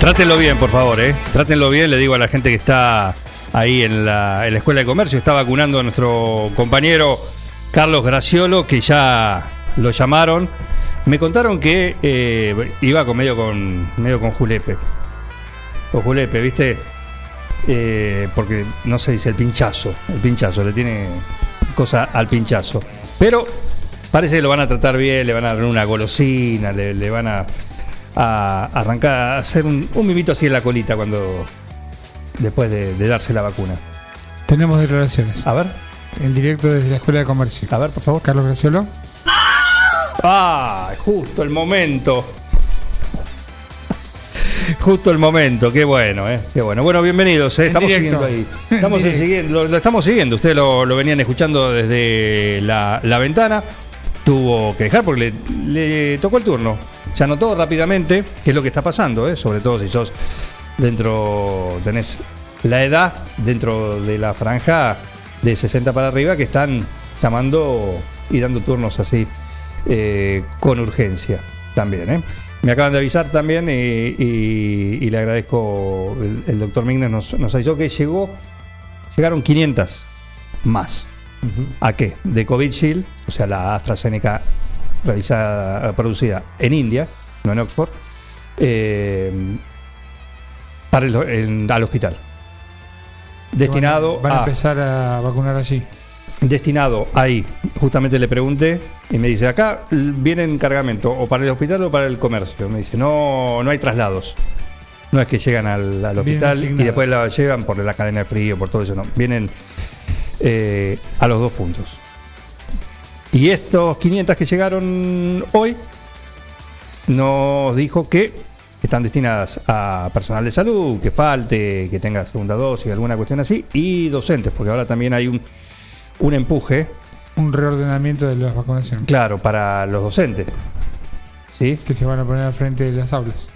Trátenlo bien, por favor, ¿eh? Trátenlo bien, le digo a la gente que está ahí en la, Escuela de Comercio, está vacunando a nuestro compañero Carlos Graciolo, que ya lo llamaron. Me contaron que eh, iba con medio con medio con Julepe. Con Julepe, ¿viste? Eh, porque no se dice el pinchazo, el pinchazo, le tiene cosa al pinchazo. Pero parece que lo van a tratar bien, le van a dar una golosina, le van a a arrancar a hacer un, un mimito así en la colita cuando después de, de darse la vacuna. Tenemos declaraciones. A ver, En directo desde la Escuela de Comercio. a ver, por favor. Carlos Graciolo. Ah, justo el momento. Justo el momento, qué bueno, eh, qué bueno. Bueno, bienvenidos, eh, estamos directo. siguiendo ahí. Estamos siguiendo, lo, lo estamos siguiendo, ustedes lo, lo venían escuchando desde la, la ventana. Tuvo que dejar porque le, le tocó el turno. Ya notó rápidamente qué es lo que está pasando, eh, sobre todo si sos dentro, tenés la edad dentro de la franja de 60 para arriba que están llamando y dando turnos así eh, con urgencia también. ¿eh? Me acaban de avisar también y, y- y le agradezco, el, el doctor Mignes nos, nos avisó que llegó, llegaron 500 más. ¿A qué? De Covishield, o sea, la AstraZeneca realizada, producida en India, no en Oxford, eh, para el, en- al hospital. Destinado Van a, van a a empezar a vacunar allí. destinado ahí. Justamente le pregunté y me dice, acá vienen cargamento o para el hospital o para el comercio. Me dice, no, no hay traslados. No es que llegan al, al hospital y después la llevan por la cadena de frío, por todo eso. No, vienen eh, a los dos puntos. Y estos 500 que llegaron hoy nos dijo que están destinadas a personal de salud, que falte, que tenga segunda dosis, alguna cuestión así, y docentes, porque ahora también hay un, un empuje, Un reordenamiento de las vacunaciones. claro, para los docentes. ¿Sí? Que se van a poner al frente de las aulas.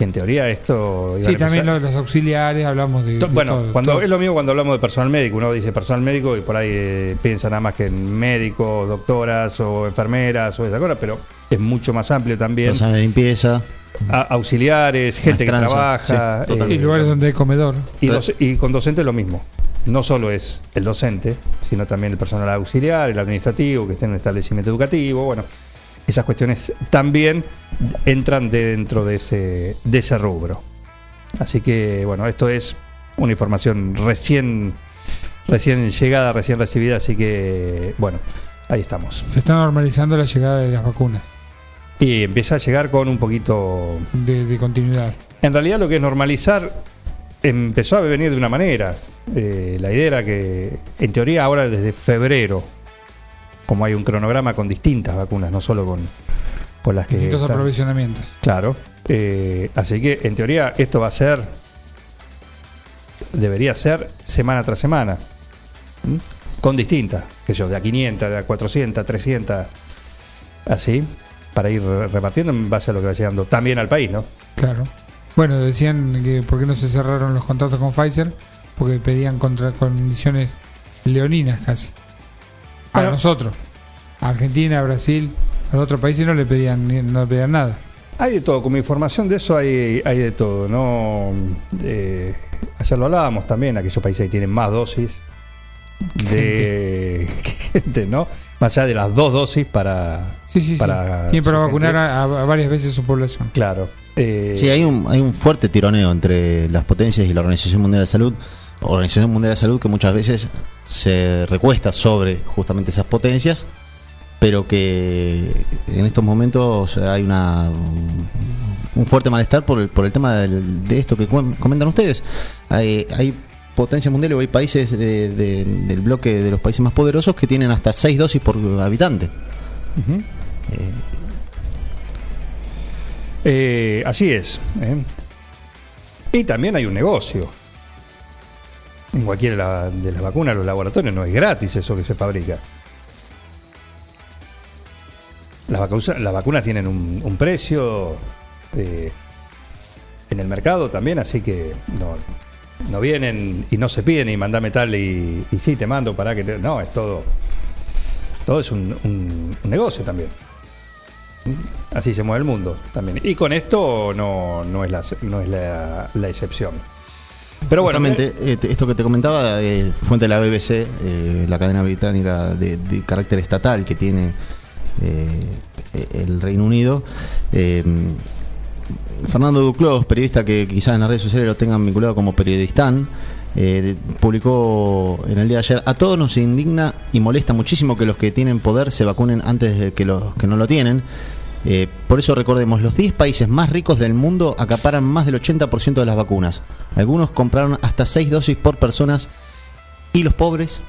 Que en teoría esto... iban Sí, a también empezar- lo de los auxiliares, hablamos de. To- de Bueno, todo, cuando todo. es lo mismo cuando hablamos de personal médico, uno dice personal médico y por ahí eh, piensa nada más que en médicos, doctoras o enfermeras o esa cosa, pero es mucho más amplio también. Personal de limpieza. A- auxiliares, gente que trabaja. sí. Sí, lugares donde hay comedor. y, doce- y con docentes lo mismo. No solo es el docente, sino también el personal auxiliar, el administrativo, que esté en un establecimiento educativo. Bueno, esas cuestiones también entran dentro de ese, de ese rubro. Así que, bueno, esto es una información recién, recién llegada, recién recibida, así que, bueno, ahí estamos. Se está normalizando la llegada de las vacunas. Y empieza a llegar con un poquito De, de continuidad. En realidad lo que es normalizar empezó a venir de una manera. Eh, la idea era que, en teoría, ahora desde febrero, como hay un cronograma con distintas vacunas, no solo con, con las que... Distintos están- aprovisionamientos. Claro. Eh, así que, en teoría, esto va a ser... Debería ser semana tras semana. ¿Mm? Con distintas. Que yo, de a 500, de a 400, 300. Así. Para ir repartiendo en base a lo que va llegando también al país, ¿no? Claro. Bueno, decían que por qué no se cerraron los contratos con Pfizer, porque pedían contra condiciones leoninas casi. Para Bueno. nosotros. A Argentina, a Brasil, a los otros países no le pedían ni- no le pedían nada. Hay de todo, como información de eso hay, hay de todo, ¿no? Eh, ayer lo hablábamos también, aquellos países que tienen más dosis de suficiente, ¿no? Más allá de las dos dosis para. Sí, sí, para sí. Tiene para vacunar gente. a, a varias veces su población. Claro. Eh, Sí, hay un, hay un fuerte tironeo entre las potencias y la Organización Mundial de Salud. Organización Mundial de Salud que muchas veces se recuesta sobre justamente esas potencias, pero que en estos momentos hay una un fuerte malestar por el, por el tema del- de esto que com- comentan ustedes. Hay, hay potencias mundiales o hay países de- de- del bloque de los países más poderosos que tienen hasta seis dosis por habitante. Ujú. Eh, así es. ¿eh? Y también hay un negocio. En cualquiera de las vacunas, los laboratorios, no es gratis eso que se fabrica. Las vacunas, las vacunas tienen un, un precio eh, en el mercado también, así que no, no vienen y no se piden y mandame tal y, y sí, te mando para que te... No, es todo... Todo es un- un- un negocio también. Así se mueve el mundo también. Y con esto no, no es, la, no es la, la excepción. Pero bueno, Justamente, eh, te- esto que te comentaba, eh, fuente de la BBC, eh, la cadena británica de, de carácter estatal que tiene el Reino Unido. eh, Fernando Duclos, periodista que quizás en las redes sociales lo tengan vinculado como periodistán, eh, publicó en el día de ayer, a todos nos indigna y molesta muchísimo que los que tienen poder se vacunen antes de que los que no lo tienen. Eh, por eso recordemos, los 10 países más ricos del mundo acaparan más del 80% de las vacunas. Algunos compraron hasta 6 dosis por personas y los pobres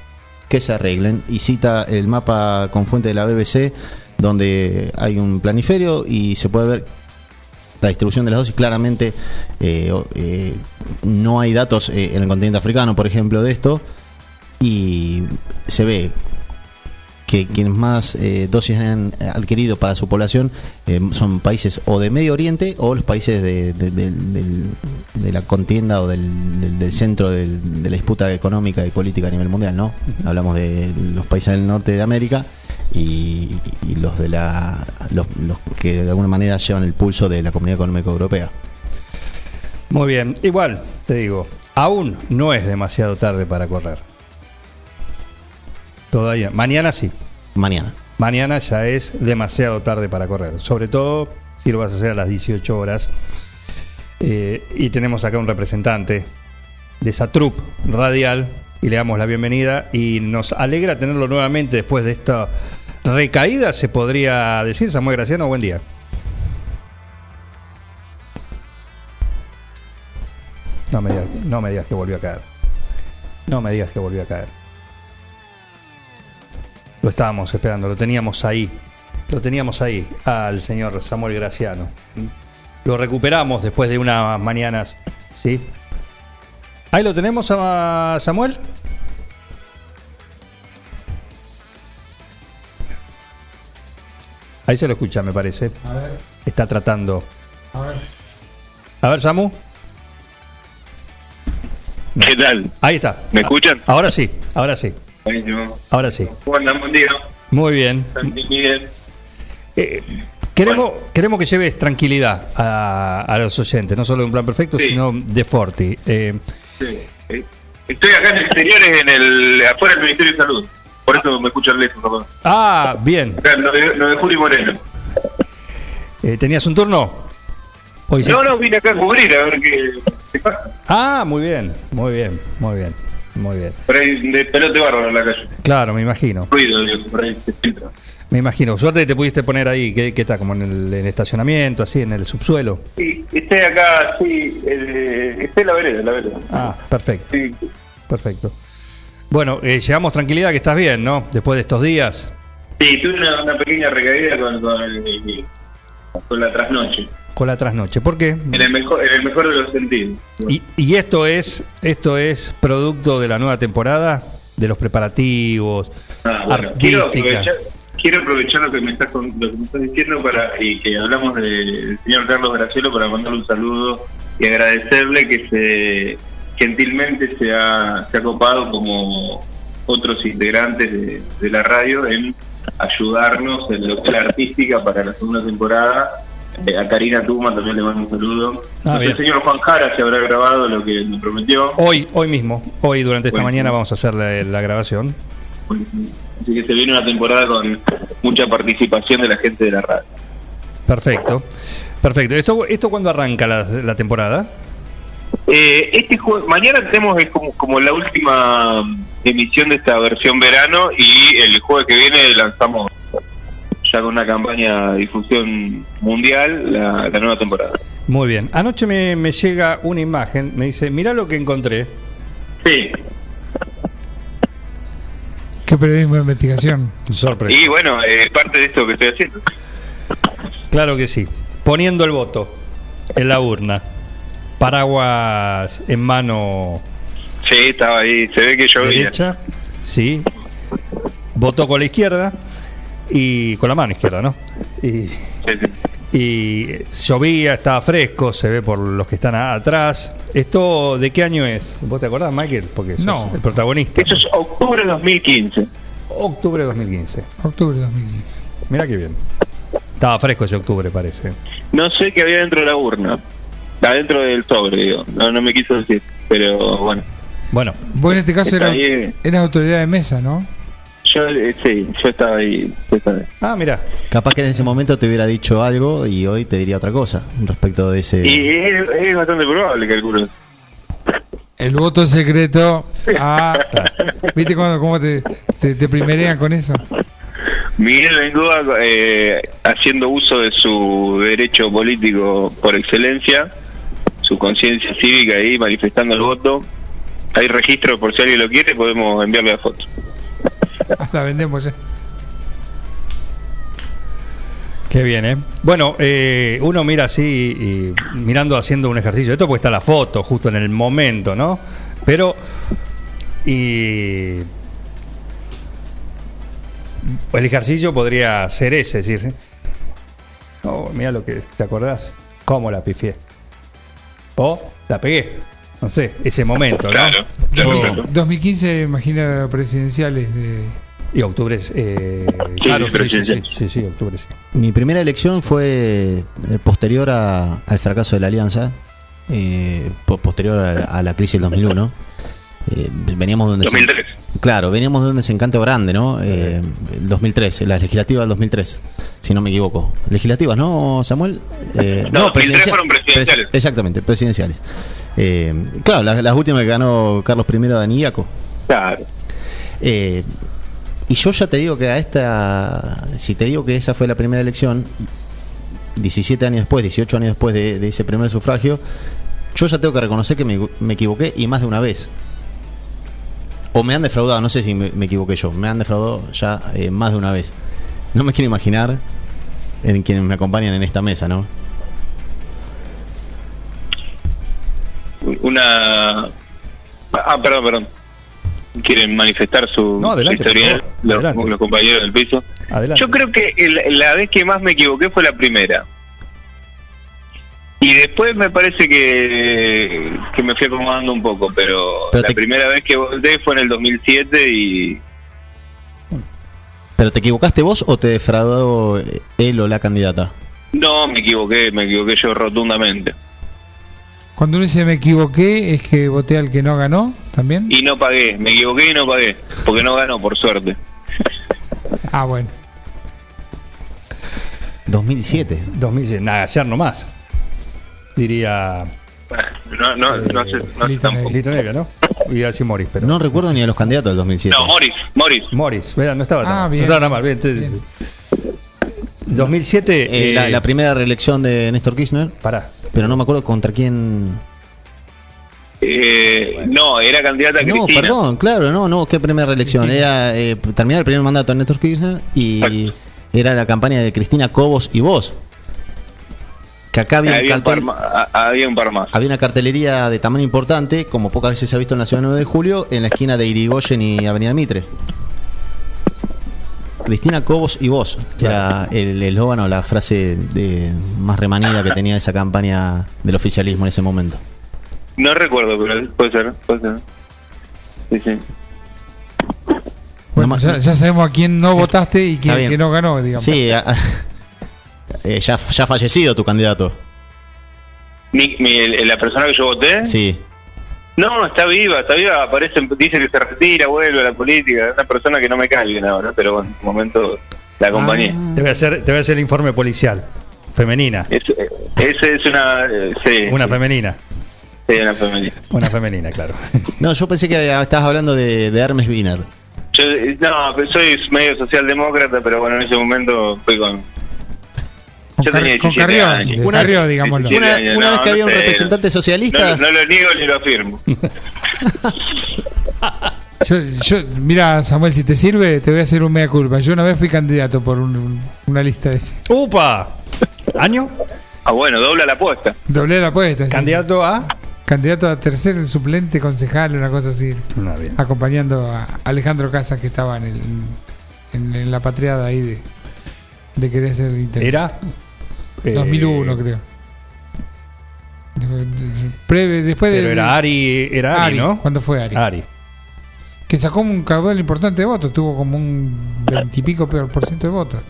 que se arreglen. Y cita el mapa con fuente de la BBC, donde hay un planiferio y se puede ver la distribución de las dosis. Claramente eh, eh, no hay datos eh, en el continente africano, por ejemplo, de esto. Y se ve que quienes más eh, dosis han adquirido para su población eh, son países o de Medio Oriente o los países de, de- de- del- de la contienda o del, del- del centro de la disputa económica y política a nivel mundial, ¿no? Hablamos de los países del norte de América y, y los de la los, los que de alguna manera llevan el pulso de la Comunidad Económica Europea. muy bien. Igual, te digo, aún no es demasiado tarde para correr. Todavía. Mañana sí. Mañana. Mañana ya es demasiado tarde para correr. Sobre todo si lo vas a hacer a las 18 horas. Eh, y tenemos acá un representante de esa troupe radial y le damos la bienvenida y nos alegra tenerlo nuevamente después de esta recaída, se podría decir. Samuel Graciano, buen día. No me, digas, no me digas que volvió a caer. No me digas que volvió a caer. Lo estábamos esperando, lo teníamos ahí. Lo teníamos ahí al señor Samuel Graciano. Lo recuperamos después de unas mañanas. ¿Sí? Ahí lo tenemos a Samuel. Ahí se lo escucha, me parece. A ver, Está tratando. a ver. A ver, Samu. ¿Qué tal? Ahí está. ¿Me escuchan? Ahora sí, ahora sí, Buenísimo. ahora sí. Buen día. Muy bien. Eh, queremos, queremos que lleves tranquilidad a, a los oyentes, no solo de un plan perfecto, Sí. sino de Forti. Eh, Sí. Eh, Estoy acá en exteriores, en el, afuera del Ministerio de Salud. Por eso me escuchan lejos, perdón. ah, bien. Acá, lo de, lo de Juli Moreno. Eh, ¿Tenías un turno? Hoy sí. No, no, vine acá a cubrir, a ver qué, qué pasa. Ah, muy bien, muy bien, muy bien, muy bien. Por ahí de pelote bárbaro en la calle. Claro, me imagino, Ruido, digo, por ahí se filtra. me imagino. Suerte que te pudiste poner ahí, que, que está como en el, en el estacionamiento, así, en el subsuelo. Sí, estoy acá, sí, eh, estoy en la vereda, en la vereda. Ah, perfecto, Sí, perfecto. Bueno, eh, llevamos tranquilidad que estás bien, ¿no? Después de estos días. sí tuve una, una pequeña recaída con, con, el- con la trasnoche. Con la trasnoche. ¿Por qué? En el mejor, en el mejor de los sentidos. Y, y esto es esto es producto de la nueva temporada, de los preparativos, Ah, bueno, quiero artística. aprovechar, quiero aprovechar lo que me estás con- lo que me estás diciendo para y que hablamos del señor Carlos Gracielo para mandarle un saludo y agradecerle que se gentilmente se ha, se ha copado como otros integrantes de, de la radio en ayudarnos en lo que es la artística para la segunda temporada. Eh, a Karina Tuma también le mando un saludo. Ah, el señor Juan Jara se habrá grabado lo que me prometió. Hoy, hoy mismo, hoy durante esta Bueno. mañana vamos a hacer la, la grabación. Así que se viene una temporada con mucha participación de la gente de la radio. Perfecto. Perfecto. ¿Esto, esto cuándo arranca la, la temporada? Eh, este jue- mañana tenemos eh, como, como la última emisión de esta versión verano y el jueves que viene lanzamos ya con una campaña de difusión mundial la, la nueva temporada. Muy bien. Anoche me, me llega una imagen, me dice, mira lo que encontré. Sí, Qué periodismo de investigación. Sorpresa. y bueno, eh, parte de esto que estoy haciendo. Claro que sí. Poniendo el voto en la urna. Paraguas en mano Sí, estaba ahí, se ve que llovía. derecha. Sí. Votó con la izquierda. Y con la mano izquierda, ¿no? Y, Sí, sí. y llovía, estaba fresco, se ve por los que están atrás. ¿Esto de qué año es? ¿Vos te acordás, Michael? Porque sos No. el protagonista. Eso es octubre de 2015. Octubre de 2015. Octubre de 2015. Mira qué bien. Estaba fresco ese octubre, parece. No sé qué había dentro de la urna. Adentro del sobre, digo. No, no me quiso decir. Pero bueno, Bueno, Vos en este caso Está era, bien. eras autoridad de mesa, ¿no? Yo eh, sí, yo estaba ahí. yo estaba ahí. ah, mira. Capaz que en ese momento te hubiera dicho algo y hoy te diría otra cosa respecto de ese. Y es, es bastante probable, calculo. El voto secreto. Ah, ¿viste cómo, cómo te, te, te primerean con eso? Miguel Bengoa, eh, haciendo uso de su derecho político por excelencia, su conciencia cívica ahí, manifestando el voto. Hay registro, por si alguien lo quiere, podemos enviarle la foto. La vendemos ya. Qué bien, ¿eh? Bueno, eh, uno mira así, y mirando haciendo un ejercicio. Esto puede estar la foto justo en el momento, ¿no? Pero. Y. El ejercicio podría ser ese, es decir. Oh, mira lo que. ¿Te acordás? ¿Cómo la pifié? O la pegué. No sé, ese momento, ¿no? Claro. Yo- claro. 2015, imagino, presidenciales de. Y octubre es. eh, Sí, claro, sí, sí, sí, presidencial. sí, sí, octubre sí. Mi primera elección fue eh, posterior a- al fracaso de la Alianza, eh, po- posterior a, a la crisis del 2001. Eh, veníamos de un desen- 2003. Claro, veníamos de un desencanto grande, ¿no? Eh, el 2003, las legislativas del 2003, si no me equivoco. Legislativas, ¿no, Samuel? Eh, No, 2003 presidencia- fueron presidenciales. presi- exactamente, presidenciales. Eh, claro, las, las últimas que ganó Carlos I de Anillaco. Claro. Y yo ya te digo que a esta, si te digo que esa fue la primera elección, 17 años después, 18 años después de, ese primer sufragio, yo ya tengo que reconocer que me, me equivoqué y más de una vez. O me han defraudado, no sé si me, me equivoqué yo, me han defraudado ya eh, más de una vez. No me quiero imaginar en quienes me acompañan en esta mesa, ¿no? Una. Ah, perdón, perdón. ¿Quieren manifestar su, No, adelante, su historial? Los, Adelante. los compañeros del piso. Adelante. Yo creo que el- la vez que más me equivoqué fue la primera. Y después me parece que, que me fui acomodando un poco, pero, Pero la te- primera vez que volteé fue en el 2007 y ¿Pero te equivocaste vos o te defraudó él o la candidata? no, me equivoqué, me equivoqué yo rotundamente. Cuando uno dice me equivoqué, es que voté al que no ganó también. Y no pagué, me equivoqué y no pagué, porque no ganó, por suerte. Ah, bueno. 2007. 2000, nada, ayer nomás. Diría No, no, no sé, no sé Lito Nevia, ¿no? Iba a decir Morris, pero. No recuerdo ni a los candidatos del 2007. No, Morris, Morris. Morris, vea, no estaba tan Ah, mal. bien. No estaba tan mal, bien. entonces- 2007. Eh, eh, la, la primera reelección de Néstor Kirchner, Pará. Pero no me acuerdo contra quién. Eh, no, era candidata No, Cristina. perdón, claro, no, no, qué primera reelección. Era eh, terminar el primer mandato de Néstor Kirchner y Exacto. era la campaña de Cristina Cobos y vos. Que acá había un, Había un, cartel, par, a- había un par más. había una cartelería de tamaño importante, como pocas veces se ha visto en la ciudad 9 de julio, en la esquina de Irigoyen y Avenida Mitre. Cristina Cobos y vos, que era el eslogan o la frase de, más remanida que tenía esa campaña del oficialismo en ese momento. No recuerdo, pero puede ser, puede ser. Sí, sí. Bueno, No ya, sabemos a quién no votaste y quién que no ganó, digamos. Sí, a- a- eh, ya, ya fallecido tu candidato. Mi- mi- el- la persona que yo voté, Sí. No, está viva, está viva, aparece, dice que se retira, vuelve a la política, es una persona que no me cae bien ahora, pero bueno, en un momento la acompañé. Ah. Te voy a hacer, te voy a hacer el informe policial. Femenina. Es, eh, es, es una, eh, sí, Una femenina. sí, una femenina. Una femenina, claro. No, yo pensé que estabas hablando de, de Hermes Wiener. Yo, eh, no, pues soy medio socialdemócrata, pero bueno, en ese momento fui con... Con, Yo Car- tenía con 17 Carrió, años. Una- Carrió, digámoslo. Sí, Una, no, una vez que no había un sé, representante socialista, No, no lo niego ni lo afirmo. Yo, yo, mira, Samuel, si te sirve, te voy a hacer un mea culpa. Yo una vez fui candidato por un- un- una lista de. ¡Upa! ¿Año? Ah, bueno, dobla la apuesta. Doblé la apuesta. sí, Candidato a. Candidato a tercer suplente concejal, una cosa así. No, bien. Acompañando a Alejandro Casas, que estaba en, el, en, en la patriada ahí de, de querer ser intendente. Era. Eh, 2001, creo. Breve, después de. Pero era Ari, era Ari, ¿no? ¿Cuándo fue Ari? Ari. Que sacó un caudal importante de votos, tuvo como un veintipico peor por ciento de votos.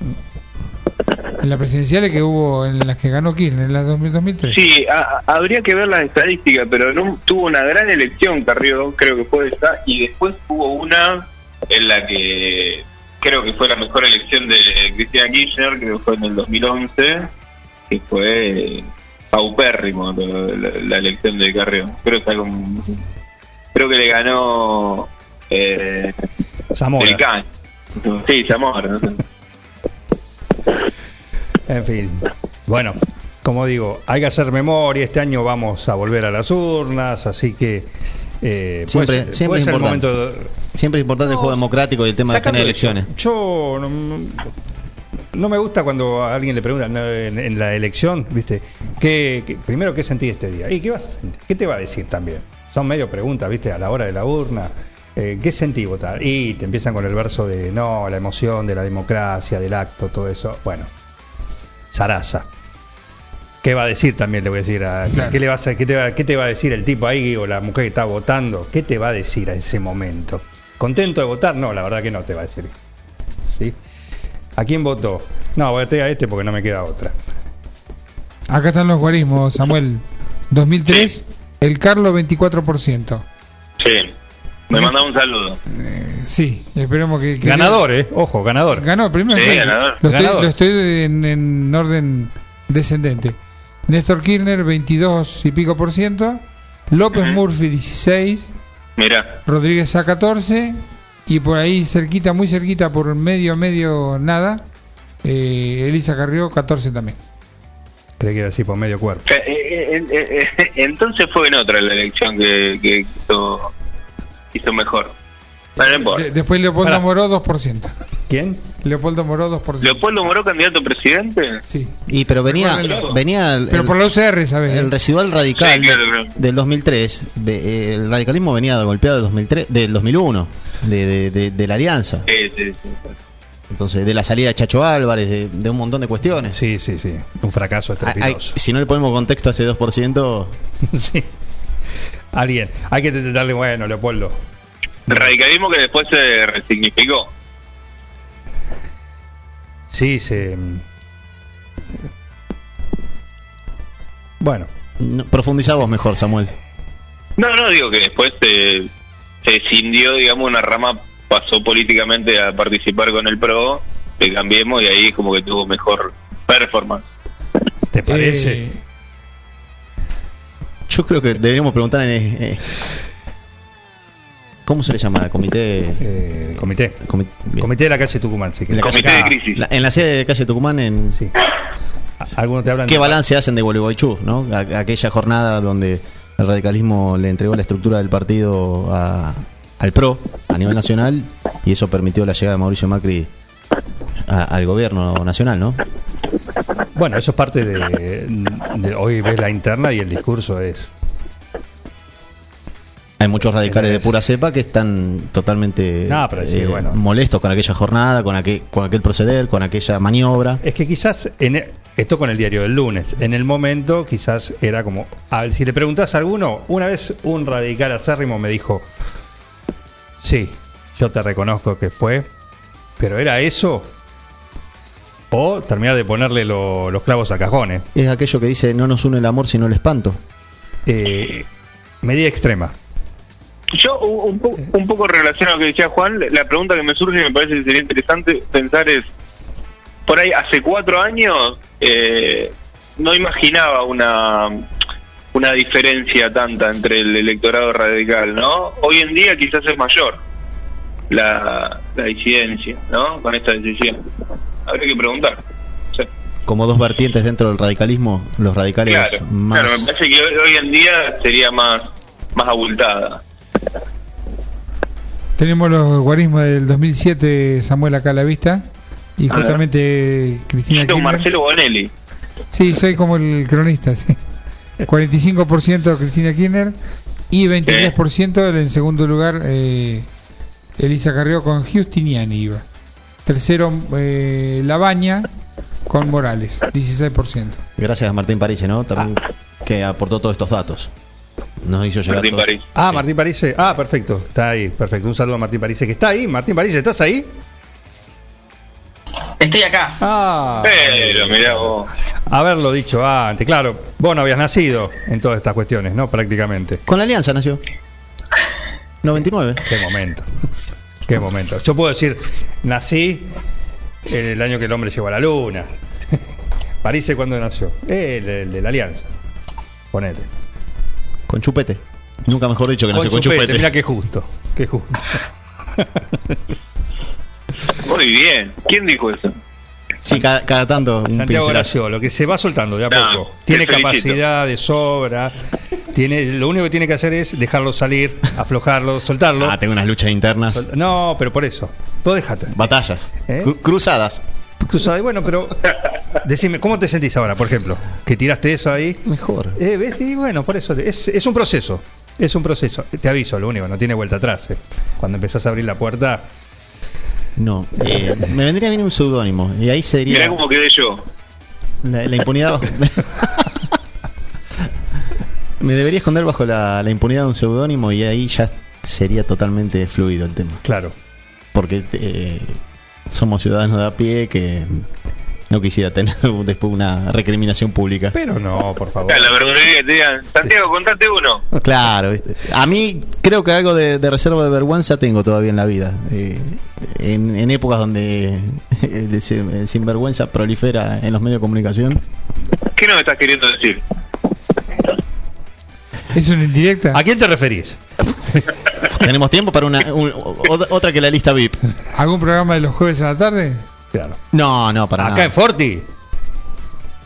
En las presidenciales que hubo, en las que ganó Kirchner, en las 2000, 2003. Sí, a- habría que ver las estadísticas, pero no, tuvo una gran elección Carrió, creo que fue esa, y después hubo una en la que creo que fue la mejor elección de Cristina Kirchner, creo que fue en el 2011, que fue paupérrimo la, la- la elección de Carrió. Creo que, algo- creo que le ganó eh, Zamora. el Can. Sí, Zamora. En fin. Bueno, como digo, hay que hacer memoria. Este año vamos a volver a las urnas, así que. eh, Siempre- puede ser- siempre puede es importante. momento de- siempre es importante el juego democrático y el tema de tener elecciones. Yo no, no me gusta cuando a alguien le pregunta ¿no? en, en la elección, ¿viste? ¿Qué, qué- primero, ¿qué sentí este día? ¿Y qué vas a sentir? ¿Qué te va a decir también? Son medio preguntas, ¿viste? A la hora de la urna. Eh, ¿Qué sentí votar? Y te empiezan con el verso de no, la emoción de la democracia, del acto, todo eso. Bueno, Sarasa. ¿Qué va a decir también? Le voy a decir a. Claro. ¿qué, le vas a- qué te va, ¿Qué te va a decir el tipo ahí o la mujer que está votando? ¿Qué te va a decir a ese momento? ¿Contento de votar? No, la verdad que no te va a decir. ¿Sí? ¿A quién votó? No, voté a este porque no me queda otra. Acá están los guarismos, Samuel. 2003, el Carlos 24%. Sí. Me manda un saludo. Sí, esperemos que... que- Ganador, ¿eh? Ojo, ganador. Ganó, primero Sí, ganador. Lo estoy, Ganador. lo estoy en, en orden descendente. Néstor Kirchner, 22 y pico por ciento. López. Murphy, 16. Mira, Rodríguez a 14. Y por ahí cerquita, muy cerquita, por medio, medio, nada. eh, Elisa Carrió, 14 también. Creí que iba a decir por medio cuerpo. Eh, eh, eh, eh, entonces fue en otra la elección que, que hizo, hizo mejor. De- después Leopoldo Pará. Moró, 2%. ¿Quién? Leopoldo Moró, 2%. ¿Leopoldo Moró candidato a presidente? Sí. Y pero venía, Recuérdenlo. venía el, Pero por la UCR, ¿sabes? el residual radical Sí, claro, del 2003. ve- eh, El radicalismo venía golpeado del 2003, del 2001, de, de, de- de la alianza. Sí, sí, sí. Entonces, de la salida de Chacho Álvarez, de, de un montón de cuestiones. Sí, sí, sí. Un fracaso hay- estrepitoso. si no le ponemos contexto a ese 2%, sí. Alguien. Hay que darle, bueno, Leopoldo. Radicalismo que después se resignificó. Sí, se. Bueno, no- profundizá vos mejor, Samuel. No, no, digo que después se, se escindió, digamos, una rama pasó políticamente a participar con el PRO, que cambiemos y ahí como que tuvo mejor performance. ¿te parece? Eh, Yo creo que deberíamos preguntar en... eh, ¿Cómo se le llama? Comité... Eh, comité. comi-. Comité de la calle Tucumán, sí. que- En la Comité de crisis. La- en la sede de calle Tucumán, en, Sí. Algunos te hablan ¿qué de- balance hacen de Gualeguaychú? ¿no? A- aquella jornada donde el radicalismo le entregó la estructura del partido a- al PRO a nivel nacional y eso permitió la llegada de Mauricio Macri a- al gobierno nacional, ¿no? Bueno, eso es parte de, de- Hoy ves la interna y el discurso es. Hay muchos radicales de pura cepa que están totalmente No, pero sí, eh, bueno. molestos con aquella jornada, con aquel, con aquel proceder, con aquella maniobra. Es que quizás. En e- esto con el diario del lunes. En el momento, quizás era como. a ver, si le preguntás a alguno, una vez un radical acérrimo me dijo: Sí, yo te reconozco que fue, pero era eso. O terminar de ponerle lo- los clavos a cajones. Es aquello que dice no nos une el amor sino el espanto. Eh, medida extrema. Yo, un, un po- un poco relacionado a lo que decía Juan, la pregunta que me surge y me parece que sería interesante pensar es, por ahí hace cuatro años eh, no imaginaba una una diferencia tanta entre el electorado radical, ¿no? Hoy en día quizás es mayor la, la disidencia, ¿no? Con esta decisión. Habría que preguntar. Sí. Como dos vertientes dentro del radicalismo, los radicales Claro, más... claro, me parece que hoy, hoy en día sería más más abultada. Tenemos los guarismos del 2007, Samuel acá a la vista. Y A ver. justamente Cristina Yo, Kirchner. Marcelo Bonelli. Sí, soy como el cronista, sí. 45% Cristina Kirchner y 23% en segundo lugar eh, Elisa Carrió con Justiniani iba. Tercero eh, Labaña con Morales, 16%. Gracias a Martín París, ¿no? También que aportó todos estos datos. Nos hizo llegar Martín París. Ah, Sí. Martín Parise. Ah, perfecto. Está ahí, perfecto. Un saludo a Martín Parise, que está ahí. Martín Parise, ¿estás ahí? Estoy acá. Ah. Pero, mirá vos. Haberlo dicho antes, claro. Vos no habías nacido en todas estas cuestiones, ¿no? Prácticamente. Con la Alianza nació. 99. Qué momento. Qué momento. Yo puedo decir, nací el año que el hombre llegó a la luna. Parise, ¿cuándo nació? El, el de la Alianza. Ponete. Con chupete. Nunca mejor dicho que nació con chupete, chupete. Mira qué justo. Qué justo. Muy bien. ¿Quién dijo eso? Sí, cada, cada tanto un Santiago pincelazo. Graciolo, que se va soltando de a No, poco. Tiene capacidad de sobra. Tiene, lo único que tiene que hacer es dejarlo salir, aflojarlo, soltarlo. Ah, tengo unas luchas internas. Sol- No, pero por eso. Vos dejate. Batallas. ¿Eh? Cru- Cruzadas. Cruzada, y bueno, pero decime, ¿cómo te sentís ahora, por ejemplo? Que tiraste eso ahí. Mejor. Eh, ¿Ves? Y bueno, por eso. Es, es un proceso. Es un proceso. Te aviso, lo único, no tiene vuelta atrás. eh. Cuando empezás a abrir la puerta. No. eh, me vendría bien un seudónimo. Y ahí Mirá sería cómo quedé yo. la, la impunidad bajo. me debería esconder bajo la, la impunidad de un seudónimo y ahí ya sería totalmente fluido el tema. Claro. Porque eh, somos ciudadanos de a pie que no quisiera tener después una recriminación pública. Pero no, por favor. La verdulería que te digan, Santiago, contate uno. Claro, ¿viste? a mí creo que algo de, de reserva de vergüenza tengo todavía en la vida. Eh, en, en épocas donde el, sin- el sinvergüenza prolifera en los medios de comunicación. ¿Qué nos estás queriendo decir? ¿Es una indirecta? ¿A quién te referís? Tenemos tiempo para una un- o- otra que la lista VIP. ¿Algún programa de los jueves a la tarde? Claro. No, no, para Acá nada. en Forti.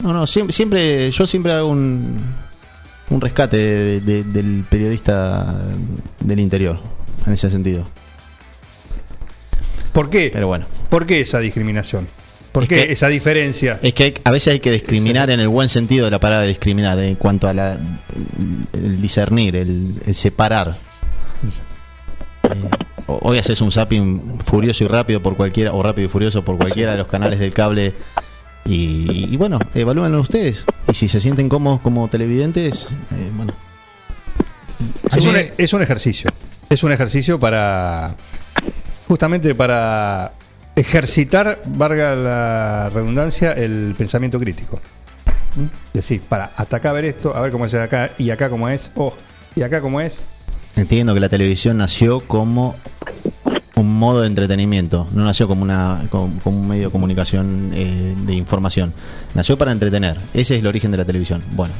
No, no, siempre, siempre yo siempre hago un, un rescate de- de- del periodista del interior, en ese sentido. ¿Por qué? Pero bueno. ¿Por qué esa discriminación? ¿Por Es qué que- esa diferencia? Es que hay- a veces hay que discriminar en el buen sentido de la palabra discriminar, en cuanto a la, el discernir, el, el separar. Eh, hoy haces un zapping furioso y rápido por cualquiera, o rápido y furioso por cualquiera de los canales del cable. Y, y bueno, evalúenlo ustedes. Y si se sienten cómodos como televidentes, eh, bueno. Es un, es un ejercicio. Es un ejercicio para. Justamente para ejercitar, valga la redundancia, el pensamiento crítico. ¿Mm? Es decir, para atacar a ver esto, a ver cómo es de acá y acá cómo es, oh, y acá cómo es. Entiendo que la televisión nació como un modo de entretenimiento, no nació como, una, como, como un medio de comunicación eh, de información. Nació para entretener. Ese es el origen de la televisión. Bueno,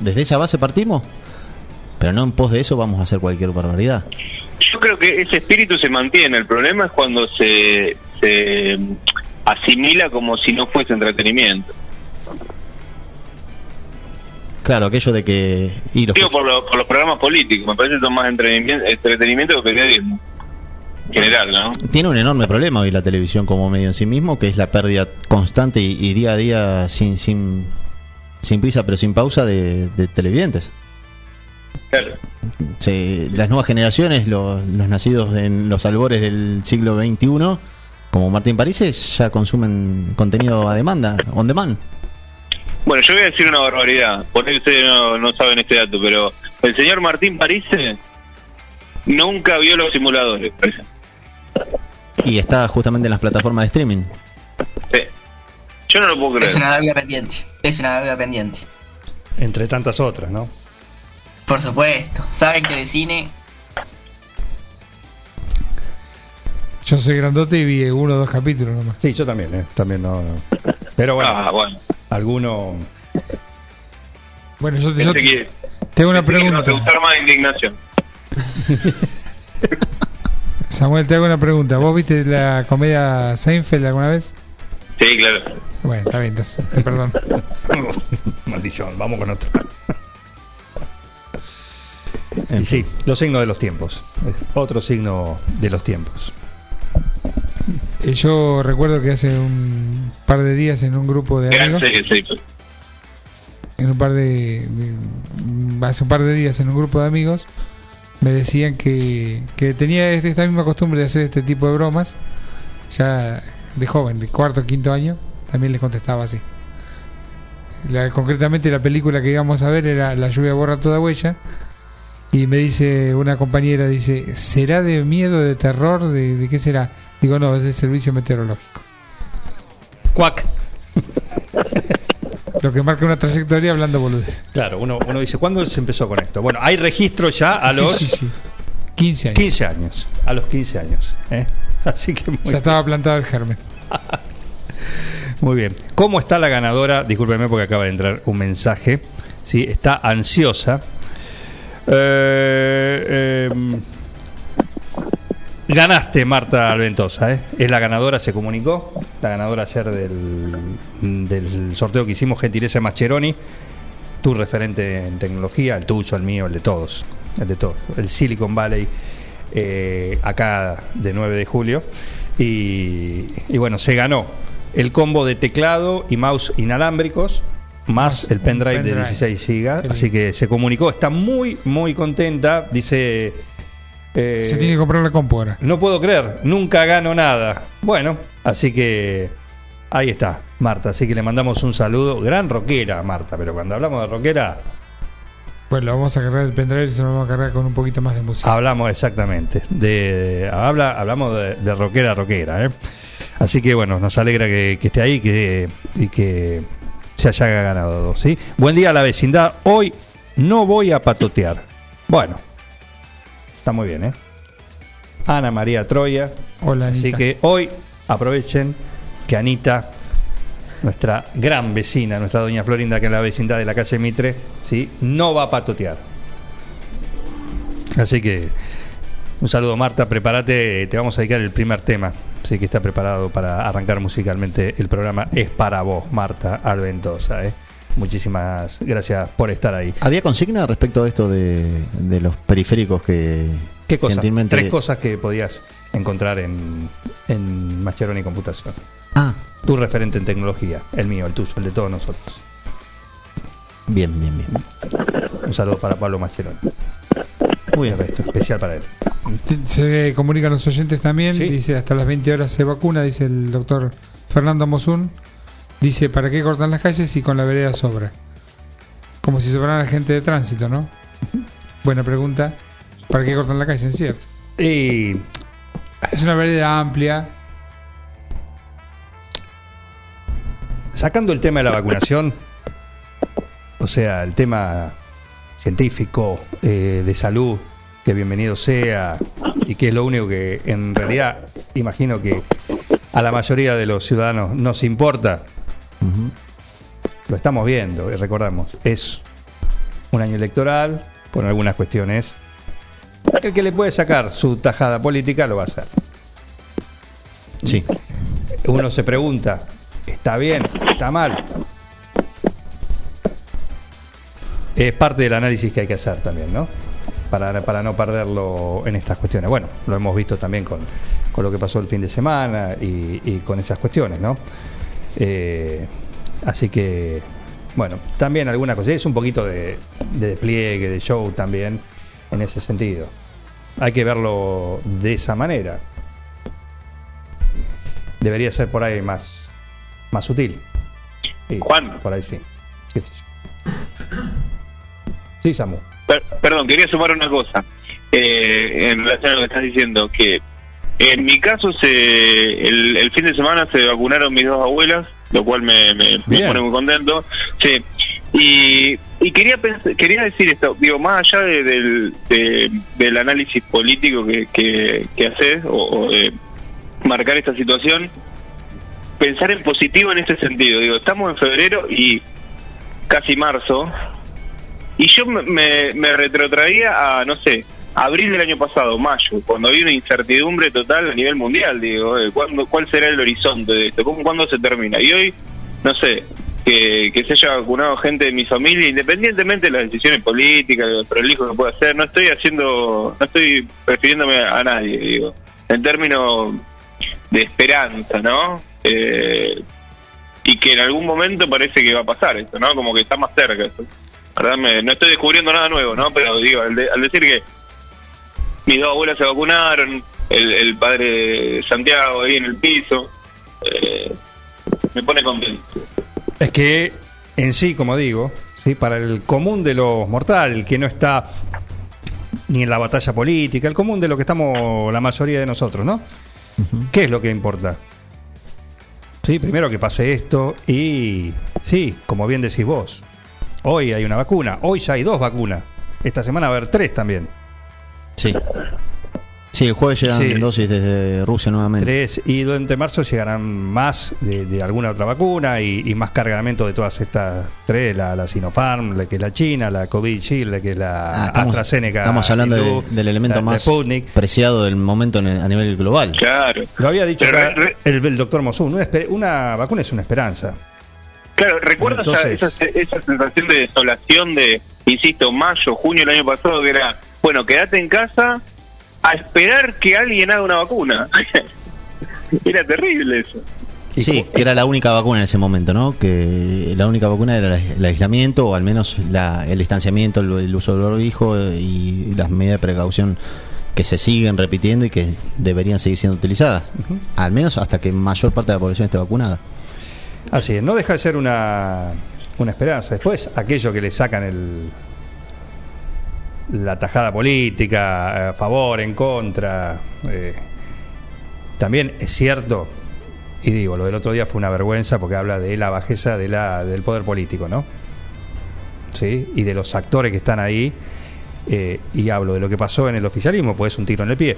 desde esa base partimos, pero no en pos de eso vamos a hacer cualquier barbaridad. Yo creo que ese espíritu se mantiene. El problema es cuando se, se asimila como si no fuese entretenimiento. Claro, aquello de que... Y los, Digo por, lo- por los programas políticos. Me parece que son más entretenimiento, entretenimiento que periodismo. En general, ¿no? tiene un enorme problema hoy la televisión como medio en sí mismo, que es la pérdida constante y, y día a día sin, sin, sin prisa pero sin pausa de, de televidentes. Claro. las nuevas generaciones, los, los nacidos en los albores del siglo XXI, como Martín Parises, ya consumen contenido a demanda, on demand. Bueno, yo voy a decir una barbaridad. Por ahí ustedes no, no saben este dato, pero el señor Martín Parise nunca vio los simuladores. Y está justamente en las plataformas de streaming. Sí. Yo no lo puedo Es creer. una deuda pendiente. Es una deuda pendiente. Entre tantas otras, ¿no? Por supuesto. Saben que de cine Yo soy grandote y vi uno o dos capítulos nomás. Sí, yo también, ¿eh? También no. no. Pero bueno, Ah, bueno. alguno. Bueno, yo, Pensé yo que, te hago una que no te pregunta. más indignación. Samuel, te hago una pregunta. ¿Vos viste la comedia Seinfeld alguna vez? Sí, claro. Bueno, está bien, entonces, te perdono. Maldición, vamos con otro. En Y sí, los signos de los tiempos. Otro signo de los tiempos. Eh, Yo recuerdo que hace un par de días en un grupo de amigos, en un par de, de- hace un par de días en un grupo de amigos, me decían que, que tenía este- esta misma costumbre de hacer este tipo de bromas, ya de joven, de cuarto o quinto año, también les contestaba así. La- concretamente la película que íbamos a ver era La lluvia borra toda huella. Y me dice una compañera, dice, ¿será de miedo, de terror? ¿De, de qué será? Digo, no, es del servicio meteorológico. Cuac. Lo que marca una trayectoria hablando boludez. Claro, uno, uno dice, ¿cuándo se empezó con esto? Bueno, hay registro ya a Sí, los sí, sí. 15 años. 15 años. A los 15 años. ¿eh? Así que muy, Ya estaba plantado el germen. muy bien. ¿Cómo está la ganadora? Discúlpeme porque acaba de entrar un mensaje. Sí, está ansiosa. Eh, eh, ganaste, Marta Alventosa. ¿eh? Es la ganadora, se comunicó. La ganadora ayer del, del sorteo que hicimos, Gentileza Mascheroni. Tu referente en tecnología, el tuyo, el mío, el de todos. El de todos. El Silicon Valley, eh, acá de 9 de julio. Y, y bueno, se ganó el combo de teclado y mouse inalámbricos, más el pendrive, un de pendrive. 16 GB. Así que se comunicó, está muy, muy contenta. Dice. Eh, Se tiene que comprar la compu ahora. no puedo creer, nunca gano nada. Bueno, así que ahí está, Marta. Así que le mandamos un saludo. Gran rockera, Marta, pero cuando hablamos de rockera, Bueno, lo vamos a cargar el pendrive y se lo vamos a cargar con un poquito más de música. hablamos exactamente. De, habla, hablamos de, de rockera, rockera. ¿eh? Así que bueno, nos alegra que, que esté ahí que, y que se haya ganado. ¿sí? Buen día a la vecindad. Hoy no voy a patotear. Bueno, está muy bien, ¿eh? Ana María Troya. Hola, Así Anita. que hoy aprovechen que Anita, nuestra gran vecina, nuestra doña Florinda, que es la vecindad de la calle Mitre, ¿sí? no va a patotear. Así que un saludo Marta, prepárate, te vamos a dedicar el primer tema. Así que está preparado para arrancar musicalmente el programa. Es para vos, Marta Alventosa. ¿eh? Muchísimas gracias por estar ahí. ¿Había consigna respecto a esto de, de los periféricos que ¿Qué cosas? gentilmente- Tres cosas que podías encontrar en, en Mascheroni Computación. Ah, Tu referente en tecnología, el mío, el tuyo, el de todos nosotros. bien, bien, bien. Un saludo para Pablo Mascheroni. Muy El bien. resto, especial para él. Se comunican los oyentes también. Sí. Dice hasta las 20 horas se vacuna, dice el doctor Fernando Mosun. Dice, ¿para qué cortan las calles si con la vereda sobra? Como si sobrara gente de tránsito, ¿no? Buena pregunta. ¿Para qué cortan la calle? Es cierto. Y Es una vereda amplia. sacando el tema de la vacunación, o sea, el tema científico, eh, de salud, que bienvenido sea, y que es lo único que en realidad imagino que a la mayoría de los ciudadanos nos importa, Lo estamos viendo y recordamos, es un año electoral, por algunas cuestiones. El que le puede sacar su tajada política lo va a hacer. Sí. Uno se pregunta, ¿está bien? ¿Está mal? Es parte del análisis que hay que hacer también, ¿no? Para, para no perderlo en estas cuestiones. Bueno, lo hemos visto también con, con lo que pasó el fin de semana y, y con esas cuestiones, ¿no? Eh, así que, bueno, también alguna cosa. Es un poquito de, de despliegue, de show también, en ese sentido. Hay que verlo de esa manera. Debería ser por ahí más, más sutil. Sí, Juan. Por ahí sí. ¿Qué sé yo? Sí, Samu. Per- perdón, quería sumar una cosa eh, en relación a lo que estás diciendo, que en mi caso se el, el fin de semana se vacunaron mis dos abuelas, lo cual me, me- pone muy contento. Sí. Y, y quería quería decir esto, digo, más allá de- del, de- del análisis político que, que, que haces, o, o de, marcar esta situación, pensar en positivo en este sentido. Digo, estamos en febrero y casi marzo, y yo me, me retrotraía a, no sé, abril del año pasado, mayo, cuando había una incertidumbre total a nivel mundial, digo, eh, ¿cuándo, ¿cuál será el horizonte de esto? ¿Cómo, ¿Cuándo se termina? Y hoy, no sé, que, se haya vacunado gente de mi familia, independientemente de las decisiones políticas, de lo prolijo que pueda hacer, no estoy haciendo, no estoy refiriéndome a nadie, digo, en términos de esperanza, ¿no? Eh, y que en algún momento parece que va a pasar esto, ¿no? Como que está más cerca. Esto. ¿Verdad? Me- no estoy descubriendo nada nuevo, ¿no? Pero digo, al decir que mis dos abuelas se vacunaron, el, el padre Santiago ahí en el piso, eh, me pone contento. Es que en sí, como digo, ¿sí? para el común de los mortales, el que no está ni en la batalla política, el común de lo que estamos la mayoría de nosotros, ¿no? ¿Qué es lo que importa? Sí, primero que pase esto y sí, como bien decís vos, hoy hay una vacuna, hoy ya hay dos vacunas, esta semana va a haber tres también. Sí. Sí, el jueves llegan Sí. dosis desde Rusia nuevamente. Tres, y durante marzo llegarán más de, de alguna otra vacuna y, y más cargamento de todas estas tres, la, la Sinopharm, la que es la China, la Covid-Shield, la que es la Ah, estamos, AstraZeneca. estamos hablando de- del elemento la- más Sputnik. preciado del momento en el- a nivel global. Claro. Lo había dicho acá el, el doctor Mosul, una, vacuna es una esperanza. Claro, recuerdo esa- Entonces- esa, esa sensación de desolación de, insisto, mayo, junio del año pasado, que era, bueno, quédate en casa a esperar que alguien haga una vacuna. era terrible eso. Sí, que era la única vacuna en ese momento, ¿no? Que la única vacuna era el, aislamiento o al menos la- el distanciamiento, el, el uso del barbijo eh, y las medidas de precaución que se siguen repitiendo y que deberían seguir siendo utilizadas. Al menos hasta que mayor parte de la población esté vacunada. Así es, no deja de ser una, una esperanza. Después, aquello que le sacan el la tajada política, eh, a favor, en contra. eh, también es cierto, y digo, lo del otro día fue una vergüenza porque habla de la bajeza de la, del poder político, ¿no? ¿Sí? Y de los actores que están ahí. eh, y hablo de lo que pasó en el oficialismo, pues es un tiro en el pie.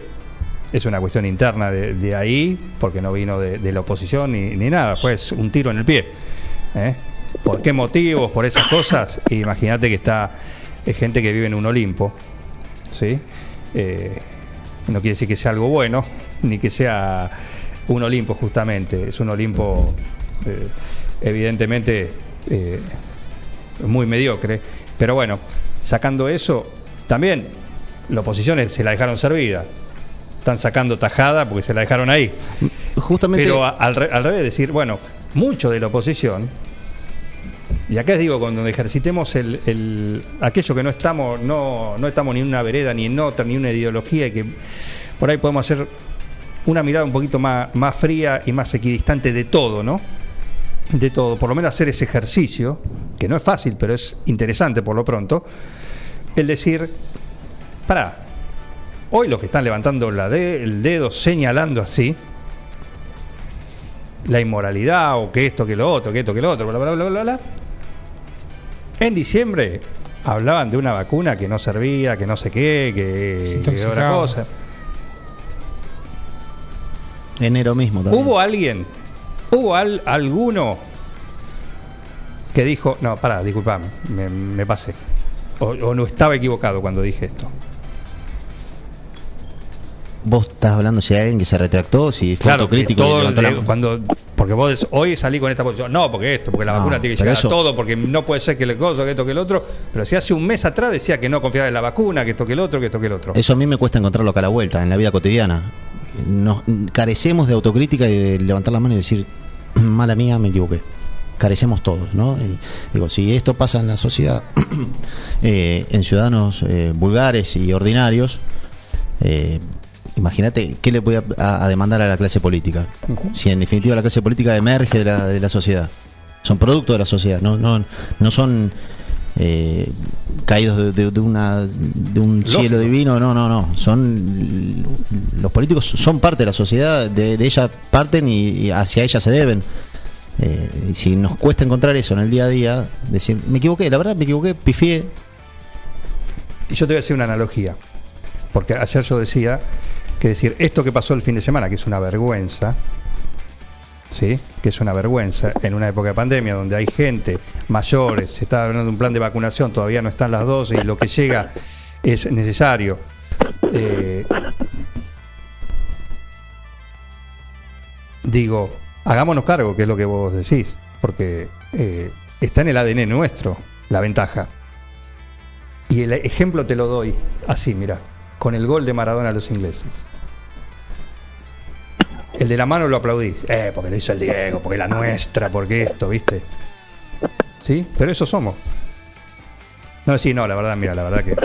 Es una cuestión interna de, de ahí, porque no vino de, la oposición ni, ni nada, fue un tiro en el pie. ¿Por qué motivos? Por esas cosas. Imagínate que está eh, gente que vive en un Olimpo, ¿sí? Eh, no quiere decir que sea algo bueno, ni que sea un Olimpo justamente. Es un Olimpo, eh, evidentemente, eh, muy mediocre. Pero bueno, sacando eso, también la oposición es- se la dejaron servida. Están sacando tajada porque se la dejaron ahí. Justamente. Pero al, re- al revés, decir, bueno, mucho de la oposición, y acá digo, cuando ejercitemos el, el- aquello que no estamos, no, no estamos ni en una vereda, ni en otra, ni en una ideología, y que por ahí podemos hacer una mirada un poquito más, más fría y más equidistante de todo, ¿no? De todo, por lo menos hacer ese ejercicio, que no es fácil, pero es interesante por lo pronto, el decir, para, hoy los que están levantando la el dedo, señalando así, la inmoralidad o que esto, que lo otro, que esto, que lo otro, bla, bla, bla, bla, bla. En diciembre hablaban de una vacuna que no servía, que no sé qué, que, que otra cosa. Enero mismo también. ¿Hubo alguien, hubo al- alguno que dijo, no, pará, disculpame, me, me pasé? O, o no estaba equivocado cuando dije esto. Vos estás hablando si hay alguien que se retractó, si fue Claro, y de- cuando porque vos des- hoy salí con esta posición, no, porque esto, porque la No, vacuna tiene que llegar eso- a todo, porque no puede ser que le cosa, que esto, que el otro, pero si hace un mes atrás decía que no confiaba en la vacuna, que esto, que el otro, que esto, que el otro. Eso a mí me cuesta encontrarlo acá a la vuelta, en la vida cotidiana. Nos carecemos de autocrítica y de levantar la mano y decir, mala mía, me equivoqué. Carecemos todos, ¿no? Y digo, si esto pasa en la sociedad, eh, en ciudadanos eh, vulgares y ordinarios, eh, imagínate qué le voy a, a- a demandar a la clase política. Si en definitiva la clase política emerge de la, de la sociedad, son producto de la sociedad, no, no, no son eh, caídos de, de- de una, de un cielo divino, no, no, no. Son los políticos son parte de la sociedad, de, de ella parten y, y hacia ella se deben. Eh, y si nos cuesta encontrar eso en el día a día, decir, me equivoqué, la verdad me equivoqué, pifié, Y yo te voy a hacer una analogía, porque ayer yo decía que decir esto que pasó el fin de semana, que es una vergüenza, ¿sí? que es una vergüenza en una época de pandemia donde hay gente mayores, se está hablando de un plan de vacunación, todavía no están las dosis y lo que llega es necesario. Eh, digo, hagámonos cargo, que es lo que vos decís, porque eh, está en el ADN nuestro la ventaja. Y el ejemplo te lo doy así, mira, con el gol de Maradona a los ingleses. El de la mano lo aplaudís, eh, porque lo hizo el Diego, porque la nuestra, porque esto, ¿viste? ¿Sí? Pero eso somos. No, sí, no, la verdad, mira, la verdad que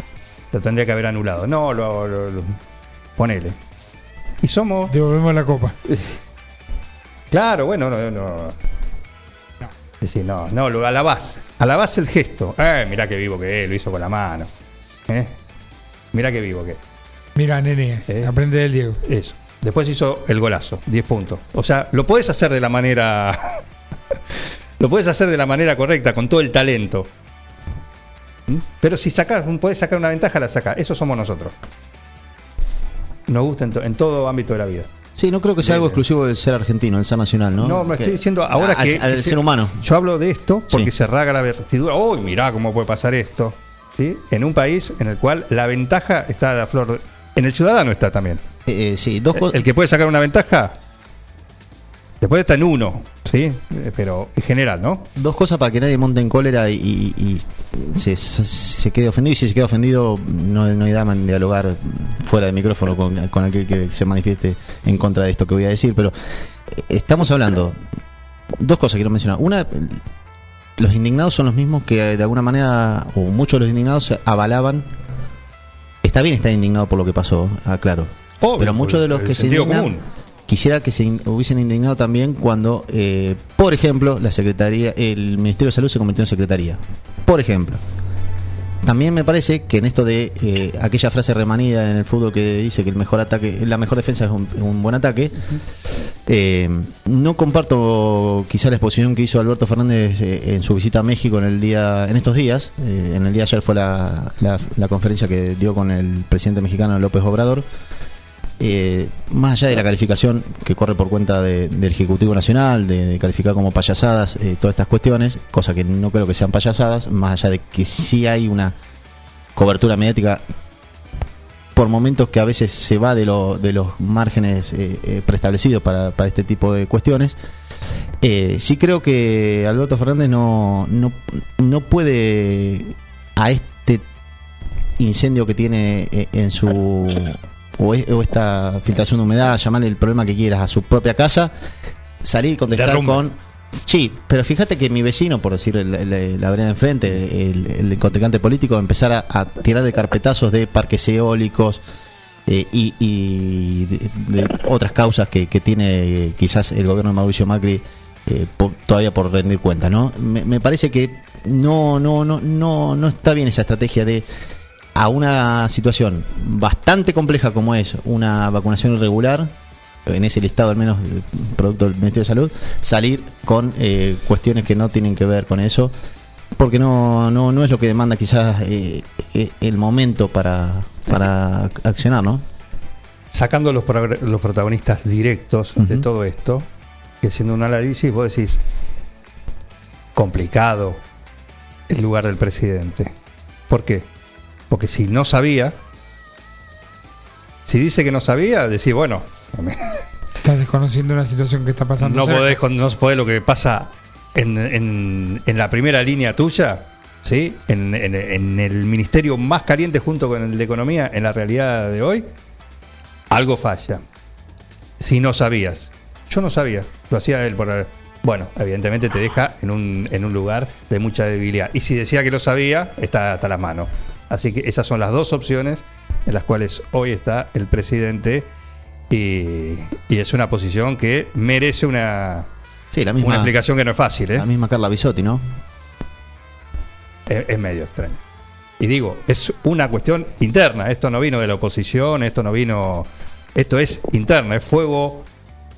lo tendría que haber anulado. No, lo, lo- lo- ponele. Y somos. Devolvemos la copa. Claro, bueno, no, no. Decir, no, no, lo alabás. Alabás el gesto. Eh, mirá qué vivo que es, lo hizo con la mano. Eh, mirá qué vivo que es. Mira, nene, Eh. aprende del Diego. Eso. Después hizo el golazo, 10 puntos. O sea, lo podés hacer de la manera. lo podés hacer de la manera correcta, con todo el talento. ¿Mm? Pero si sacás, podés sacar una ventaja, la sacás. Eso somos nosotros. Nos gusta en, to- en todo ámbito de la vida. Sí, no creo que sea algo exclusivo del ser argentino, del ser nacional, ¿no? No, me estoy diciendo ahora a- que. al que se- ser humano. Yo hablo de esto porque Sí. se raga la vertidura. ¡Uy, mirá cómo puede pasar esto! ¿Sí? En un país en el cual la ventaja está a la flor. En el ciudadano está también. Eh, eh, sí, dos cosas. El que puede sacar una ventaja. Después está en uno, ¿sí? Eh, Pero en general, ¿no? Dos cosas para que nadie monte en cólera y, y- y se, se- quede ofendido. Y si se queda ofendido, no, no hay dama en dialogar fuera de micrófono con, con aquel que se manifieste en contra de esto que voy a decir. Pero eh, estamos hablando. Dos cosas quiero mencionar. Una, los indignados son los mismos que de alguna manera, o muchos de los indignados avalaban. Está bien estar indignado por lo que pasó, aclaro. Obvio, pero muchos de los que se indignan común. quisiera que se in- hubiesen indignado también cuando, eh, por ejemplo, la secretaría, el Ministerio de Salud se convirtió en secretaría. Por ejemplo. También me parece que en esto de eh, aquella frase remanida en el fútbol que dice que el mejor ataque, la mejor defensa es un, un buen ataque, eh, no comparto quizá la exposición que hizo Alberto Fernández eh, en su visita a México en el día, en estos días. En el día de ayer fue la, la- la conferencia que dio con el presidente mexicano López Obrador. Eh, más allá de la calificación que corre por cuenta de- del Ejecutivo Nacional, de, calificar como payasadas eh, todas estas cuestiones, cosa que no creo que sean payasadas, más allá de que sí hay una cobertura mediática por momentos que a veces se va de, lo- de los márgenes eh, preestablecidos para, para este tipo de cuestiones. Sí creo que Alberto Fernández no, no, no puede a este incendio que tiene en su o, es- o esta filtración de humedad, llamarle el problema que quieras a su propia casa, salir y contestar con Sí, pero fíjate que mi vecino, por decir el- el- la vereda de enfrente, el, el contrincante político, empezar a, a tirarle carpetazos de parques eólicos eh, y, y de, de otras causas que, que tiene eh, quizás el gobierno de Mauricio Macri eh, todavía por rendir cuenta, ¿no? Me, me parece que no, no, no, no, no está bien esa estrategia de a una situación bastante compleja como es una vacunación irregular, en ese listado al menos eh, producto del Ministerio de Salud, salir con eh, cuestiones que no tienen que ver con eso, porque no, no, no es lo que demanda quizás eh, eh, el momento para, para accionar, ¿no? Sacando los, los protagonistas directos de todo esto, que siendo un análisis, vos decís, complicado el lugar del presidente. ¿Por qué? Porque si no sabía, si dice que no sabía, decís, bueno, Estás desconociendo una situación que está pasando. no cerca. podés, no podés lo que pasa en, en- en la primera línea tuya, ¿sí? En el ministerio más caliente junto con el de Economía, en la realidad de hoy, algo falla. Si no sabías. Yo no sabía, lo hacía él por... Bueno, evidentemente te deja en un, en un lugar de mucha debilidad. Y si decía que lo sabía, está hasta las manos. Así que esas son las dos opciones en las cuales hoy está el presidente y, y es una posición que merece una, Sí, la una misma, explicación que no es fácil, ¿eh? la misma Carla Bisotti, ¿no? es, es medio extraño. Y digo, es una cuestión interna, esto no vino de la oposición, esto no vino, esto es interno, es fuego,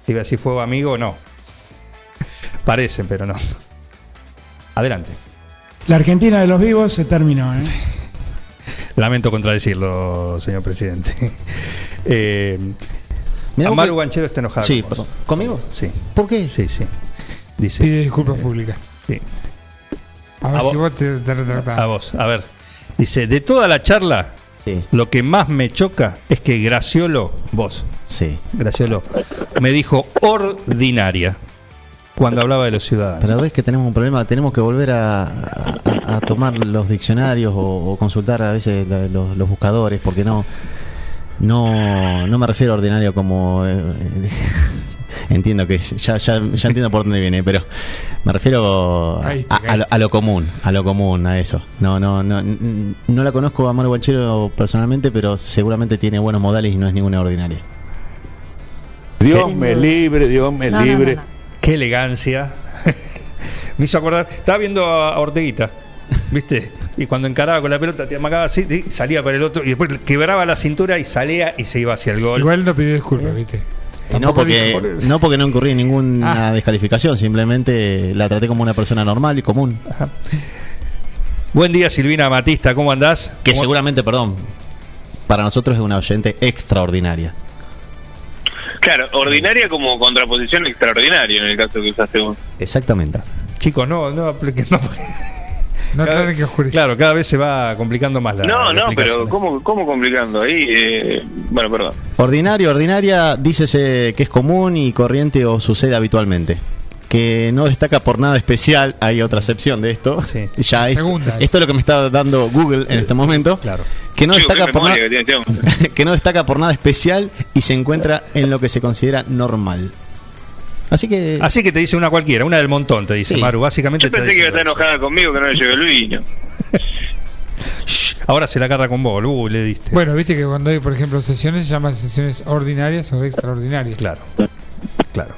iba a decir fuego amigo, no. Parecen, pero no. Adelante. La Argentina de los vivos se terminó. ¿eh? Lamento contradecirlo, señor presidente. Eh, que- Banchero está enojado. Sí, con. ¿Conmigo? Sí, ¿Por qué? sí, sí. Dice, Pide disculpas públicas. sí. A ver A si vos- vos te, te retratás. A vos, a ver. Dice, de toda la charla, Sí, lo que más me choca es que Graciolo, vos, sí. Graciolo, me dijo ordinaria cuando hablaba de los ciudadanos. Pero ves que tenemos un problema, tenemos que volver a, a- a tomar los diccionarios o, o consultar a veces la- los, los buscadores, porque no, no, no me refiero a ordinario como... eh, entiendo que ya, ya, ya entiendo por dónde viene, pero me refiero a, a lo, a lo común, a lo común, a eso. No, no, no, no la conozco a Mario Guanchero personalmente, pero seguramente tiene buenos modales y no es ninguna ordinaria. Dios me libre, Dios me No, no, libre. no, no. Qué elegancia. me hizo acordar, estaba viendo a Orteguita, ¿viste? Y cuando encaraba con la pelota, te amagaba así, y salía para el otro, y después quebraba la cintura y salía y se iba hacia el gol. Igual no pidió disculpas, ¿viste? Y no porque, por no porque no incurrí en ninguna Ah. descalificación, simplemente la traté como una persona normal y común. Buen día, Silvina Matista, ¿cómo andás? Que ¿Cómo- seguramente, perdón, para nosotros es una oyente extraordinaria. Claro, ordinaria como contraposición extraordinaria en el caso que usaste vos. Exactamente. Chicos, no, no apliquen. No, No cada- que claro, cada vez se va complicando más la. no, la no, pero explicación. ¿cómo, cómo complicando? Ahí, eh, bueno, perdón. Ordinario, ordinaria, dícese que es común y corriente o sucede habitualmente. Que no destaca por nada especial, hay otra excepción de esto. Sí. Ya esto, Segunda es. esto es lo que me está dando Google en este momento. Claro. Que no, destaca por nada, que este que no destaca por nada especial y se encuentra en lo que se considera normal. Así que Así que te dice una cualquiera, una del montón, te dice Sí. Maru. Básicamente Yo te pensé que iba a estar enojada conmigo que no le llevé el vino. Ahora se la agarra con vos, uy, le diste. Bueno, viste que cuando hay, por ejemplo, sesiones se llaman sesiones ordinarias o extraordinarias. Claro, claro.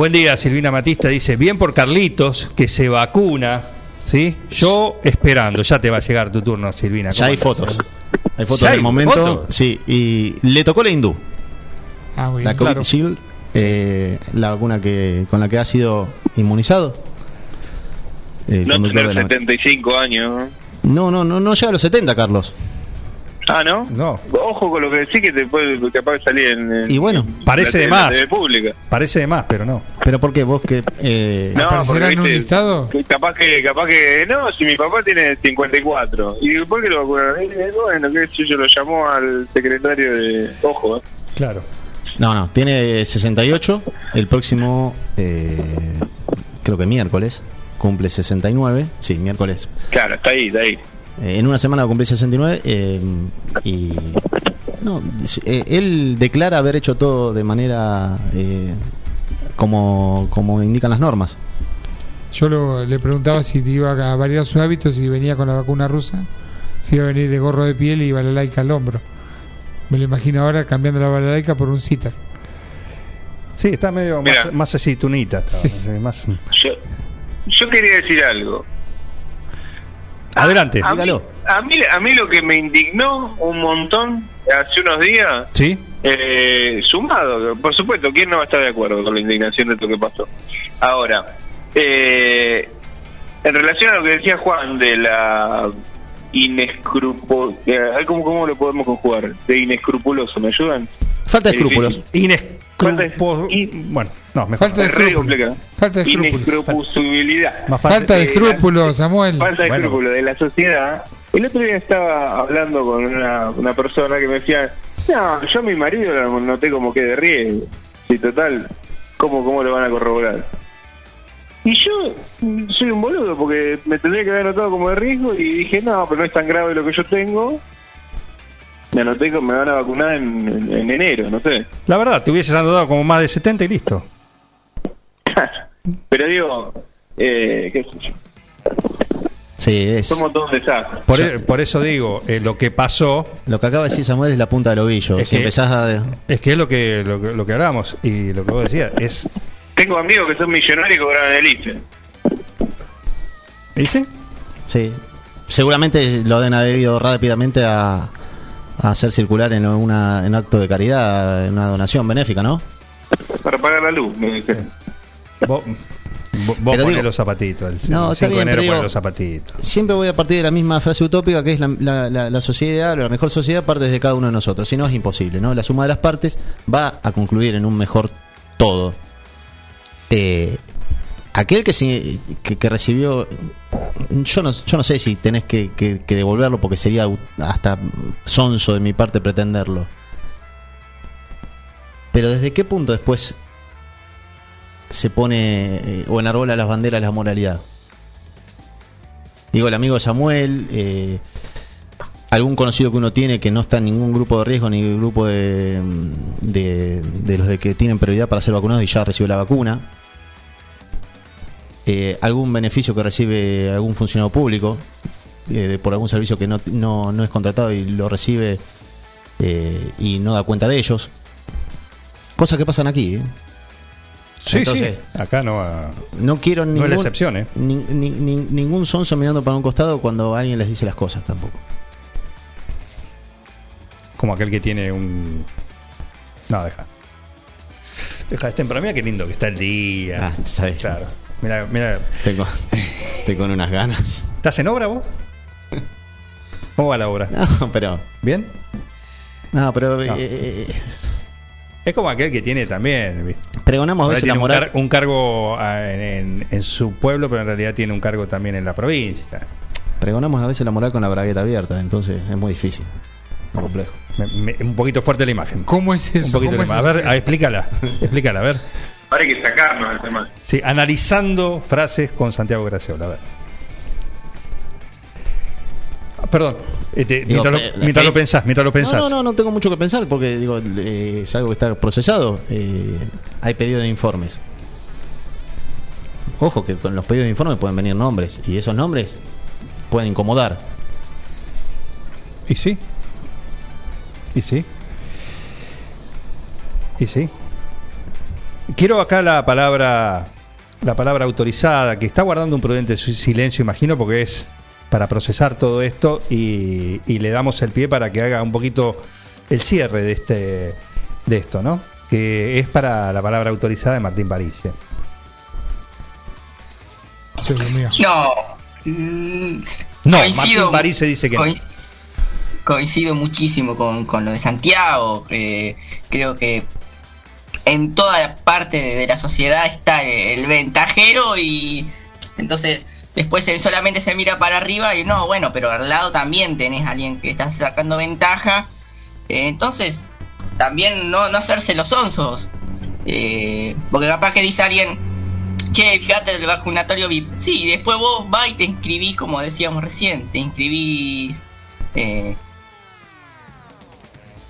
Buen día, Silvina Matista. Dice, bien por Carlitos, que se vacuna. ¿Sí? Yo esperando, ya te va a llegar tu turno, Silvina. ya ¿Cómo hay fotos. Hay fotos ¿Ya del hay momento. fotos? Sí, y le tocó la hindú. Ah, La. COVID Claro. Shield, eh, la vacuna que, con la que ha sido inmunizado. El No tener la- 75 años. No, no, no, no llega a los 70, Carlos. Ah, ¿no? No, Ojo con lo que decís que te puede capaz de salir en, en- Y bueno, parece de más. Pública. Parece de más, pero no. Pero ¿por qué vos que... eh, No, ¿Aparecerá porque, en un viste, listado? que capaz que, capaz que, no, si mi papá tiene 54. ¿Y por qué lo vacunaron? Eh, Bueno, qué sé yo, lo llamó al secretario de, ojo, eh. Claro. No, no, tiene 68. El próximo, eh, creo que miércoles, cumple 69. Sí, miércoles. Claro, está ahí, está ahí. Eh, en una semana va a cumplir 69. eh, y. No, eh, él declara haber hecho todo de manera. eh, como, como indican las normas. Yo lo- le preguntaba si iba a variar sus hábitos, si venía con la vacuna rusa, si iba a venir de gorro de piel y balalaica al hombro. Me lo imagino ahora cambiando la balalaica por un cítar. Sí, está medio Mira. más, más aceitunita. está, Sí. más- Yo, yo quería decir algo. Adelante. A mí, a, mí, a mí lo que me indignó un montón hace unos días, ¿Sí? eh, sumado, por supuesto, ¿quién no va a estar de acuerdo con la indignación de lo que pasó? Ahora, eh, en relación a lo que decía Juan de la inescrupo... eh, ¿cómo, ¿Cómo lo podemos conjugar? De inescrupuloso, ¿me ayudan? Falta de Es escrúpulos. difícil. Inescrupo... Y- Bueno, no, mejor. Falta de Es re escrúpulos. complicado. Falta de fácil. Falta de escrúpulos, Samuel. falta de Bueno. escrúpulo de la sociedad. El otro día estaba hablando con una, una persona que me decía, no, yo a mi marido lo noté como que de riesgo. Sí, total, ¿cómo, ¿cómo lo van a corroborar? Y yo soy un boludo porque me tendría que haber notado como de riesgo y dije, no, pero no es tan grave lo que yo tengo. Me anoté que me van a vacunar en, en- en enero, no sé. La verdad, te hubieses andado como más de 70 y listo. pero digo, eh, qué sé yo, Sí, es. somos todos un desastre. Por, e- por eso digo, eh, lo que pasó Lo que acaba de decir Samuel es la punta del ovillo. Es si que- empezás a. es que es lo que, lo, que- lo que hablamos y lo que vos decías es... Tengo amigos que son millonarios y cobraban el IFE. ¿Dice? Sí. Seguramente lo deben haber ido rápidamente a, a hacer circular en, una, en un acto de caridad, en una donación benéfica, ¿no? Para pagar la luz, me dice. Vos- Vos Pero digo- los zapatitos. El, No, el está 5 de bien, enero digo- los zapatitos. Siempre voy a partir de la misma frase utópica que es la, la- la- la sociedad ideal o la mejor sociedad parte desde cada uno de nosotros. Si no, es imposible, ¿no? La suma de las partes va a concluir en un mejor todo. Eh, aquel que, sí- que, recibió. Yo no, yo no sé si tenés que, devolverlo porque sería hasta sonso de mi parte pretenderlo. Pero ¿desde qué punto después se pone eh, o enarbola las banderas de la moralidad? Digo, el amigo Samuel, eh, algún conocido que uno tiene que no está en ningún grupo de riesgo ni grupo de, de, de los de que tienen prioridad para ser vacunados y ya recibió la vacuna. Eh, algún beneficio que recibe algún funcionario público eh, por algún servicio que no, no, no es contratado y lo recibe eh, y no da cuenta de ellos. Cosas que pasan aquí. ¿eh? Sí, Entonces, sí. Acá no, No quiero no ningún, es la excepción, ¿eh? ni- ni- ni- ningún sonso mirando para un costado cuando alguien les dice las cosas tampoco. Como aquel que tiene un. No, deja. Deja este, pero mira qué lindo que está el día. Ah, sabes. Claro. Mira, mira. Tengo, con unas ganas. ¿Estás en obra vos? ¿Cómo va la obra? No, pero. ¿Bien? No, pero. No. eh, Es como aquel que tiene también. ¿viste? pregonamos a veces la tiene un, car- un cargo ah, en, en- en su pueblo, pero en realidad tiene un cargo también en la provincia. Pregonamos a veces la moral con la bragueta abierta, entonces es muy difícil. Muy complejo. Me- me- un poquito fuerte la imagen. ¿Cómo es eso? Un poquito ¿Cómo la es imagen. A ver, explícala. Explícala, a ver. Ahora hay que sacarnos el tema. Sí, analizando frases con Santiago Graciola. A ver. Ah, Perdón, este, Digo, mientras, lo, mientras lo pensás, mientras lo pensás. No, no, no, no tengo mucho que pensar porque digo, eh, es algo que está procesado. eh, hay pedido de informes. Ojo que con los pedidos de informes pueden venir nombres y esos nombres pueden incomodar. ¿Y sí? ¿Y sí? ¿Y sí? Quiero acá la palabra la palabra autorizada, que está guardando un prudente si- silencio, imagino, porque es para procesar todo esto y, y le damos el pie para que haga un poquito el cierre de este de esto, ¿no? Que es para la palabra autorizada de Martín París. ¿eh? Sí. No. mm, No, coincido- Martín París se dice que no. coinc- Coincido muchísimo con, con lo de Santiago. eh, creo que en toda parte de la sociedad está el, ventajero y entonces después él solamente se mira para arriba y no, bueno, pero al lado también tenés a alguien que está sacando ventaja. eh, entonces, también no, no hacerse los onzos. eh, porque capaz que dice alguien, che, fíjate el vacunatorio VIP. Sí, después vos vas y te inscribís, como decíamos recién, te inscribís eh,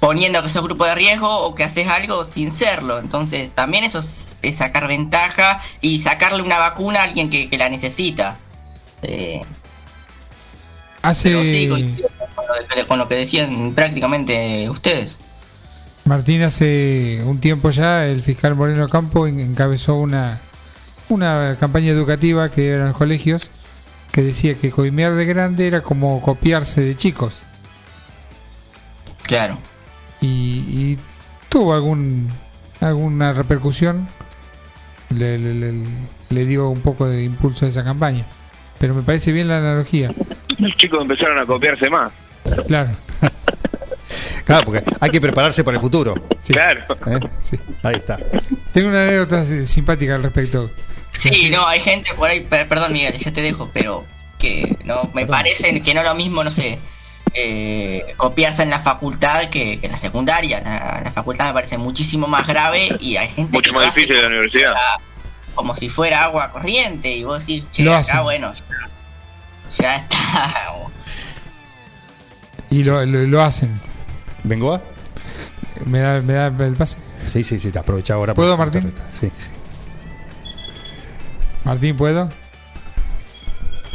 poniendo que sos grupo de riesgo o que haces algo sin serlo. Entonces, también eso es, sacar ventaja y sacarle una vacuna a alguien que, que la necesita. Eh, Hace. pero sí, con lo, que- con lo que decían prácticamente ustedes. Martín, hace un tiempo ya, el fiscal Moreno Campo en- encabezó una, una campaña educativa que eran los colegios que decía que coimear de grande era como copiarse de chicos. Claro. Y, y tuvo algún alguna repercusión. Le, le- le- le dio un poco de impulso a esa campaña. Pero me parece bien la analogía. Los chicos empezaron a copiarse más. Claro. Claro, porque hay que prepararse para el futuro. Sí. Claro. ¿eh? Sí. Ahí está. Tengo una anécdota simpática al respecto. Sí, no, hay gente por ahí, per- perdón Miguel, ya te dejo, pero que no me parece que no lo mismo, no sé, eh, copiarse en la facultad que, que en la secundaria. La, la facultad me parece muchísimo más grave y hay gente Mucho que lo más hace difícil de la como universidad. si fuera- Como si fuera agua corriente y vos decís, che, Lo acá bueno, ya, ya está. Y lo, lo, lo hacen. ¿Vengo a? ¿Me da, me da el pase? Sí, sí, sí, te aprovecha ahora. ¿Puedo, Martín? Sí, sí. Martín, ¿puedo?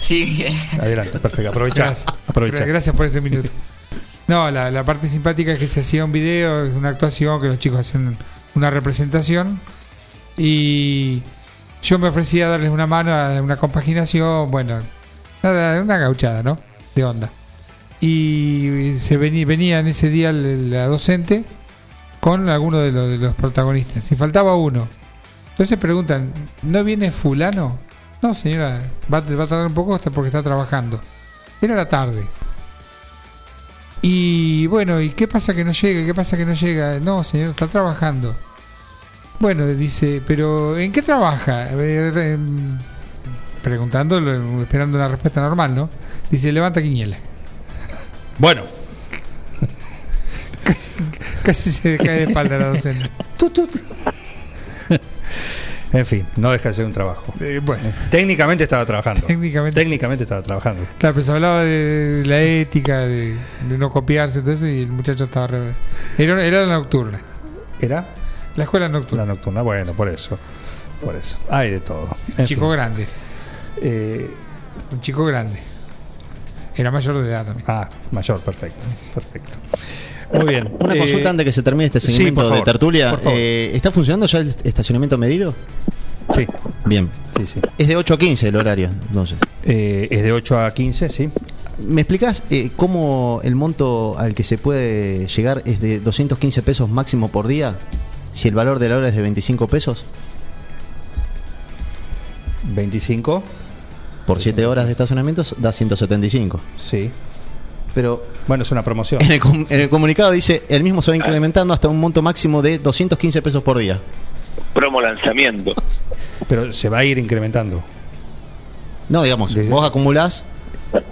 Sí, Adelante, perfecto. Aprovecha. Gracias. Gracias por este minuto. No, la, la parte simpática es que se hacía un video, una actuación, que los chicos hacen una representación. Y yo me ofrecía darles una mano a una compaginación, bueno, nada, una gauchada, ¿no? De onda. Y se venía, venía en ese día el- la docente con alguno de los, de los protagonistas. Y faltaba uno. Entonces preguntan, ¿no viene fulano? No, señora, va, va a tardar un poco hasta porque está trabajando. Era la tarde. Y bueno, ¿y qué pasa que no llega? ¿Qué pasa que no llega? No, señor, está trabajando. Bueno, dice, pero ¿en qué trabaja? Ver, em, Preguntando, esperando una respuesta normal, ¿no? Dice, levanta quiniela. Bueno, Casi se cae de espalda la docente. en fin, no deja de ser un trabajo. Eh, bueno, Técnicamente estaba trabajando. técnicamente. Técnicamente estaba trabajando. Claro, pero se hablaba de, la ética, de, de no copiarse, todo eso, y el muchacho estaba. re- Era, era la nocturna. ¿Era? La escuela nocturna. La nocturna, bueno, por eso. Por eso. Hay de todo. Un chico fin. grande. Eh, Un chico grande. Era mayor de edad también. ah, mayor, perfecto. Perfecto. Muy bien. Una Eh, consulta antes de que se termine este sí, segmento de favor, tertulia. por favor. Eh, ¿Está funcionando ya el estacionamiento medido? Sí, Bien. sí, sí. Es de 8 a 15 el horario, entonces. Eh, es de 8 a 15, sí. ¿Me explicás eh, cómo el monto al que se puede llegar es de 215 pesos máximo por día? Si el valor de la hora es de 25 pesos 25, por 7 horas de estacionamiento da 175. sí. Pero Bueno, es una promoción. en el, com- en el comunicado dice el mismo se va incrementando hasta un monto máximo de 215 pesos por día. Promo lanzamiento. Pero se va a ir incrementando. No, digamos, vos acumulás,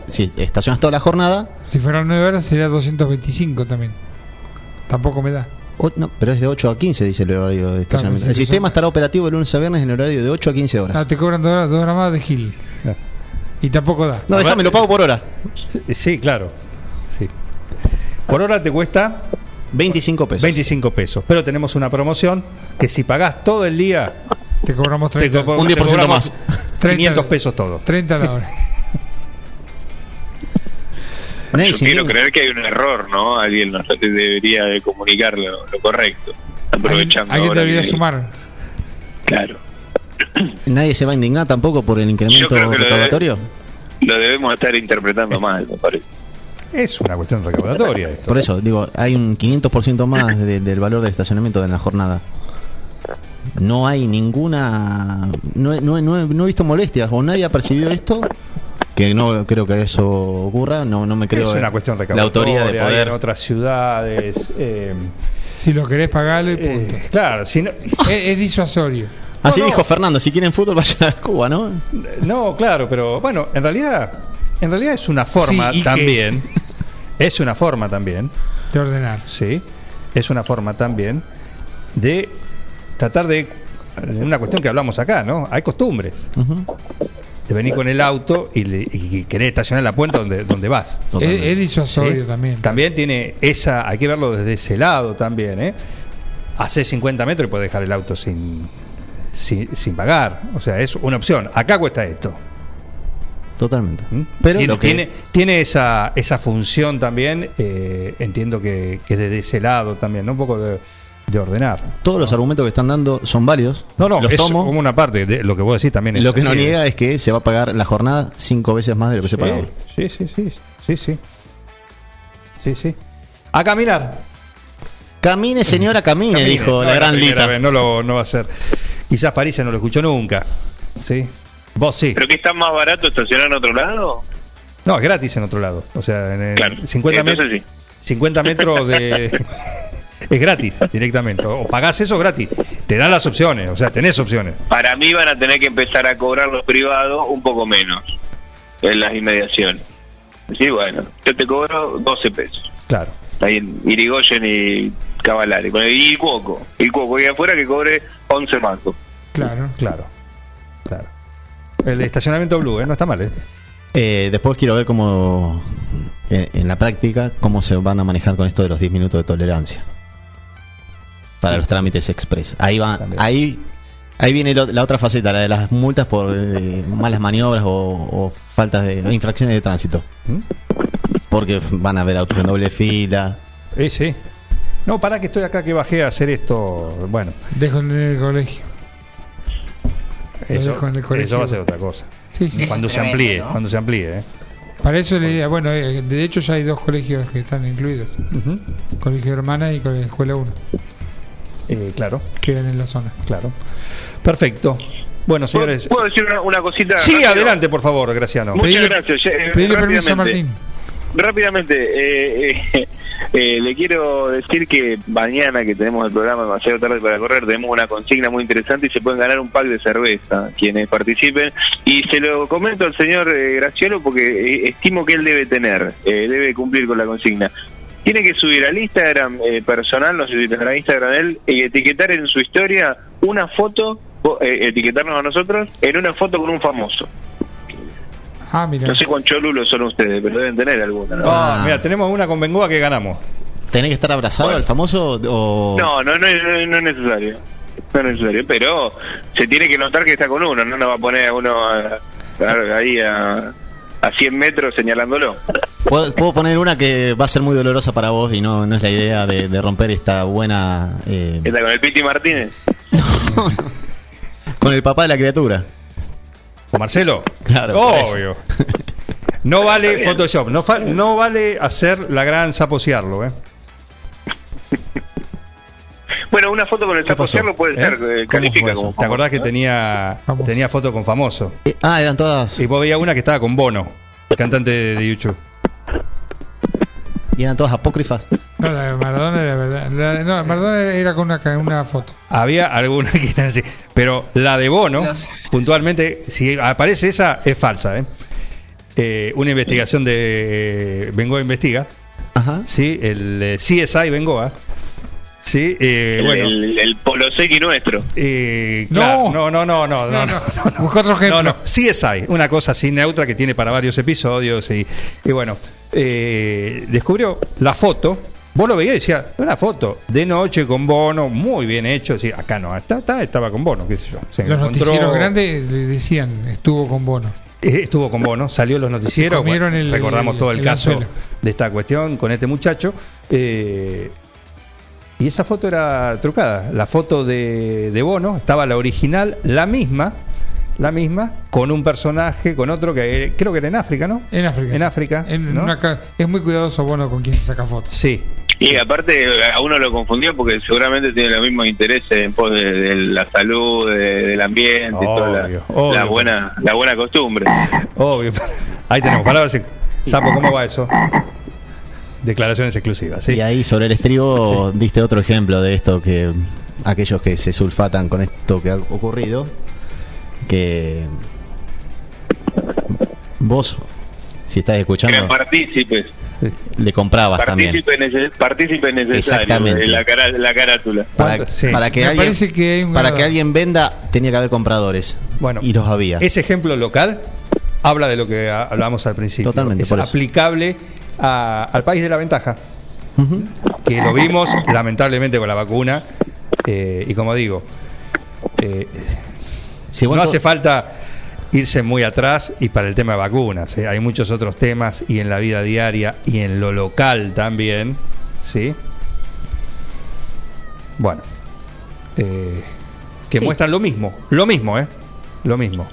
si estacionas toda la jornada, Si fueran 9 horas sería 225 también. Tampoco me da. o- no, pero es de 8 a 15, dice el horario de estacionamiento. el sistema son- estará operativo de lunes a viernes en horario de 8 a 15 horas. Ah, te cobran 2 horas, dos horas más de Gil. Ah. Y tampoco da. No, déjame, lo pago por hora. Sí, claro. Sí. Por hora te cuesta 25 pesos. 25 pesos. Pero tenemos una promoción que si pagás todo el día, Te cobramos te 30, co- Un te 10% cobramos más. 500 pesos todo. 30 a la hora. Yo quiero creer que hay un error, ¿no? Alguien nos debería de comunicar lo, lo correcto. Alguien, Aprovechando alguien debería que- sumar. Claro. Nadie se va a indignar tampoco por el incremento recaudatorio. Lo debemos estar interpretando mal, me parece. Es una cuestión recaudatoria esto. Por eso, digo, hay un 500% más de- del valor del estacionamiento en la jornada. No hay ninguna. No, he- no no no he visto molestias o nadie ha percibido esto. Que no creo que eso ocurra. No, no me creo. es una cuestión la recaudatoria. autoría de hay poder. en otras ciudades. eh, Si lo querés pagarle, punto. eh, claro, si no, es, es disuasorio. Así no, no. dijo Fernando: si quieren fútbol, vayan a Cuba, ¿no? no, claro, pero bueno, en realidad, en realidad es una forma también. Es una forma también. De ordenar. Sí, es una forma también de tratar de una cuestión que hablamos acá, ¿no? Hay costumbres de venir con el auto y, le- y querer estacionar en la puerta donde, donde vas. Es, es disuasorio ¿sí? también. También tiene esa, hay que verlo desde ese lado también, ¿eh? Hace 50 metros y puedes dejar el auto sin, sin, sin pagar. O sea, es una opción. Acá cuesta esto. Totalmente. ¿Mm? Pero tiene, lo que- tiene, tiene esa, esa función también, eh, entiendo que, que desde ese lado también, ¿no? Un poco de, de ordenar. Todos los argumentos que están dando son válidos. No, no, los es tomo. como una parte de lo que vos decís también. es Lo que no así, niega es que se va a pagar la jornada cinco veces más de lo que se pagaba. Sí, sí, sí, sí, sí. Sí, sí. A caminar. Camine, señora, camine, Camine. dijo No la gran Lita. vez, no, lo, no va a ser. Quizás París no lo escuchó nunca. Sí. Vos sí. ¿Pero que está más barato estacionar en otro lado? No, es gratis en otro lado. O sea, en el Claro. 50, Entonces met- sí. 50 metros de. es gratis directamente. O pagás eso gratis. Te dan las opciones. O sea, tenés opciones. Para mí van a tener que empezar a cobrar los privados un poco menos en las inmediaciones. Sí, bueno, yo te cobro 12 pesos. Claro. Ahí en Irigoyen y Cavalari. Y el Cuoco. El Cuoco. Y afuera que cobre 11 mangos. Claro. Claro. Claro. El estacionamiento blue, ¿eh? No está mal, ¿eh? Eh, después quiero ver cómo, en, en la práctica, cómo se van a manejar con esto de los 10 minutos de tolerancia. Para los trámites express. Ahí va, También. ahí, ahí viene lo- la otra faceta, la de las multas por eh, malas maniobras o, o faltas de o infracciones de tránsito. ¿Mm? Porque van a haber autos en doble fila. Eh, sí. No, para que estoy acá que bajé a hacer esto. Bueno, Dejo en el colegio. Eso, dejo en el colegio. eso va a ser otra cosa. Sí, sí. Eso Cuando se tremendo, amplíe, ¿no? cuando se amplíe, ¿eh? Para eso le diría, bueno, eh, de hecho ya hay dos colegios que están incluidos. Ujú. Colegio Hermana y Colegio Escuela 1. Eh, claro, Quedan en la zona. claro. Perfecto. Bueno, señores. ¿Puedo decir una, una cosita? Sí, rápido? adelante, por favor, Graciano. Muchas Pedile- gracias. Eh, Pedile permiso a. Martín. Rápidamente, eh, eh, eh, le quiero decir que mañana que tenemos el programa demasiado tarde para correr, tenemos una consigna muy interesante y se pueden ganar un pack de cerveza quienes participen. Y se lo comento al señor eh, Graciolo porque eh, estimo que él debe tener, eh, debe cumplir con la consigna. Tiene que subir al Instagram personal, no sé si tendrá Instagram él, y etiquetar en su historia una foto, etiquetarnos a nosotros en una foto con un famoso. Ah, mira. No sé cuán cholulos son ustedes, pero deben tener alguna. ¿no? Ah, mira, tenemos una con Bengoa que ganamos. ¿Tenés que estar abrazado al famoso o.? No, no, no, es- no es necesario. No es necesario, pero se tiene que notar que está con uno, no nos va a poner a uno a- a- ahí a, a 100 metros señalándolo. ¿Puedo, puedo poner una que va a ser muy dolorosa para vos y no, no es la idea de, de romper esta buena. eh, Está con el Piti Martínez. con el papá de la criatura. ¿Con Marcelo? Claro. Obvio. No vale. Photoshop, no, fa- no vale hacer la gran saposearlo, ¿eh? Bueno, una foto con el. Chapo puede ¿Eh? ser, eh, como ¿Te acordás que ¿eh? tenía, tenía foto con famoso? Eh, ah, eran todas. Y vos veías una que estaba con Bono, cantante de, de YouTube. Y eran todas apócrifas. No, la de Maradona era verdad. La de- no, Maradona era con una, foto. Había alguna que eran así, pero la de Bono, No sé. puntualmente, si aparece esa, es falsa, ¿eh? Eh, una investigación de Bengoa Investiga, Ajá. ¿sí? El eh, CSI Bengoa, ¿sí? Eh, El, bueno, el, el Poloseki nuestro. Eh, No. claro, no, no, no, no, no, no, no, ejemplo. no, no. CSI, una cosa así neutra que tiene para varios episodios y, y bueno, eh, descubrió la foto. Vos lo veías y decías, una foto de noche con Bono, muy bien hecho. Sí, acá no, está, está- estaba con Bono, qué sé yo. Se Los encontró- noticieros grandes le decían, estuvo con Bono. eh, Estuvo con Bono, salió los noticieros. El- recordamos el- todo el, el caso anzuelo. de esta cuestión con este muchacho. eh, y esa foto era trucada. La foto de, de Bono estaba la original, la misma, la misma, con un personaje, con otro que eh, creo que era en África, ¿no? En África. En sí. África. En ¿no? una ca- es muy cuidadoso Bono con quien se saca fotos. Sí. Y aparte a uno lo confundió porque seguramente tiene los mismos intereses en pos de, de la salud, de- del ambiente, y toda la, Obvio, la buena la buena costumbre. Obvio. Ahí tenemos. Palabras. ex- Sapo, ¿cómo va eso? Declaraciones exclusivas, sí. Y ahí sobre el estribo diste otro ejemplo de esto que aquellos que se sulfatan con esto que ha ocurrido, que vos, si estás Eran escuchando, partícipes, le comprabas también. partícipes, nece- partícipes necesarios Exactamente. de la, cara, la carátula. Para, ¿Cuánto? Sí. para que Me alguien, que para que alguien venda tenía que haber compradores. Bueno, y los había. Ese ejemplo local habla de lo que hablábamos al principio. Totalmente, Es por eso. aplicable a- al país de la ventaja, que lo vimos lamentablemente con la vacuna. eh, y como digo, eh, Si no no- hace falta irse muy atrás y para el tema de vacunas. ¿eh? Hay muchos otros temas y en la vida diaria y en lo local también. ¿Sí? Bueno. eh, que Sí. muestran lo mismo. Lo mismo, ¿eh? Lo mismo.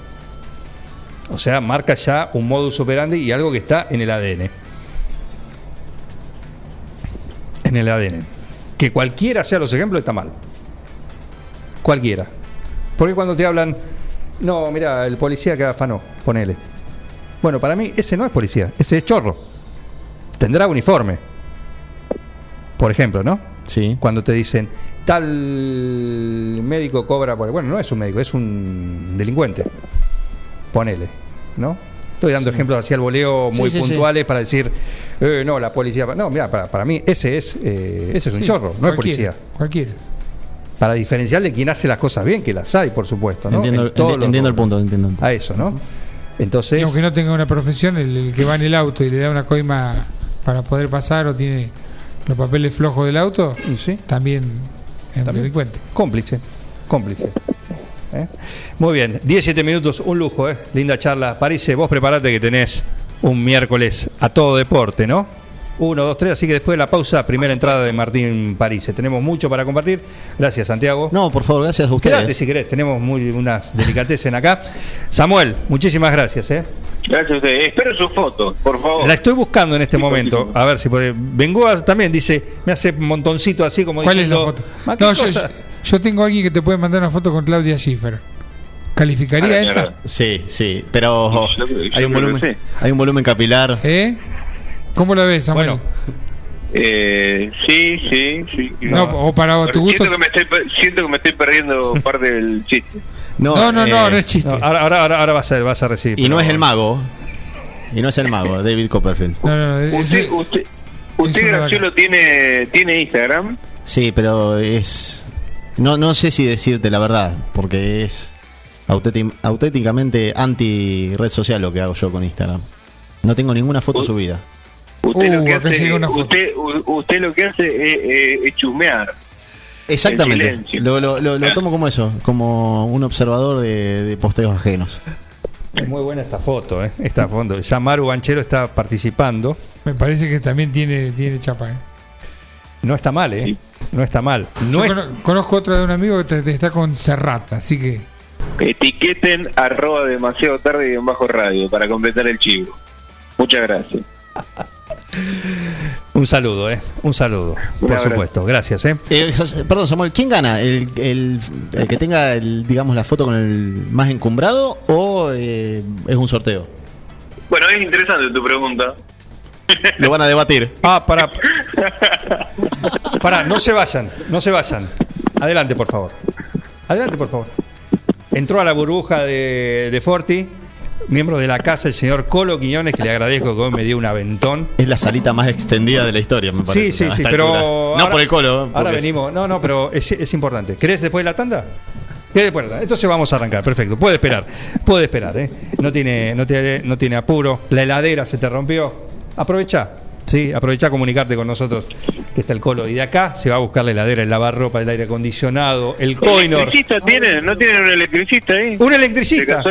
O sea, marca ya un modus operandi y algo que está en el ADN. En el ADN. Que cualquiera sea los ejemplos está mal. Cualquiera. Porque cuando te hablan, no, mira, el policía que afanó, ponele. Bueno, para mí ese no es policía, ese es chorro. Tendrá uniforme. Por ejemplo, ¿no? Sí. Cuando te dicen, tal médico cobra por... Bueno, no es un médico, es un delincuente. Ponele, ¿no? Estoy dando ejemplos hacia el voleo muy sí, sí. puntuales para decir, eh, no, la policía... No, mira, para, para mí ese es, eh, ese es un chorro, no es policía. Cualquiera. Para diferenciar de quien hace las cosas bien, que las hay, por supuesto, ¿no? Entiendo, En enti- entiendo el punto, entiendo. A eso, ¿no? Entonces, Y aunque no tenga una profesión, el, el que va en el auto y le da una coima para poder pasar o tiene los papeles flojos del auto, sí, también es un delincuente. cómplice, cómplice. ¿eh? Muy bien, 17 minutos, un lujo, ¿eh? Linda charla. París, vos preparate que tenés un miércoles a todo deporte, ¿no? Uno, dos, tres, así que después de la pausa, primera entrada de Martín París. Tenemos mucho para compartir. Gracias, Santiago. No, por favor, gracias a ustedes. Quédate si querés, tenemos muy unas delicatessen acá. Samuel, muchísimas gracias, ¿eh? Gracias a ustedes. Espero su foto, por favor. La estoy buscando en este Sí, momento. sí, sí. A ver si por Bengoa también dice, me hace un montoncito así como ¿Cuál es la diciendo. foto? "Ma, ¿qué No, yo, cosa?". yo tengo alguien que te puede mandar una foto con Claudia Schiffer. ¿Calificaría A la esa? Sí, sí, pero Yo- yo hay un volumen, sí. hay un volumen capilar. ¿Eh? ¿Cómo lo ves, Samuel? Bueno, Eh, sí, sí, sí. no, o para tu gusto. siento, que me estoy, per- siento que me estoy perdiendo parte del chiste. No, no, no, no, eh, es chiste. no, ahora, ahora, ahora, ahora vas, a, vas a recibir. Y no es el mago. Y no es el mago, David Copperfield. No, no, no, es- Usted, usted, usted Graciolo, tiene, tiene Instagram. Sí, pero es. No, no sé si decirte la verdad, porque es auténti- auténticamente anti red social lo que hago yo con Instagram. No tengo ninguna foto subida. Usted, lo Uh, que hace, una usted, lo que hace es, es- es chusmear. Exactamente. Lo, lo- lo- lo tomo como eso, como un observador de, de posteos ajenos. Es muy buena esta foto, ¿eh? Esta foto. Ya Maru Banchero está participando. Me parece que también tiene, tiene chapa. ¿eh? No está mal, ¿eh? No está mal. No Yo es- cono- conozco otra de un amigo que te- te está con Serrata, así que. Etiqueten arroba demasiado tarde y en bajo radio para completar el chivo. Muchas gracias. Un saludo, ¿eh? Un saludo, por supuesto. Gracias, ¿eh? Eh, perdón, Samuel, ¿quién gana? ¿El, el- el que tenga, el, digamos, la foto con el más encumbrado o eh, es un sorteo? Bueno, es interesante tu pregunta. Lo van a debatir. Ah, para. Para, no se vayan, no se vayan. Adelante, por favor. Adelante, por favor. Entró a la burbuja de, de Forti, miembro de la casa, el señor Colo Quiñones, que le agradezco que hoy me dio un aventón. Es la salita más extendida de la historia, me parece. Sí, sí, sí, pero. altura. No ahora- por el colo. Ahora es- venimos. No, no, pero es, es importante. ¿Querés después de la tanda? Entonces vamos a arrancar, perfecto. Puede esperar, puede esperar, ¿eh? No tiene, no tiene, no tiene apuro. La heladera se te rompió. Aprovecha, sí, aprovecha a comunicarte con nosotros que está el colo. Y de acá se va a buscar la heladera, el lavarropa, el aire acondicionado, el coinor. ¿Electricista tienen? ¿No tienen un electricista ahí? ¿Un ¿De electricista?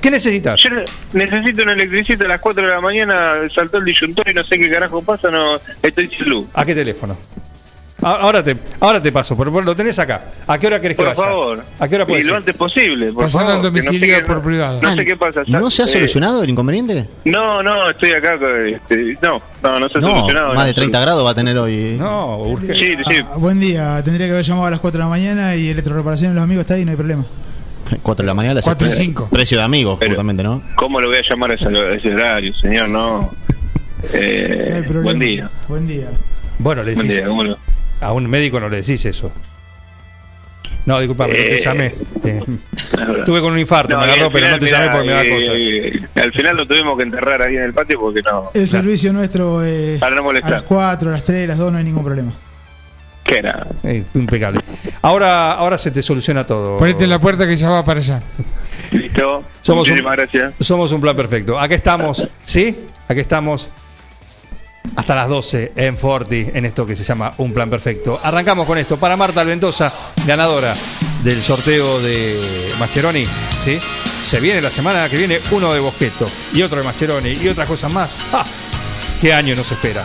¿Qué necesitas? Yo ne- necesito un electricista a las 4 de la mañana, saltó el disyuntor y no sé qué carajo pasa, no estoy sin luz. ¿A qué teléfono? Ahora te, ahora te paso, por, por- lo tenés acá. ¿A qué hora querés que Por vaya? favor. ¿A qué hora puede Y lo antes posible, por favor. al que no sé domicilio qué- por privado. No Ah, sé qué pasa. ¿No se ha Eh, solucionado el inconveniente? No, no, estoy acá. con, Este, no, no, no se ha No, solucionado. más de no. 30 grados va a tener hoy. No, urge. Sí, sí. Ah, buen día, tendría que haber llamado a las 4 de la mañana y electroreparación de los amigos está ahí, no hay problema. 4 de la mañana. Cuatro y precio- cinco. Precio de amigos, Pero- justamente, ¿no? ¿Cómo lo voy a llamar a ese, a ese horario, señor? No. Eh, No buen día. Buen día. Bueno, le Buen decís, día, ¿cómo lo- a un médico no le decís eso. No, disculpame, no te Eh, llamé. Te- Tuve con un infarto, No, me agarró, al pero no final, te llamé porque me da eh, cosa. eh, al final lo tuvimos que enterrar ahí en el patio porque no. El servicio nuestro eh, Para no a molestar. las 4, a las 3, a las 2 no hay ningún problema. ¿Qué era? Eh, impecable. Ahora, ahora se te soluciona todo. Ponete en la puerta que ya va para allá. Listo. Somos un- Muchísimas gracias. Somos un plan perfecto. Aquí estamos, ¿sí? Aquí estamos hasta las 12 en Forti, en esto que se llama Un Plan Perfecto. Arrancamos con esto. Para Marta Alventosa, ganadora del sorteo de Mascheroni, ¿sí? Se viene la semana que viene uno de Bosqueto y otro de Mascheroni y otras cosas más. ¡Ah! ¿Qué año nos espera?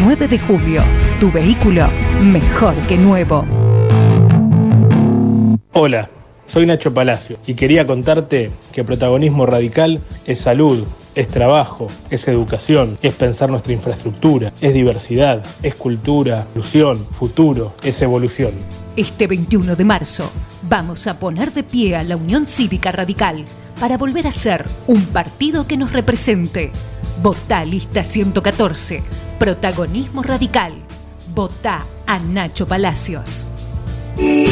9 de julio. Tu vehículo mejor que nuevo. Hola, soy Nacho Palacio y quería contarte que protagonismo radical es salud, es trabajo, es educación, es pensar nuestra infraestructura, es diversidad, es cultura, inclusión, futuro, es evolución. Este 21 de marzo vamos a poner de pie a la Unión Cívica Radical para volver a ser un partido que nos represente. Votá lista 114. Protagonismo radical. Votá a Nacho Palacios.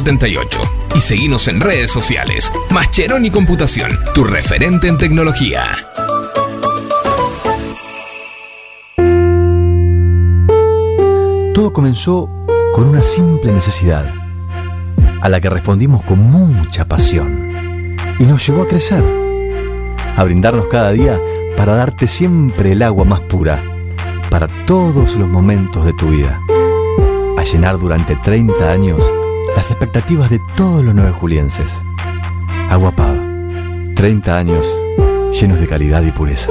1278 y seguinos en redes sociales. Mascheroni Computación, tu referente en tecnología. Todo comenzó con una simple necesidad, a la que respondimos con mucha pasión, y nos llevó a crecer, a brindarnos cada día para darte siempre el agua más pura, para todos los momentos de tu vida, a llenar durante 30 años las expectativas de todos los nueve julienses. Agua Pava, 30 años llenos de calidad y pureza.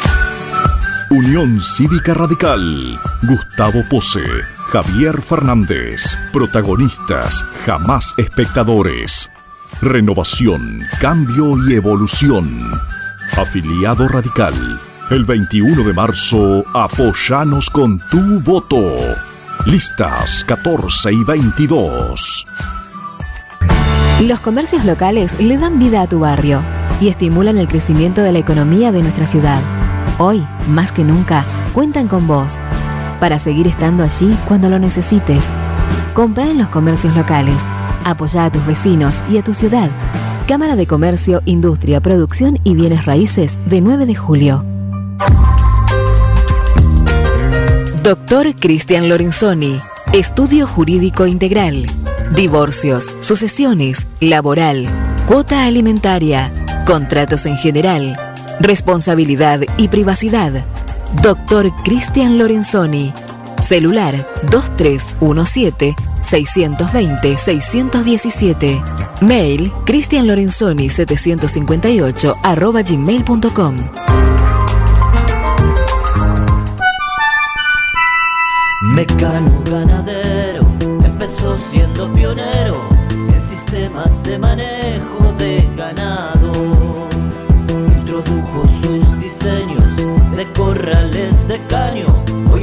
Unión Cívica Radical. Gustavo Pose. Javier Fernández. Protagonistas, jamás espectadores. Renovación, cambio y evolución. Afiliado Radical. El 21 de marzo, apoyanos con tu voto. Listas 14 y 22. Los comercios locales le dan vida a tu barrio y estimulan el crecimiento de la economía de nuestra ciudad. Hoy, más que nunca, cuentan con vos para seguir estando allí cuando lo necesites. Compra en los comercios locales. Apoya a tus vecinos y a tu ciudad. Cámara de Comercio, Industria, Producción y Bienes Raíces de 9 de julio. Doctor Cristian Lorenzoni, Estudio Jurídico Integral. divorcios, sucesiones, laboral, cuota alimentaria, contratos en general, responsabilidad y privacidad. Doctor Cristian Lorenzoni. Celular 2317 620 617. Mail cristianlorenzoni 758 arroba gmail.com. Mecano ganadero empezó siendo pionero en sistemas de manejo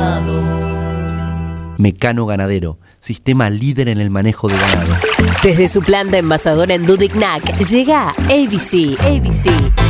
ganado. Mecano Ganadero, sistema líder en el manejo de ganado. Desde su planta envasadora en Dudignac llega ABC. ABC.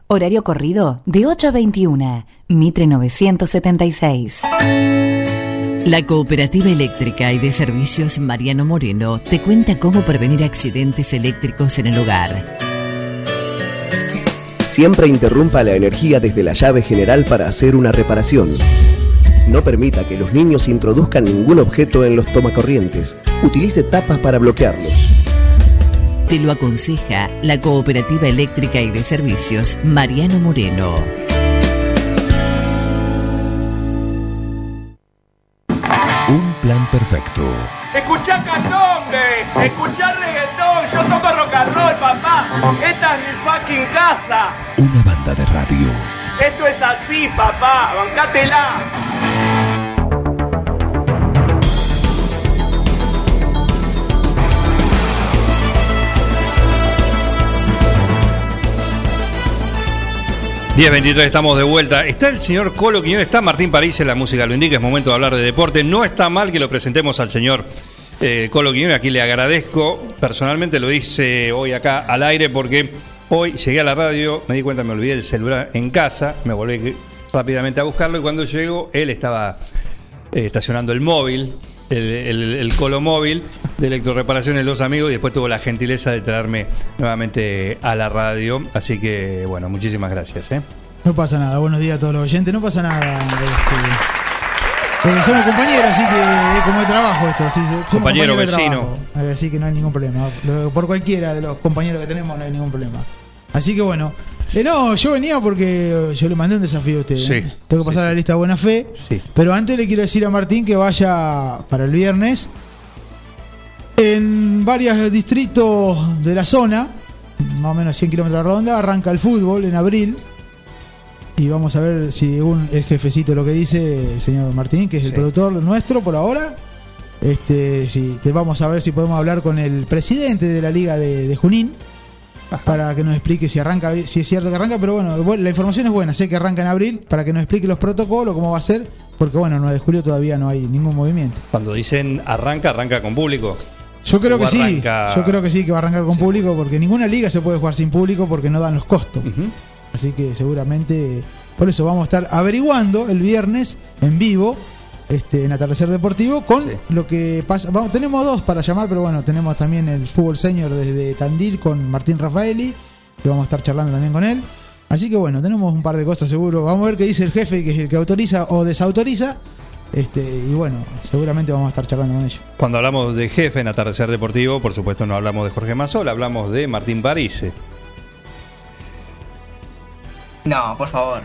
Horario corrido de 8 a 21. Mitre 976. La Cooperativa Eléctrica y de Servicios Mariano Moreno te cuenta cómo prevenir accidentes eléctricos en el hogar. Siempre interrumpa la energía desde la llave general para hacer una reparación. No permita que los niños introduzcan ningún objeto en los tomacorrientes. Utilice tapas para bloquearlos. Te lo aconseja la Cooperativa Eléctrica y de Servicios Mariano Moreno. Un plan perfecto. Escuchá candombe, escuchá reggaetón, yo toco rock and roll, papá. Esta es mi fucking casa. Una banda de radio. Esto es así, papá, bancátela. 10.23 estamos de vuelta. Está el señor Colo Quiñones, está Martín París en la música, lo indica, es momento de hablar de deporte. No está mal que lo presentemos al señor eh, Colo Quiñones, aquí le agradezco. Personalmente lo hice hoy acá al aire porque hoy llegué a la radio, me di cuenta, me olvidé el celular en casa, me volví rápidamente a buscarlo y cuando llego él estaba eh, estacionando el móvil, el, Colo móvil de electroreparaciones Los Amigos y después tuvo la gentileza de traerme nuevamente a la radio. Así que, bueno, muchísimas gracias. ¿eh? No pasa nada, buenos días a todos los oyentes, no pasa nada. este, porque somos compañeros, así que es como de trabajo esto. sí, Compañero, vecino. trabajo, Así que no hay ningún problema. Por cualquiera de los compañeros que tenemos no hay ningún problema. Así que bueno. Eh, no, yo venía porque yo le mandé un desafío a usted. Sí, ¿eh? Tengo que pasar a la lista de buena fe. Pero antes le quiero decir a Martín que vaya para el viernes en varios distritos de la zona, más o menos 100 kilómetros de redonda, arranca el fútbol en abril. y vamos a ver si según el jefecito lo que dice el señor Martín, que es el productor nuestro por ahora. Este, sí, te vamos a ver si podemos hablar con el presidente de la liga de, de Junín para que nos explique si arranca, si es cierto que arranca, pero bueno, bueno, la información es buena, sé que arranca en abril, para que nos explique los protocolos, cómo va a ser, porque bueno, el 9 de julio todavía no hay ningún movimiento. Cuando dicen arranca, arranca con público. Yo creo que sí, yo creo que sí, que va a arrancar con público, porque ninguna liga se puede jugar sin público porque no dan los costos. Así que seguramente, por eso vamos a estar averiguando el viernes en vivo. Este, en Atardecer Deportivo con lo que pasa. Vamos, tenemos dos para llamar, pero bueno, tenemos también el fútbol senior desde Tandil con Martín Rafaeli, que vamos a estar charlando también con él. Así que bueno, tenemos un par de cosas seguro. Vamos a ver qué dice el jefe, que es el que autoriza o desautoriza. Este, y bueno, seguramente vamos a estar charlando con ellos. Cuando hablamos de jefe en Atardecer Deportivo, por supuesto no hablamos de Jorge Mazol, hablamos de Martín Parise. No, por favor.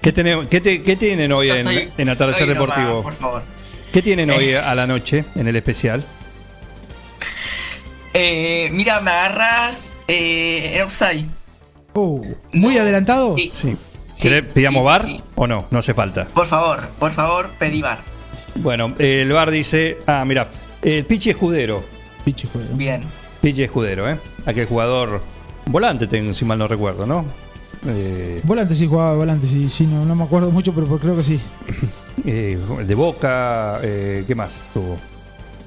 ¿Qué, tenemos- qué te- qué tienen hoy en, soy- en Atardecer Deportivo? por favor. ¿Qué tienen hoy Eh. a la noche en el especial? Eh, mira, me agarras eh, en offside. Uh, ¿Muy adelantado? Sí. ¿Querés- ¿Pidamos bar o no? No hace falta. Por favor, por favor, pedí bar. Bueno, el bar dice. Ah, mira, el Pichi Escudero. Pichi Escudero. Bien. Pichi Escudero, ¿eh? Aquel jugador. Volante, tengo, si mal no recuerdo, ¿no? Eh, Volante sí jugaba volante, sí, sí, no, no me acuerdo mucho, pero creo que sí. eh, el de Boca, eh, ¿qué más tuvo?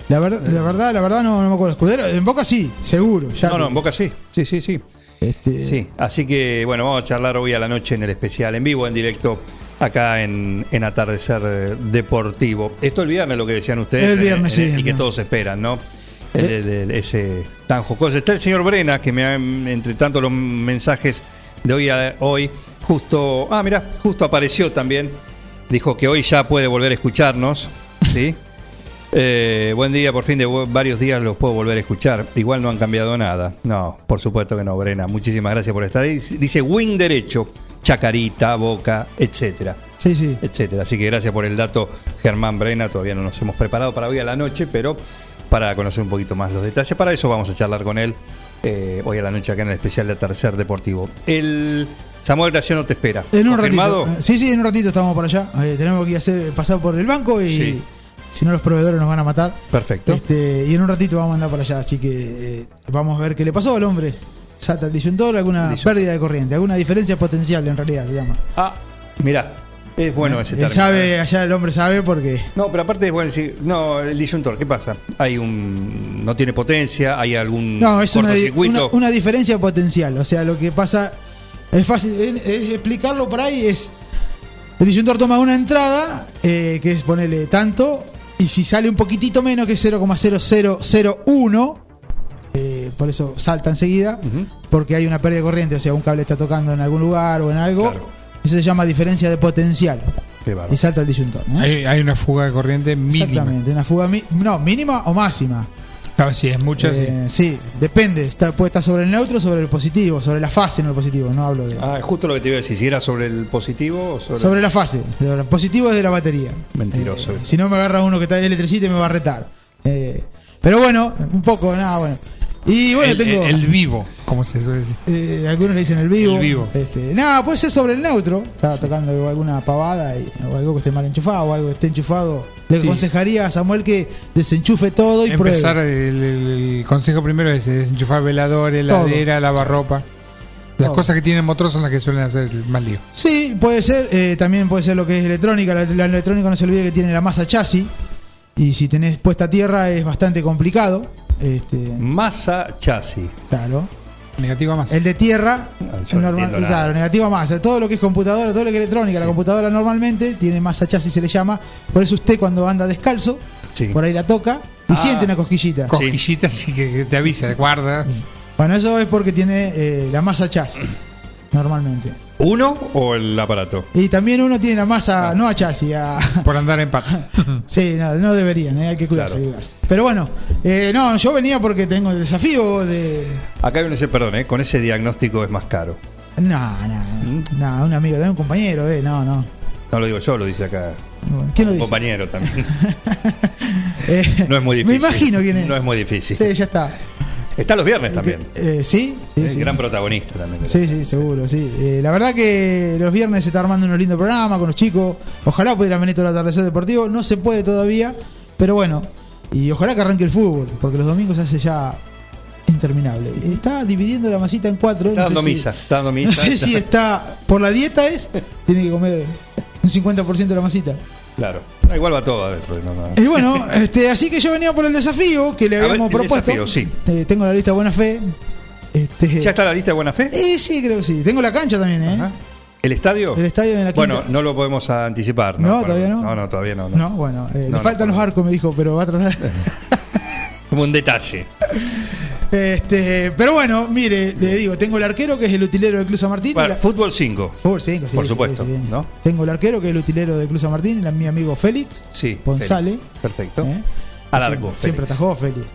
La verdad, la verdad, la verdad no, no me acuerdo. Escudero, en Boca sí, seguro. Ya no, no, en Boca sí. Sí, sí, sí. Este, Sí, así que bueno, vamos a charlar hoy a la noche en el especial, en vivo, en directo, acá en, en Atardecer eh, Deportivo. Esto el viernes, lo que decían ustedes. El viernes, en- en- sí, Y que viernes. todos esperan, ¿no? El- el- el- ese tan jocoso. Está el señor Brena, que me ha, entre tanto los mensajes de hoy a hoy, justo. Ah, mira, justo apareció también. Dijo que hoy ya puede volver a escucharnos. ¿Sí? Eh, buen día, por fin de varios días los puedo volver a escuchar. Igual no han cambiado nada. No, por supuesto que no, Brena. Muchísimas gracias por estar ahí. Dice Win Derecho, Chacarita, Boca, etcétera. Sí, sí. Etcétera. Así que gracias por el dato, Germán Brena. Todavía no nos hemos preparado para hoy a la noche, pero para conocer un poquito más los detalles. Para eso vamos a charlar con él eh, hoy a la noche acá en el especial de Tercer Deportivo. El Samuel Graciano te espera. En un ¿Confirmado? ratito. Sí, sí, en un ratito estamos por allá. Eh, tenemos que hacer, pasar por el banco y Sí. Si no los proveedores nos van a matar. Perfecto. Este, y en un ratito vamos a andar por allá, así que eh, vamos a ver qué le pasó al hombre. Salta el disyuntor, alguna pérdida de corriente, alguna diferencia potencial en realidad se llama. Ah, mirá, es bueno ese Él término. sabe, allá el hombre sabe porque No, pero aparte es bueno decir, no, el disyuntor, ¿qué pasa? Hay un. No tiene potencia, hay algún. No, es una, di- cortocircuito. una, una diferencia potencial. O sea, lo que pasa es fácil es, es explicarlo por ahí. Es el disyuntor toma una entrada eh, que es ponerle tanto y si sale un poquitito menos que es 0,0001 eh, por eso salta enseguida porque hay una pérdida de corriente. O sea, un cable está tocando en algún lugar o en algo. Eso se llama diferencia de potencial y salta el disyuntor. ¿no? Hay, hay una fuga de corriente mínima. Exactamente, una fuga mi- no, mínima o máxima. Claro, sí, es mucho. Eh, sí, depende. Está, puede estar sobre el neutro, sobre el positivo, sobre la fase en el positivo. No hablo de. Ah, justo lo que te iba a decir, si era sobre el positivo o sobre. Sobre la fase. El positivo es de la batería. Mentiroso. Eh, si no me agarra uno que está electricista y me va a retar. Eh, pero bueno, un poco, nada, bueno. Y bueno, el, tengo. el- el vivo, como se suele decir. eh, algunos le dicen el vivo. El vivo. Este, nada, puede ser sobre el neutro. Estaba tocando alguna pavada y- o algo que esté mal enchufado o algo que esté enchufado. Le Sí. aconsejaría a Samuel que desenchufe todo y Empezar, pruebe. el, el- el consejo primero es desenchufar veladores, heladera, lavarropa. Las Todo. cosas que tienen motor son las que suelen hacer el más lío. Sí, puede ser. eh, también puede ser lo que es electrónica. La, la electrónica no se olvide que tiene la masa chasis. Y si tenés puesta a tierra es bastante complicado. Este, Masa chasis. claro. Negativa masa. El de tierra, yo no normal- claro, negativa masa. Todo lo que es computadora, todo lo que es electrónica, la computadora normalmente tiene masa chasis, se le llama. Por eso usted cuando anda descalzo, Sí. por ahí la toca y Ah. siente una cosquillita. Cosquillita así que, te avisa, guarda. Bueno, eso es porque tiene eh, la masa chasis, normalmente. ¿Uno o el aparato? Y también uno tiene la masa, no a chasis, a, Por andar en pata. Sí, no, no deberían, eh, hay que cuidarse, cuidarse. Pero bueno, eh, no, yo venía porque tengo el desafío de. Acá hay un ese, perdón, ¿eh? con ese diagnóstico es más caro. No, no, no, un amigo, de un compañero, eh, no, no. No lo digo yo, lo dice acá. ¿Quién lo un dice? compañero también. Eh, No es muy Me difícil. imagino quién es. No es muy difícil. Sí, ya está. Está los viernes también. eh, sí, sí, es sí. gran protagonista también. Sí, sí, seguro, sí. Eh, la verdad que los viernes se está armando un lindo programa con los chicos. Ojalá pudieran venir todo el atardecer deportivo. No se puede todavía, pero bueno. Y ojalá que arranque el fútbol, porque los domingos se hace ya interminable. Está dividiendo la masita en cuatro. Está no sé dando si- misa, está dando misa. No sé si está por la dieta es, tiene que comer un 50% de la masita. Claro. Ah, igual va todo adentro. no, no. Y bueno, este, así que yo venía por el desafío que le ver, habíamos el propuesto. desafío, sí. Eh, tengo la lista de buena fe. Este, ¿Ya está la lista de buena fe? Eh, sí, creo que sí. Tengo la cancha también, ¿eh? ¿El estadio? El estadio en la Bueno, no lo podemos anticipar. No, No, todavía no. No, no, todavía no. no. No, bueno, eh, No, le faltan los arcos, me dijo, pero va a tratar. Como un detalle. este, pero bueno, mire, le digo, tengo el arquero que es el utilero de Cruz San Martín. y Bueno, la- fútbol 5. Fútbol 5, sí, Por supuesto, sí, sí. ¿no? Tengo el arquero que es el utilero de Cruz San Martín, la- mi amigo Félix Sí. González. Perfecto. ¿eh? Al Sí, arco. Siempre Félix. atajó Félix.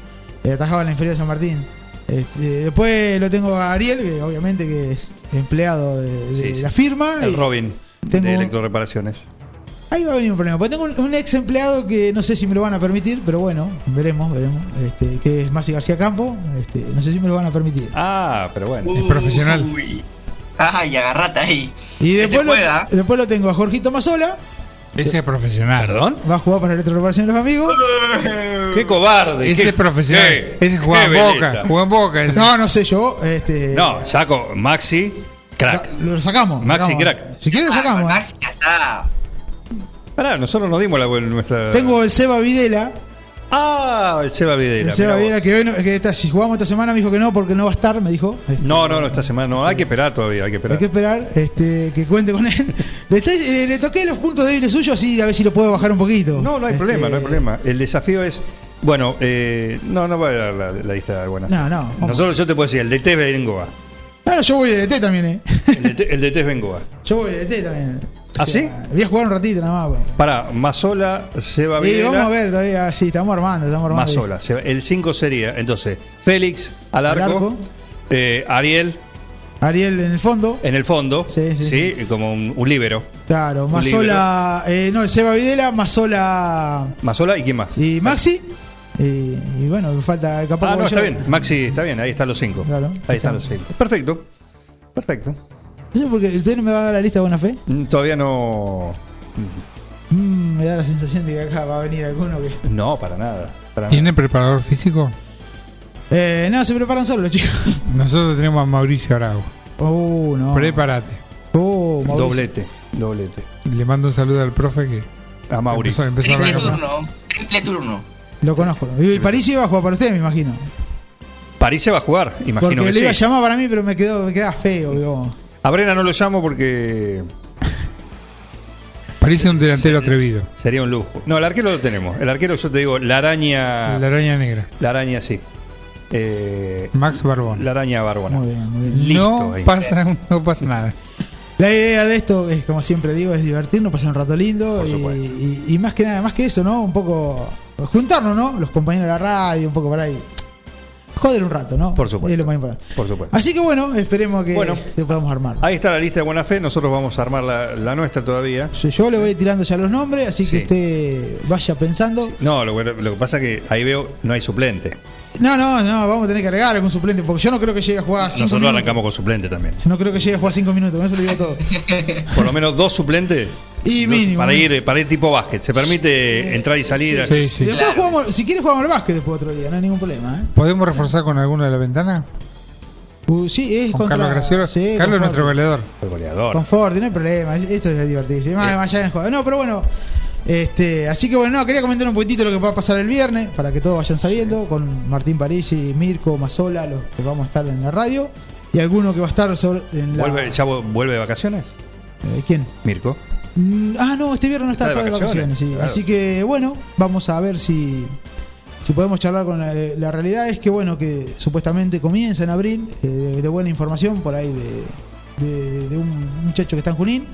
Eh, atajaba en la inferior de San Martín. Este, después lo tengo a Ariel, que obviamente que es empleado de, la firma. El y Robin tengo- de electroreparaciones. Ahí va a venir un problema. Porque tengo un, un ex empleado que no sé si me lo van a permitir, pero bueno, veremos, veremos. Este, que es Masi García Campo. Este, no sé si me lo van a permitir. Ah, pero bueno. Es profesional. Uy. Ay, agarrate ahí. Y después lo, juega. después lo tengo a Jorgito Mazola. Ese es profesional. ¿Perdón? Va a jugar para Electroreparación de los amigos. ¡Qué cobarde! Ese qué- es profesional. qué- Ese juega en Boca. Juega en Boca. ese. No, no sé yo. Este, No, saco Maxi, crack. Lo sacamos. Maxi, sacamos. crack. Si quieres lo sacamos. ¿eh? Max ya está. Pará, nosotros nos dimos la nuestra. Tengo el Seba Videla. Ah, el Seba Videla. El Seba mirá vos. Videla que, hoy no- que esta- si jugamos esta semana me dijo que no porque no va a estar, me dijo. Este, No, no, no, esta semana no. Hay que esperar todavía, hay que Hay esperar. que esperar este, que cuente con él. Le, estoy- eh, le toqué los puntos débiles suyos así a ver si lo puedo bajar un poquito. No, no hay Este, problema, no hay problema. El desafío es. Bueno, eh, no, no voy a dar la, la lista de buenas. No, no. vamos. Nosotros, yo te puedo decir, el DT es Bengoa. No, yo voy de DT también, eh. El DT, el DT es Bengoa. Yo voy de DT también. ¿Ah, sí? Voy a jugar un ratito nada más. pues. Pará, Mazola, Seba Y Videla. vamos a ver todavía. Sí, estamos armando, estamos armando. Mazola. El 5 sería, entonces, Félix al Al arco, eh, Ariel Ariel en el fondo. en el fondo, Sí, sí, como un, un líbero. Claro, Un Mazola. Eh, no, Seba Videla, Mazola Mazola y quién más. y Maxi. Y, y bueno, me falta capaz Ah, no, está bien. Maxi, está bien, ahí están los cinco. Claro, ahí están los cinco. Perfecto. Perfecto. No sé por qué. ¿Usted no me va a dar la lista de buena fe? Mm, Todavía no. Mm, me da la sensación de que acá va a venir alguno que. No, para nada. Para nada. ¿Tiene preparador físico? Eh, no, se preparan solos los chicos. Nosotros tenemos a Mauricio Arago. Uh, no. Prepárate. Mauricio. Doblete, doblete. Le mando un saludo al profe que. A Mauri. Empezó, empezó a Triple turno. Triple turno. Lo conozco. Y París iba a jugar para usted, me imagino. París se va a jugar, imagino Porque que le iba a llamar para mí, pero me quedó, me queda feo, digo. A Brena no lo llamo porque Parece un delantero atrevido. sería un lujo. No, el arquero lo tenemos. El arquero, yo te digo, la araña. La araña negra. La araña, sí. Eh, Max Barbón. la araña bárbara. Muy bien, muy bien. Listo. no, ahí. pasa, no pasa nada. La idea de esto es, como siempre digo, es divertirnos, pasar un rato lindo Por y, y- y más que nada, más que eso, ¿no? Un poco juntarnos, ¿no? Los compañeros de la radio, un poco para ahí. Joder un rato, ¿no? Por supuesto. Es lo más importante. Por supuesto. Así que bueno, esperemos que, Bueno. que podamos armar. Ahí está la lista de buena fe. Nosotros vamos a armar la, la nuestra todavía. Sí, Yo le voy tirando ya los nombres, así Sí. que usted vaya pensando. No, lo, que pasa es que ahí veo no hay suplente. No, no, no, vamos a tener que agregar algún suplente, porque yo no creo que llegue a jugar 5 Nosotros minutos. arrancamos con suplente también. Yo no creo que llegue a jugar 5 minutos, con eso le digo todo. Por lo menos dos suplentes. Y mínimo, Para ir, para ir tipo básquet. Se permite entrar y salir. Sí, sí. Y después jugamos, si quieres jugamos al básquet después otro día, no hay ningún problema, ¿eh? ¿Podemos reforzar con alguno de la ventana? Uh, sí, es Con contra Carlos Graciolo. sí, Carlos es nuestro goleador. El goleador. Con Forti, no hay problema. Esto es divertirse. Más, más allá en juego. No, pero bueno. Este, así que bueno, no, quería comentar un poquitito lo que va a pasar el viernes, para que todos vayan sabiendo, con Martín Parisi, Mirko, Mazola, los que vamos a estar en la radio, y alguno que va a estar sobre, en la. ¿Vuelve, ¿Ya vu- vuelve de vacaciones? Eh, ¿Quién? Mirko. Mm, ah, no, este viernes no está, Está de vacaciones. vacaciones, sí. claro. Así que bueno, vamos a ver si, si podemos charlar con la, la realidad. Es que bueno, que supuestamente comienza en abril, eh, de, de buena información por ahí de, de- de un muchacho que está en Junín.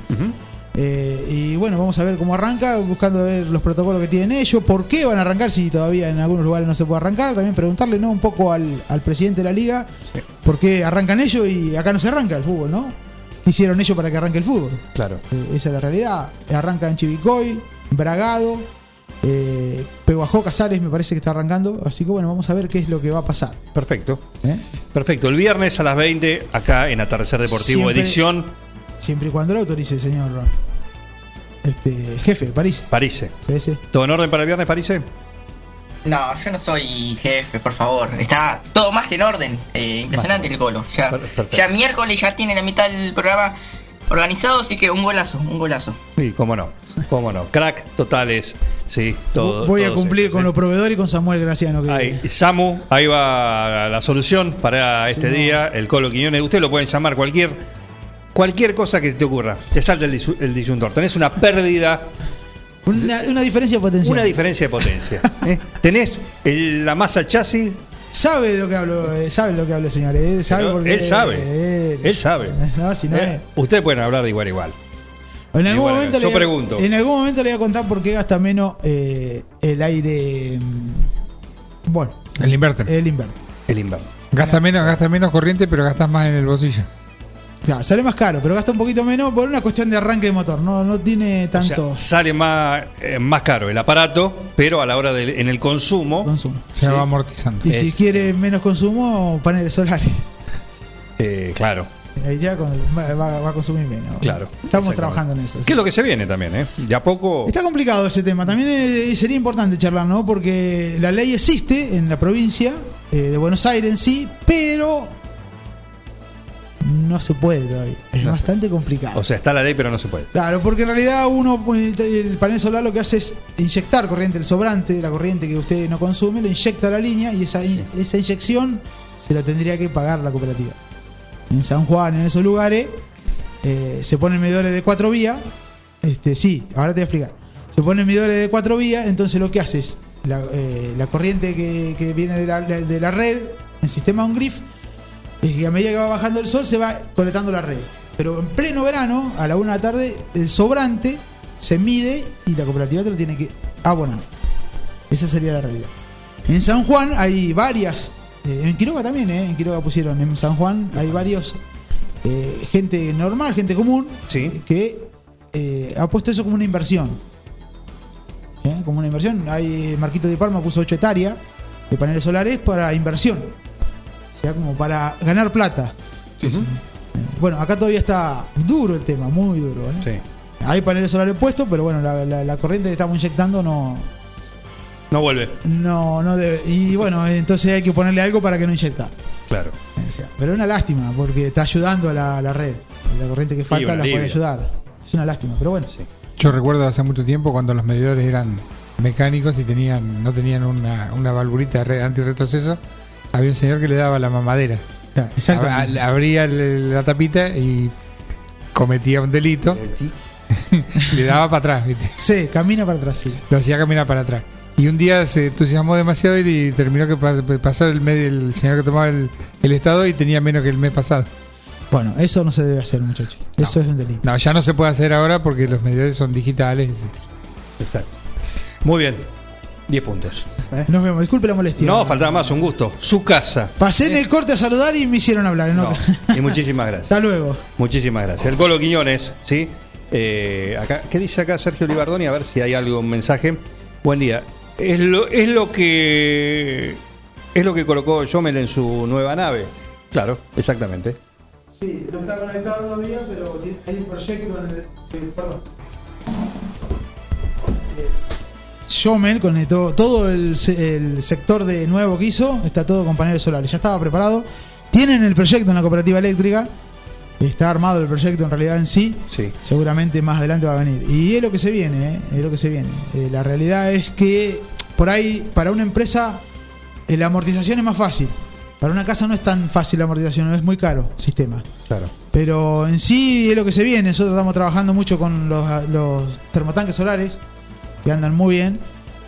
Eh, y bueno, vamos a ver cómo arranca, buscando ver los protocolos que tienen ellos, por qué van a arrancar si todavía en algunos lugares no se puede arrancar. También preguntarle ¿no? un poco al, al presidente de la liga por qué arrancan ellos y acá no se arranca el fútbol, ¿no? ¿Qué hicieron ellos para que arranque el fútbol? Claro. Eh, esa es la realidad. Arranca en Chivicoy, Bragado, Eh, Peguajó Casares me parece que está arrancando. Así que bueno, vamos a ver qué es lo que va a pasar. Perfecto. ¿Eh? Perfecto. El viernes a las 20, acá en Atardecer Deportivo, Siempre- edición Siempre y cuando lo autorice, señor. Este, jefe, París. París. Sí, sí. ¿Todo en orden para el viernes, París? No, yo no soy jefe, por favor. Está todo más que en orden. Eh, impresionante el golo. Ya, ya miércoles ya tiene la mitad del programa organizado, así que un golazo, un golazo. Sí, cómo no. Cómo no. Crack totales. Sí, todo. Voy a cumplir con los proveedores y con Samuel Graciano. Que, Ahí, Samu, ahí va la solución para este día, el Colo Quiñones. Usted lo pueden llamar cualquier cualquier cosa que te ocurra. Te salta el, disu- el disyuntor. Tenés una pérdida, Una, una diferencia potencial. una diferencia de potencia. ¿eh? Tenés el- la masa chasis. Sabe de lo que hablo, eh, sabe lo que hablo, señor. eh, sabe Pero porque, él sabe. eh, Él sabe. No, si no ¿eh? es. Ustedes pueden hablar de igual a igual. En algún, Igual, momento yo le voy a- pregunto. en algún momento le voy a contar por qué gasta menos eh, el aire. mm, Bueno, El inverter. el inverter. El inverno. Gasta menos, gasta menos corriente, pero gastas más en el bolsillo. Claro, sale más caro, pero gasta un poquito menos por una cuestión de arranque de motor. No, no tiene O sea, tanto. sale más, eh, más caro el aparato, pero a la hora del en el consumo, Se va amortizando. y si quiere menos consumo, paneles solares. eh, claro, Ahí ya con- va, va- a consumir menos. claro. Estamos trabajando en eso. ¿Qué es lo que se viene también, eh? De a poco. Está complicado ese tema. También eh, sería importante charlar, ¿no? Porque la ley existe en la provincia eh, de Buenos Aires en sí, pero no se puede todavía. Es No bastante complicado. O sea, está la ley, pero no se puede. Claro, porque en realidad uno, el panel solar lo que hace es inyectar corriente, el sobrante, la corriente que usted no consume, lo inyecta a la línea y esa, esa inyección se la tendría que pagar la cooperativa. En San Juan, en esos lugares, eh, se ponen medidores de cuatro vías. Este, sí, ahora te voy a explicar. Se ponen medidores de cuatro vías, entonces lo que hace es la, eh, la corriente que, que viene de la, de la red, en sistema on-griff, que a medida que va bajando el sol se va conectando la red. Pero en pleno verano, a la una de la tarde, el sobrante se mide y la cooperativa te lo tiene que abonar. Esa sería la realidad. En San Juan hay varias, eh, en Quiroga también, eh, en Quiroga pusieron, en San Juan hay varios, eh, gente normal, gente común, que eh, ha puesto eso como una inversión. Como una inversión. Hay Marquito de Palma puso 8 hectáreas de paneles solares para inversión. Como para ganar plata. Eh, Bueno, acá todavía está duro el tema, muy duro. ¿eh? Hay paneles solares puestos, pero bueno, la, la- la corriente que estamos inyectando no, No vuelve. no, no debe. Y bueno, entonces hay que ponerle algo para que no inyecta. Claro. O sea, pero es una lástima, porque está ayudando a la, la red. La corriente que falta la puede ayudar. Es una lástima, pero bueno. Yo recuerdo hace mucho tiempo cuando los medidores eran mecánicos y tenían no tenían una, una valvulita antirretroceso, había un señor que le daba la mamadera. Ab- Abría la tapita y cometía un delito. le daba para atrás, ¿viste? Sí, camina para atrás, sí. Lo hacía caminar para atrás. Y un día se entusiasmó demasiado y terminó que pas- pasó el, medio, el señor que tomaba el, el estado y tenía menos que el mes pasado. Bueno, eso no se debe hacer, muchachos. Eso es un delito. No, ya no se puede hacer ahora porque los medidores son digitales, etc. Exacto. Muy bien. 10 puntos. ¿eh? Nos vemos, disculpe la molestia. No, faltaba más, un gusto. Su casa. Pasé en el corte a saludar y me hicieron hablar. ¿no? Y muchísimas gracias. Hasta luego. Muchísimas gracias. El Colo Quiñones, ¿sí? Eh, acá, ¿Qué dice acá Sergio Libardoni? A ver si hay algo, un mensaje. Buen día. Es lo, es lo que es lo que colocó Jomel en su nueva nave. Claro, exactamente. Sí, no está conectado todavía, pero tiene- hay un proyecto en el. eh, perdón. Shomel conectó todo el sector de nuevo que hizo, está todo con paneles solares. Ya estaba preparado. Tienen el proyecto en la cooperativa eléctrica. Está armado el proyecto en realidad en sí. Sí. Seguramente más adelante va a venir. Y es lo que se viene, ¿eh? es lo que se viene. Eh, la realidad es que por ahí, para una empresa, eh, la amortización es más fácil. Para una casa no es tan fácil la amortización, es muy caro el sistema. Claro. Pero en sí es lo que se viene. Nosotros estamos trabajando mucho con los, los termotanques solares, que andan muy bien.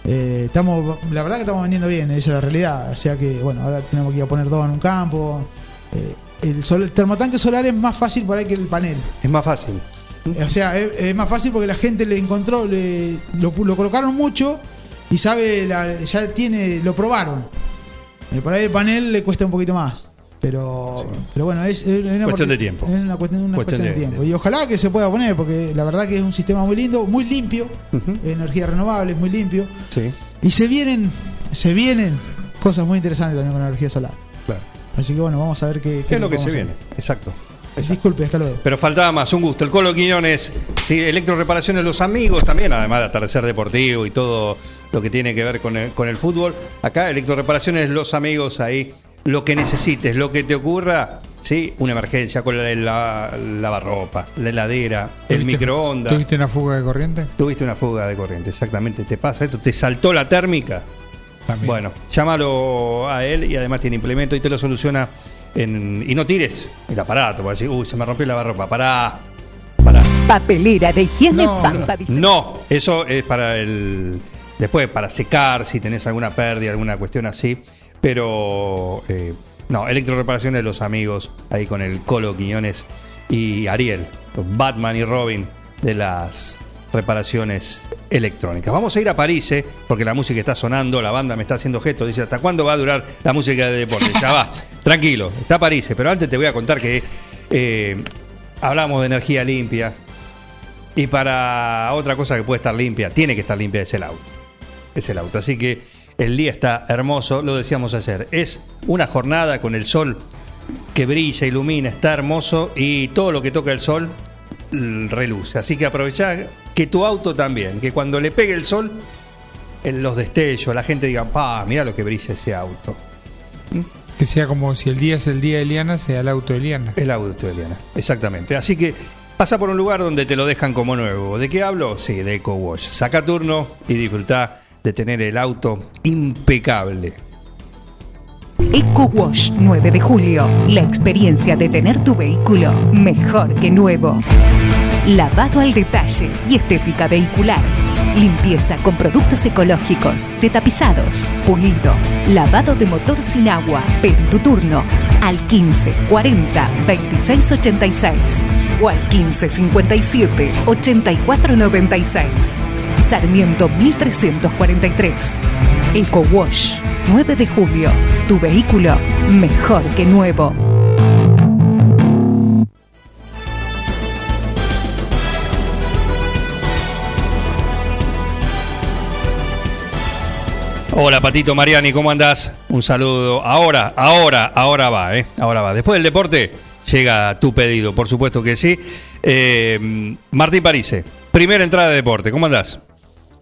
Eh, estamos, la verdad que estamos vendiendo bien, esa es la realidad. O sea que, bueno, ahora tenemos que ir a poner dos en un campo. Eh, el, sol- el termotanque solar es más fácil por ahí que el panel. Es más fácil. O sea, es, es más fácil porque la gente le encontró, le, lo, lo colocaron mucho y sabe, la- ya tiene, lo probaron. Eh, por ahí el panel le cuesta un poquito más. Pero, pero bueno, es, es una Cuestión de tiempo. Es una cuestión, una Cuestión cuestión de, de- tiempo. Y ojalá que se pueda poner, porque la verdad que es un sistema muy lindo, muy limpio, energía renovable, muy limpio. Sí, Y se vienen, se vienen cosas muy interesantes también con la energía solar. claro. Así que bueno, vamos a ver qué, ¿Qué es lo que se viene? Exacto. Disculpe, hasta luego. Pero faltaba más, un gusto. El Colo Quiñones, sí, electroreparaciones, los amigos también, además de atardecer deportivo y todo lo que tiene que ver con el, con el fútbol. Acá, electroreparaciones, los amigos ahí, lo que necesites, lo que te ocurra, sí, una emergencia con la, la- lavarropa, la heladera, el ¿Tuviste- microondas. ¿Tuviste una fuga de corriente? Tuviste una fuga de corriente, exactamente. ¿Te pasa esto? ¿Te saltó la térmica? También. Bueno, llámalo a él y además tiene implemento y te lo soluciona. En, y no tires el aparato, porque decir, uy, se me rompió la lavarropa. Pará, Papelera de higiene No, Pampa. no, eso es para el. Después, para secar, si tenés alguna pérdida, alguna cuestión así. Pero. eh, no, electroreparaciones de los amigos, ahí con el Colo Quiñones y Ariel, Batman y Robin de las reparaciones electrónicas. Vamos a ir a París, eh, porque la música está sonando, la banda me está haciendo gestos, dice, ¿hasta cuándo va a durar la música de deporte? Ya va, tranquilo, está París, pero antes te voy a contar que eh, hablamos de energía limpia, y para otra cosa que puede estar limpia, tiene que estar limpia, es el auto. Es el auto. Así que el día está hermoso, lo decíamos ayer. Es una jornada con el sol que brilla, ilumina, está hermoso y todo lo que toca el sol mm, reluce. Así que aprovechá que tu auto también, que cuando le pegue el sol, en los destellos, la gente diga, pa, mira lo que brilla ese auto. Que sea como si el día es el día de Eliana, sea el auto de Eliana. El auto de Eliana, exactamente. Así que pasa por un lugar donde te lo dejan como nuevo. ¿De qué hablo? Sí, de Eco Wash. Saca turno y disfruta de tener el auto impecable. Eco Wash 9 de julio. La experiencia de tener tu vehículo mejor que nuevo. Lavado al detalle y estética vehicular. Limpieza con productos ecológicos, de tapizados, pulido, lavado de motor sin agua. Pedí tu turno al 15 40 26 86 o al 15 57 84 96. Sarmiento 1343. Eco Wash 9 de julio. Tu vehículo mejor que nuevo. Hola Patito Mariani, ¿cómo andás? Un saludo. Ahora, ahora, ahora va, ¿eh? Ahora va. Después del deporte llega tu pedido, por supuesto que sí. Eh, Martín Parise, primera entrada de deporte, ¿cómo andás?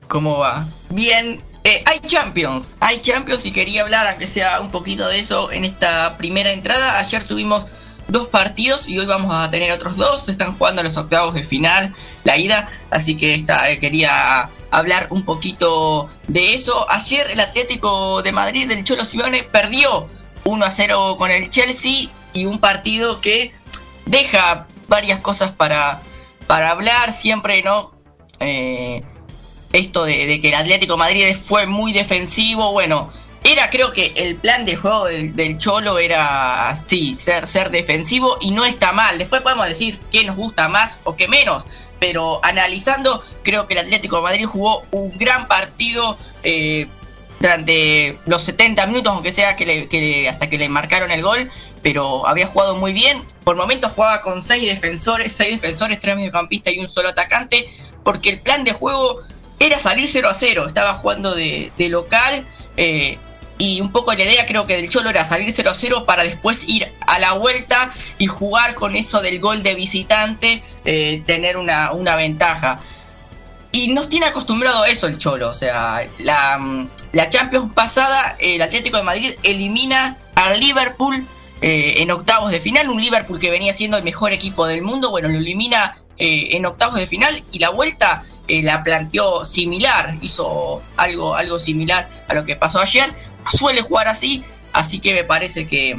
¿Cómo va? Bien, eh, hay Champions, hay Champions y quería hablar, aunque sea un poquito de eso, en esta primera entrada. Ayer tuvimos dos partidos y hoy vamos a tener otros dos. Están jugando los octavos de final, la ida, así que esta, eh, quería hablar un poquito de eso. Ayer el Atlético de Madrid del Cholo Simeone perdió 1 a 0 con el Chelsea y un partido que deja varias cosas para, para hablar, siempre, ¿no? Eh, esto de, que el Atlético Madrid fue muy defensivo, bueno, era creo que el plan de juego del, Cholo era, sí, ser, ser defensivo y no está mal. Después podemos decir qué nos gusta más o qué menos, pero analizando, creo que el Atlético Madrid jugó un gran partido eh, durante los 70 minutos, aunque sea que le- hasta que le marcaron el gol, pero había jugado muy bien. Por momentos jugaba con seis defensores, seis defensores, tres mediocampistas y un solo atacante, porque el plan de juego era salir 0 a 0. Estaba jugando de, local. eh, y un poco la idea creo que del Cholo era salir 0 a 0 para después ir a la vuelta y jugar con eso del gol de visitante, eh, tener una, una ventaja. Y nos tiene acostumbrado a eso el Cholo. O sea, la, la Champions pasada, el Atlético de Madrid elimina al Liverpool eh, en octavos de final. Un Liverpool que venía siendo el mejor equipo del mundo. Bueno, lo elimina en octavos de final. Y la vuelta eh, la planteó similar. Hizo algo, algo similar a lo que pasó ayer. Suele jugar así. Así que me parece que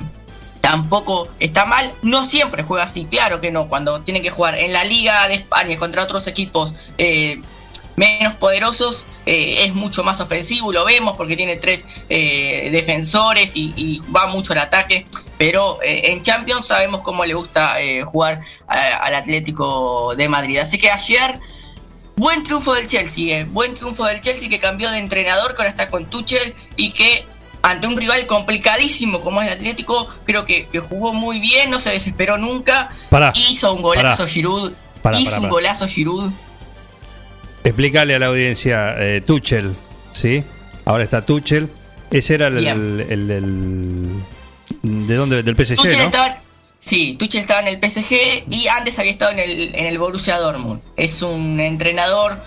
tampoco está mal. No siempre juega así, claro que no. Cuando tiene que jugar en la Liga de España contra otros equipos eh, menos poderosos, eh, es mucho más ofensivo. Lo vemos porque tiene tres defensores y, va mucho al ataque. Pero en Champions sabemos cómo le gusta jugar al Atlético de Madrid. Así que ayer. Buen triunfo del Chelsea, eh. buen triunfo del Chelsea que cambió de entrenador, que ahora está con Tuchel y que ante un rival complicadísimo como es el Atlético, creo que, que jugó muy bien, no se desesperó nunca. Pará, hizo un golazo pará. Giroud. Pará, hizo un golazo Giroud. Explícale a la audiencia, eh, Tuchel, ¿sí? Ahora está Tuchel. Ese era el, el, ¿De dónde? Del PSG, Tuchel ¿no? estaba, sí, Tuchel estaba en el PSG y antes había estado en el, en el Borussia Dortmund. Es un entrenador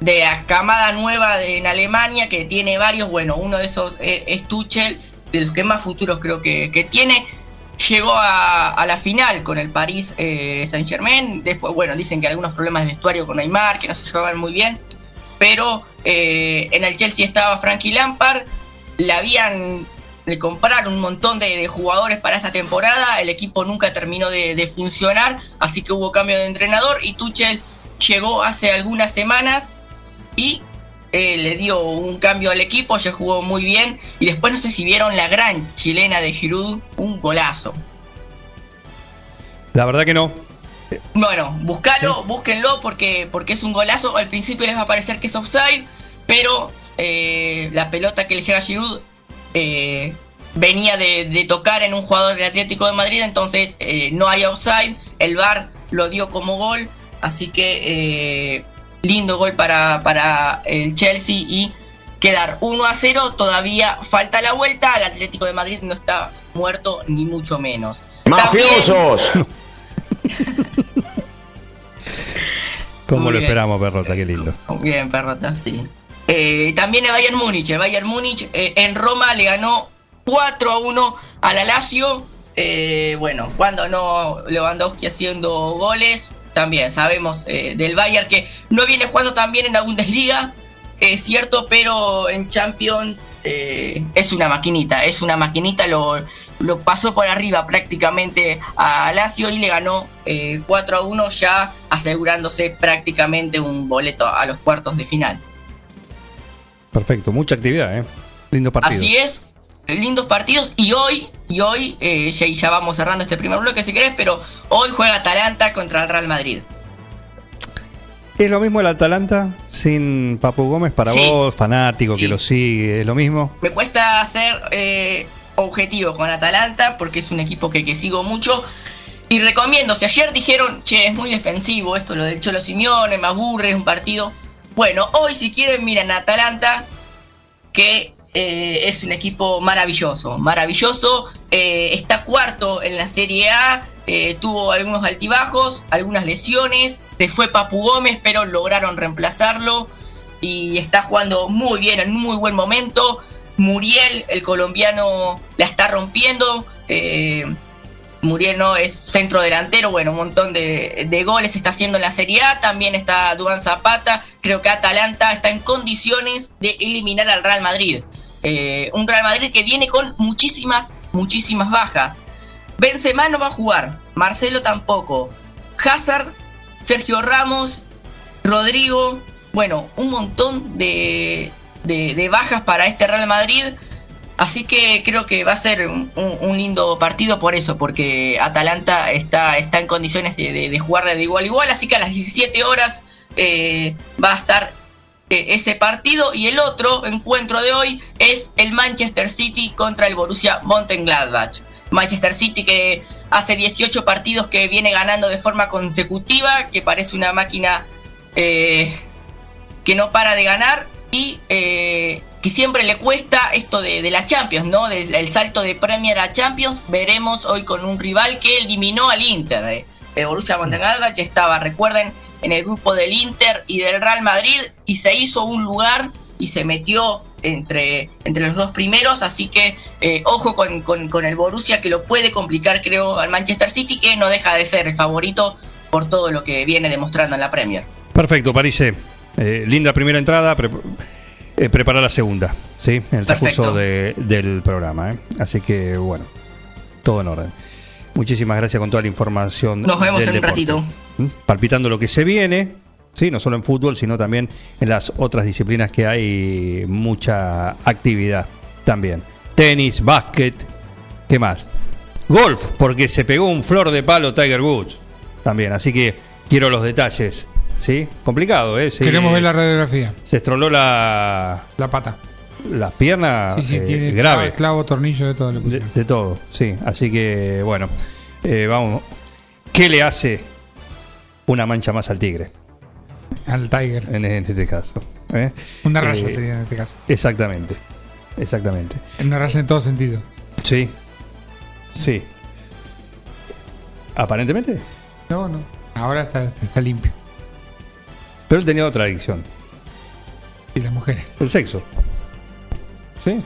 de camada nueva de- en Alemania que tiene varios. Bueno, uno de esos eh, es Tuchel, de los que más futuros creo que, que tiene. Llegó a, la final con el Paris eh, Saint Germain. Después, bueno, dicen que algunos problemas de vestuario con Neymar, que no se llevaban muy bien. Pero eh, en el Chelsea estaba Frankie Lampard. Le habían le compraron un montón de, de jugadores para esta temporada. El equipo nunca terminó de, de funcionar. Así que hubo cambio de entrenador. Y Tuchel llegó hace algunas semanas y eh, le dio un cambio al equipo, ya jugó muy bien. Y después no sé si vieron la gran chilena de Giroud, un golazo. La verdad que no. Bueno, buscalo, búsquenlo porque, porque es un golazo. Al principio les va a parecer que es offside, pero eh, la pelota que le llega a Giroud eh, venía de, de tocar en un jugador del Atlético de Madrid, entonces eh, no hay offside. El VAR lo dio como gol, así que eh, lindo gol para, para el Chelsea y quedar 1 a 0. Todavía falta la vuelta. El Atlético de Madrid no está muerto, ni mucho menos. ¡Mafiosos! ¿Cómo Muy lo bien. esperamos, perrota? Qué lindo. Bien, perrota, sí. Eh, también el Bayern Múnich. El Bayern Múnich eh, en Roma le ganó 4 a 1 a la Lazio. Eh, bueno, cuando no Lewandowski haciendo goles, también sabemos del Bayern que no viene jugando tan bien en la Bundesliga, es cierto, pero en Champions es una maquinita, es una maquinita, lo, lo pasó por arriba prácticamente a Lazio y le ganó eh, 4 a 1 ya asegurándose prácticamente un boleto a los cuartos de final. Perfecto, mucha actividad, ¿eh? Lindo partido. Así es, lindos partidos y hoy, y hoy, eh, ya, ya vamos cerrando este primer bloque si querés, pero hoy juega Atalanta contra el Real Madrid. ¿Es lo mismo el Atalanta sin Papu Gómez para Sí. vos, fanático que lo sigue? ¿Es lo mismo? Me cuesta ser eh, objetivo con Atalanta porque es un equipo que, que sigo mucho. Y recomiendo, si ayer dijeron, che, es muy defensivo esto, lo del Cholo Simeone, me aburre, es un partido. Bueno, hoy si quieren miren a Atalanta, que eh, es un equipo maravilloso, maravilloso. eh, está cuarto en la Serie A, eh, tuvo algunos altibajos, algunas lesiones, se fue Papu Gómez, pero lograron reemplazarlo y está jugando muy bien, en muy buen momento. Muriel, el colombiano, la está rompiendo. Muriel no es centro delantero, bueno, un montón de, de goles está haciendo en la Serie A. También está Duan Zapata. Creo que Atalanta está en condiciones de eliminar al Real Madrid. Eh, un Real Madrid que viene con muchísimas, muchísimas bajas. Benzema no va a jugar, Marcelo tampoco. Hazard, Sergio Ramos, Rodrigo, bueno, un montón de, de- de bajas para este Real Madrid. Así que creo que va a ser un, lindo partido por eso, porque Atalanta está, está en condiciones de, de- de jugar de igual a igual. Así que a las 17 horas eh, va a estar eh, ese partido. Y el otro encuentro de hoy es el Manchester City contra el Borussia Mönchengladbach. Manchester City que hace 18 partidos que viene ganando de forma consecutiva, que parece una máquina eh, que no para de ganar y que siempre le cuesta esto de, de la Champions, ¿no? Del el salto de Premier a Champions. Veremos hoy con un rival que eliminó al Inter. eh. El Borussia Mönchengladbach estaba, recuerden, en el grupo del Inter y del Real Madrid y se hizo un lugar y se metió entre, entre los dos primeros, así que eh, ojo con, con- con el Borussia que lo puede complicar creo al Manchester City que no deja de ser el favorito por todo lo que viene demostrando en la Premier. Perfecto, Parise. Eh, linda primera entrada. Eh, prepara la segunda, ¿sí? En el transcurso de- del programa. ¿eh? Así que, bueno, todo en orden. Muchísimas gracias con toda la información. Nos vemos del en un ratito. ¿Mm? Palpitando lo que se viene, ¿sí? no solo en fútbol, sino también en las otras disciplinas que hay mucha actividad también. Tenis, básquet, ¿qué más? Golf, porque se pegó un flor de palo Tiger Woods también, así que quiero los detalles. ¿Sí? Complicado, ¿eh? Se- Queremos ver la radiografía. Se estroló la. La pata. las piernas Sí, sí, eh, tiene grave. clavo, tornillo, de todo. le De, de todo, sí. Así que, bueno, eh, vamos. ¿Qué le hace una mancha más al tigre? Al Tiger. En este caso. ¿eh? Una raya Eh, sería en este caso. Exactamente. Exactamente. Una raya en todo sentido. Sí. Sí. Aparentemente. No, no. Ahora está, está limpio. Pero él tenía otra adicción. Sí, las mujeres. El sexo. Sí.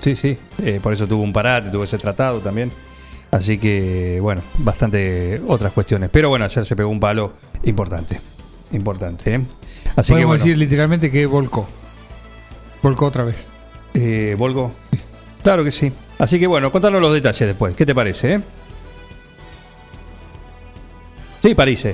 Sí, sí. Eh, por eso tuvo un parate, tuvo ese tratado también. Así que, bueno, bastante otras cuestiones. Pero bueno, ayer se pegó un palo importante. Importante, ¿eh? Así que Podemos bueno. decir literalmente que volcó. Volcó otra vez. Eh, ¿Volgo? Claro que sí. Así que bueno, contanos los detalles después. ¿Qué te parece, eh? Sí, París.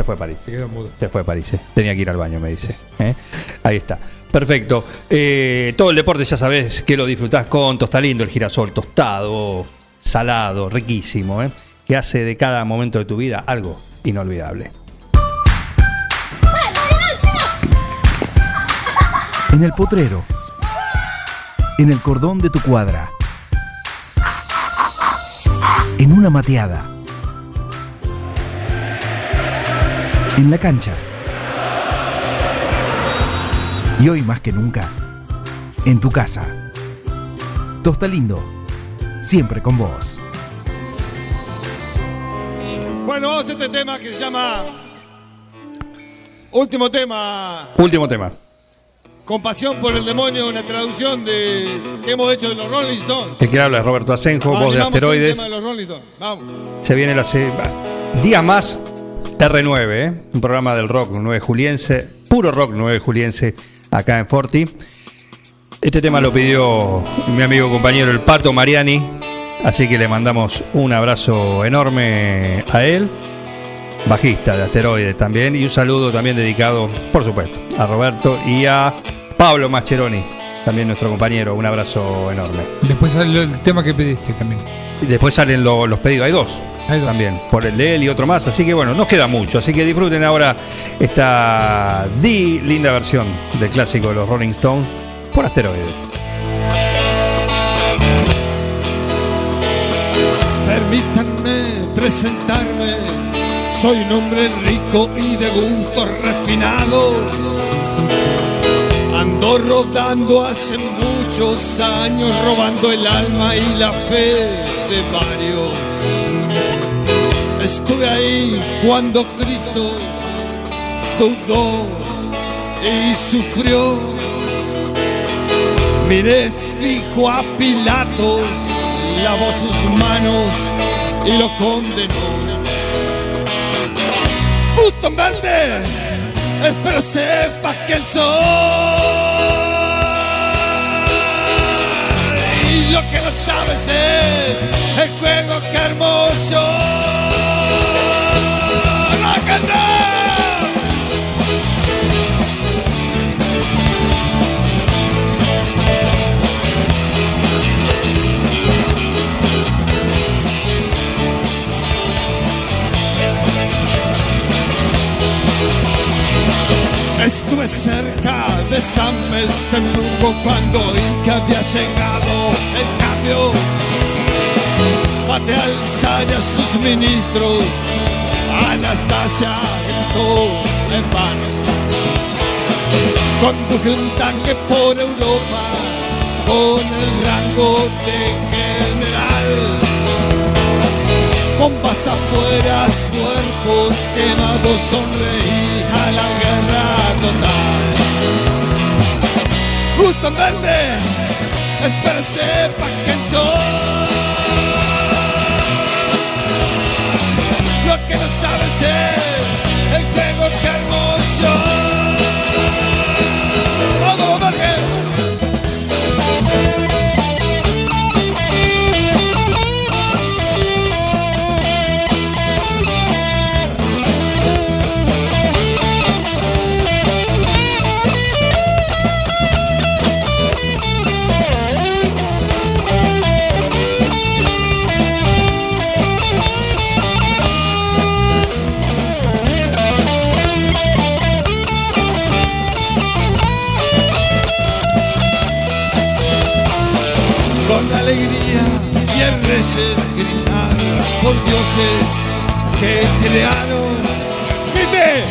Se fue a París. Se quedó mudo. Se fue a París. eh. Tenía que ir al baño, me dice. ¿eh? Ahí está. Perfecto. Eh, todo el deporte ya sabes que lo disfrutás con Tostalindo, el girasol tostado, salado, riquísimo, ¿eh? que hace de cada momento de tu vida algo inolvidable. En el potrero. En el cordón de tu cuadra. En una mateada. En la cancha. Y hoy más que nunca, en tu casa. Tosta Lindo, siempre con vos. Bueno, vamos a este tema que se llama. Último tema. Último tema. Compasión por el demonio, una traducción de que hemos hecho de los Rolling Stones. El que habla es Roberto Asenjo, voz de asteroides. tema de los Rolling Stones. Vamos. Se viene la se- día más R9, ¿eh? un programa del rock 9 juliense, puro rock 9 juliense acá en Forti. Este tema lo pidió mi amigo compañero el Pato Mariani, así que le mandamos un abrazo enorme a él, bajista de Asteroides también, y un saludo también dedicado, por supuesto, a Roberto y a Pablo Mascheroni, también nuestro compañero, un abrazo enorme. Después el tema que pediste también. Y después salen lo- los pedidos, hay dos. También, por el de él y otro más. Así que bueno, nos queda mucho. Así que disfruten ahora esta di linda versión del clásico de los Rolling Stones por asteroides. Permítanme presentarme. Soy un hombre rico y de gustos refinados. Ando rodando hace muchos años, robando el alma y la fe de varios. Estuve ahí cuando Cristo dudó y sufrió. Miré fijo a Pilatos, lavó sus manos y lo condenó. En verde, espero sepas quién soy. Sabes es el juego que hermoso. Rock. Estuve cerca de San Esteban cuando Inca había llegado el cambio. Maté al zar y a sus ministros, Anastasia gritó en vano. Conduje un tanque por Europa con el rango de general. Bombas afuera, cuerpos quemados, sonreí a la guerra total. Justo en verde, espero sepa quién soy. Lo que no sabes es el juego que hermoso. Vamos, con alegría reyes gritar por dioses que crearon. Dime,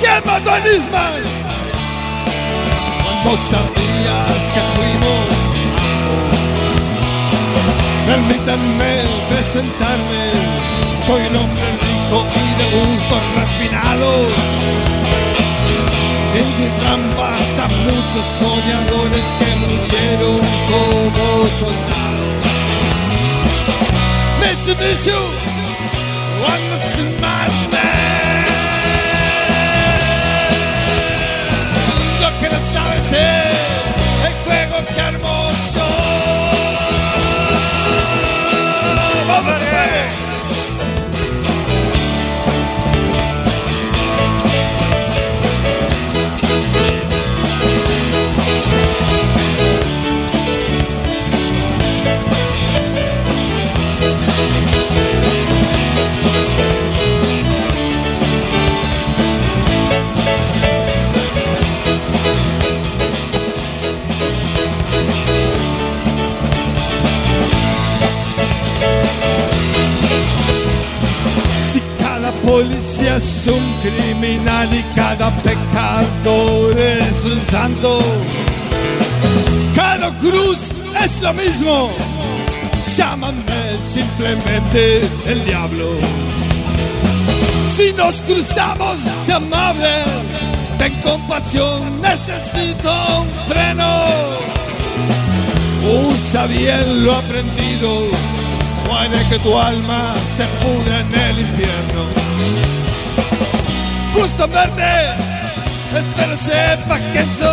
¿quién mató a Nisman? Cuando sabías que fuimos Permítanme presentarme, soy un hombre rico y de gusto refinado. Mi trampas a muchos soñadores que murieron como soldados. Mitsubishi, one my man. Lo que no sabes es el juego que armó yo. Policía es un criminal y cada pecador es un santo, cada cruz es lo mismo. Llámame simplemente el diablo. Si nos cruzamos, sé amable, ten compasión, necesito un freno. Usa bien lo aprendido, puede que tu alma se pudra en el infierno. Gusto verte, espero sepa quién soy.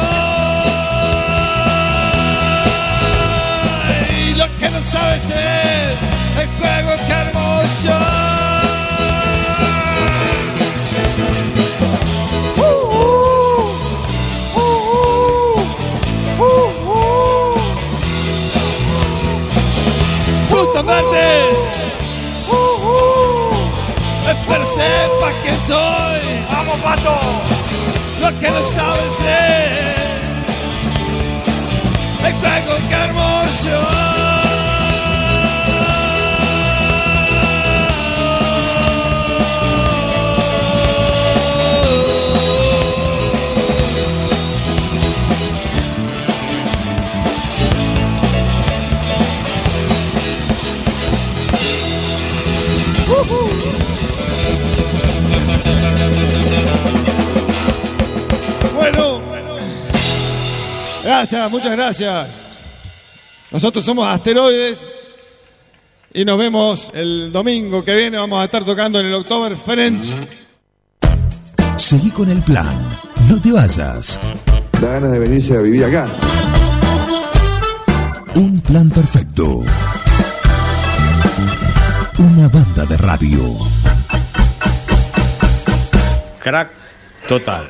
Y lo que no sabes es el juego que armo. Justamente Espero sepa quién soy. ¡Vamos, pato! Lo que no sabes es El juego que armo gracias, muchas gracias. Nosotros somos Asteroides y nos vemos el domingo que viene. Vamos a estar tocando en el October French. Seguí con el plan. No te vayas. Da ganas de venirse a vivir acá. Un plan perfecto. Una banda de radio. Crack total.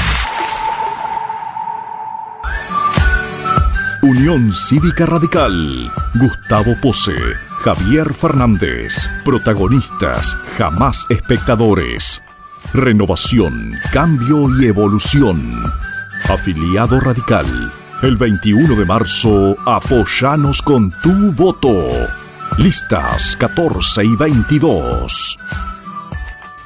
Unión Cívica Radical. Gustavo Pose. Javier Fernández. Protagonistas, jamás espectadores. Renovación, cambio y evolución. Afiliado radical. El 21 de marzo, apoyanos con tu voto. Listas 14 y 22.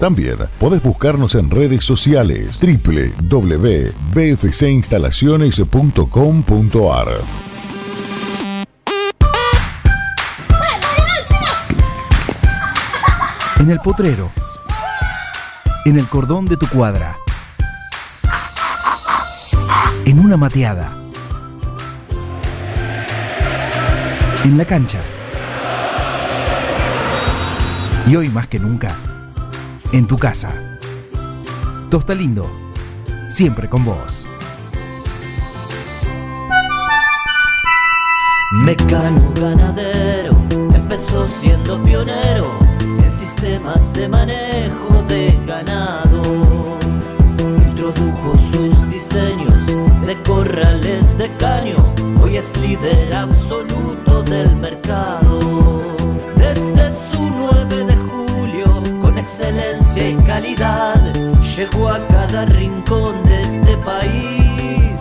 También podés buscarnos en redes sociales www.bfcinstalaciones.com.ar. En el potrero. En el cordón de tu cuadra. En una mateada. En la cancha. Y hoy más que nunca, en tu casa. Tosta Lindo, siempre con vos. Mecano ganadero empezó siendo pionero en sistemas de manejo de ganado. Introdujo sus diseños de corrales de caño, hoy es líder absoluto del mercado. Calidad, llegó a cada rincón de este país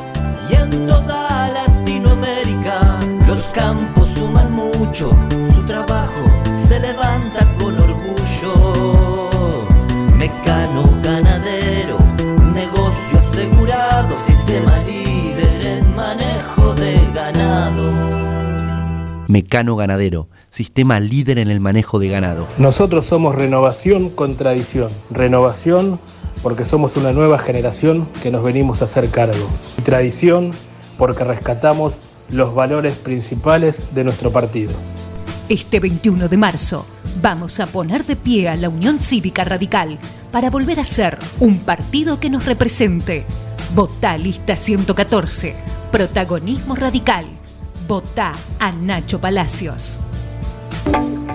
y en toda Latinoamérica. Los campos suman mucho, su trabajo se levanta con orgullo. Mecano ganadero, negocio asegurado, sistema líder en manejo de ganado. Mecano Ganadero, sistema líder en el manejo de ganado. Nosotros somos renovación con tradición. Renovación porque somos una nueva generación que nos venimos a hacer cargo. Y tradición porque rescatamos los valores principales de nuestro partido. Este 21 de marzo vamos a poner de pie a la Unión Cívica Radical para volver a ser un partido que nos represente. Votá lista 114. Protagonismo radical. Votá a Nacho Palacios.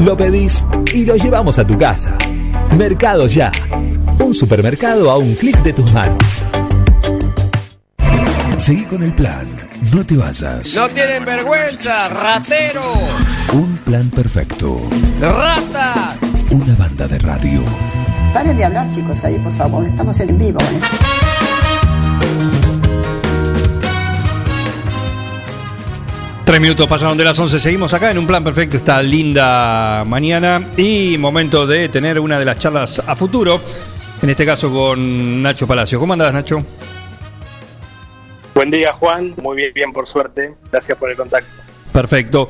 Lo pedís y lo llevamos a tu casa. Mercado Ya. Un supermercado a un clic de tus manos. Seguí con el plan. No te vayas. No tienen vergüenza, ratero. Un plan perfecto. Rata. Una banda de radio. Paren de hablar, chicos, ahí, por favor. Estamos en vivo. ¿eh? Tres minutos pasaron de las 11. Seguimos acá en un plan perfecto esta linda mañana y momento de tener una de las charlas a futuro. En este caso con Nacho Palacio. ¿Cómo andás, Nacho? Buen día, Juan. Muy bien, bien, por suerte. Gracias por el contacto. Perfecto.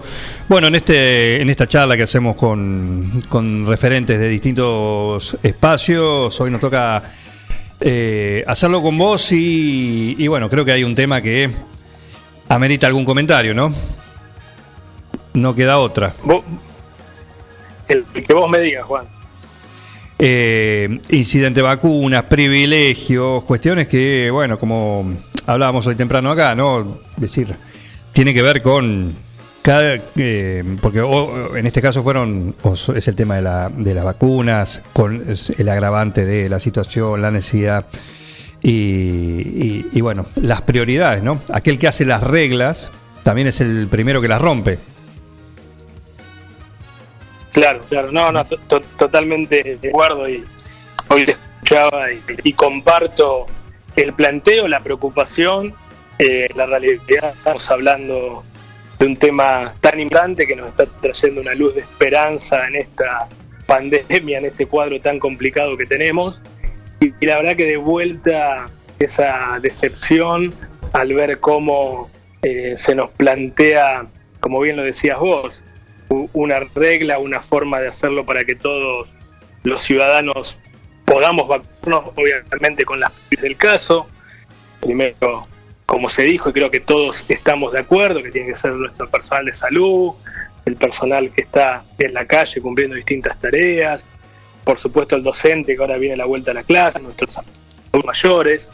Bueno, en este en esta charla que hacemos con, con referentes de distintos espacios, hoy nos toca eh, hacerlo con vos y, y bueno, creo que hay un tema que amerita algún comentario, ¿no? No queda otra. Vos, El, el que vos me digas, Juan. Eh, incidente vacunas, privilegios, cuestiones que, bueno, como hablábamos hoy temprano acá, ¿no? Es decir, tiene que ver con cada, eh, porque o- en este caso fueron, o es el tema de, la, de las vacunas, con el agravante de la situación, la necesidad y, y- bueno, las prioridades, ¿no? Aquel que hace las reglas también es el primero que las rompe. Claro, claro, no, no, to- totalmente de acuerdo y hoy te escuchaba y, y comparto el planteo, la preocupación, eh, la realidad. Estamos hablando de un tema tan importante que nos está trayendo una luz de esperanza en esta pandemia, en este cuadro tan complicado que tenemos. Y, la verdad que de vuelta esa decepción al ver cómo eh, se nos plantea, como bien lo decías vos, una regla, una forma de hacerlo para que todos los ciudadanos podamos vacunarnos, obviamente con las del caso. Primero, como se dijo, y creo que todos estamos de acuerdo, que tiene que ser nuestro personal de salud, el personal que está en la calle cumpliendo distintas tareas, por supuesto el docente que ahora viene la vuelta a la clase, nuestros mayores,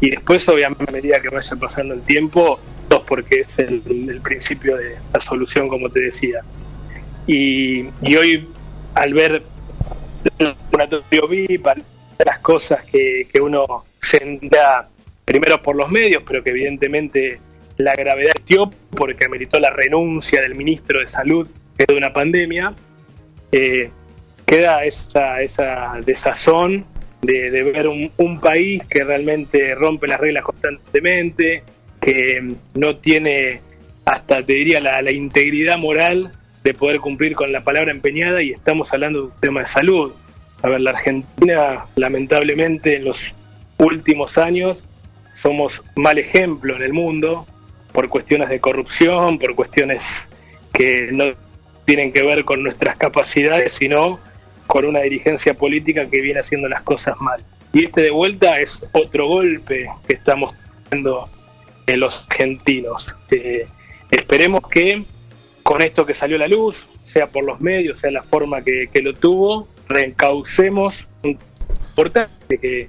y después obviamente a medida que vaya pasando el tiempo, dos porque es el, principio de la solución, como te decía. Y, hoy, al ver el laboratorio VIP, las cosas que, que uno se entera primero por los medios, pero que evidentemente la gravedad existió porque ameritó la renuncia del ministro de Salud de una pandemia, eh, queda esa, esa desazón de, ver un, un país que realmente rompe las reglas constantemente, que no tiene hasta, te diría, la, la integridad moral de poder cumplir con la palabra empeñada y estamos hablando de un tema de salud. A ver, la Argentina, lamentablemente, en los últimos años somos mal ejemplo en el mundo por cuestiones de corrupción, por cuestiones que no tienen que ver con nuestras capacidades, sino con una dirigencia política que viene haciendo las cosas mal. Y este de vuelta es otro golpe que estamos teniendo en los argentinos. Eh, esperemos que con esto que salió a la luz, sea por los medios, sea la forma que, lo tuvo, reencaucemos un importante que,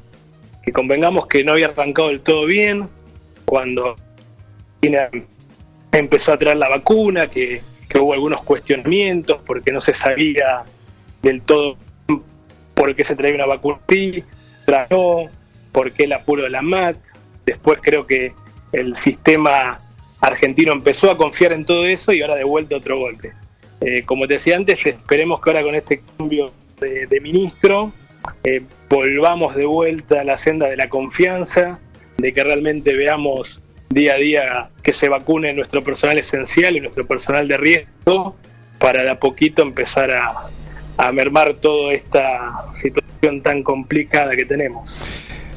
que convengamos que no había arrancado del todo bien cuando China empezó a traer la vacuna, que, que hubo algunos cuestionamientos porque no se sabía del todo por qué se traía una vacuna no, por qué el apuro de la MAT. Después creo que el sistema argentino empezó a confiar en todo eso y ahora de vuelta otro golpe. Eh, como te decía antes, esperemos que ahora con este cambio de, de ministro eh, volvamos de vuelta a la senda de la confianza, de que realmente veamos día a día que se vacune nuestro personal esencial y nuestro personal de riesgo para de a poquito empezar a, a mermar toda esta situación tan complicada que tenemos.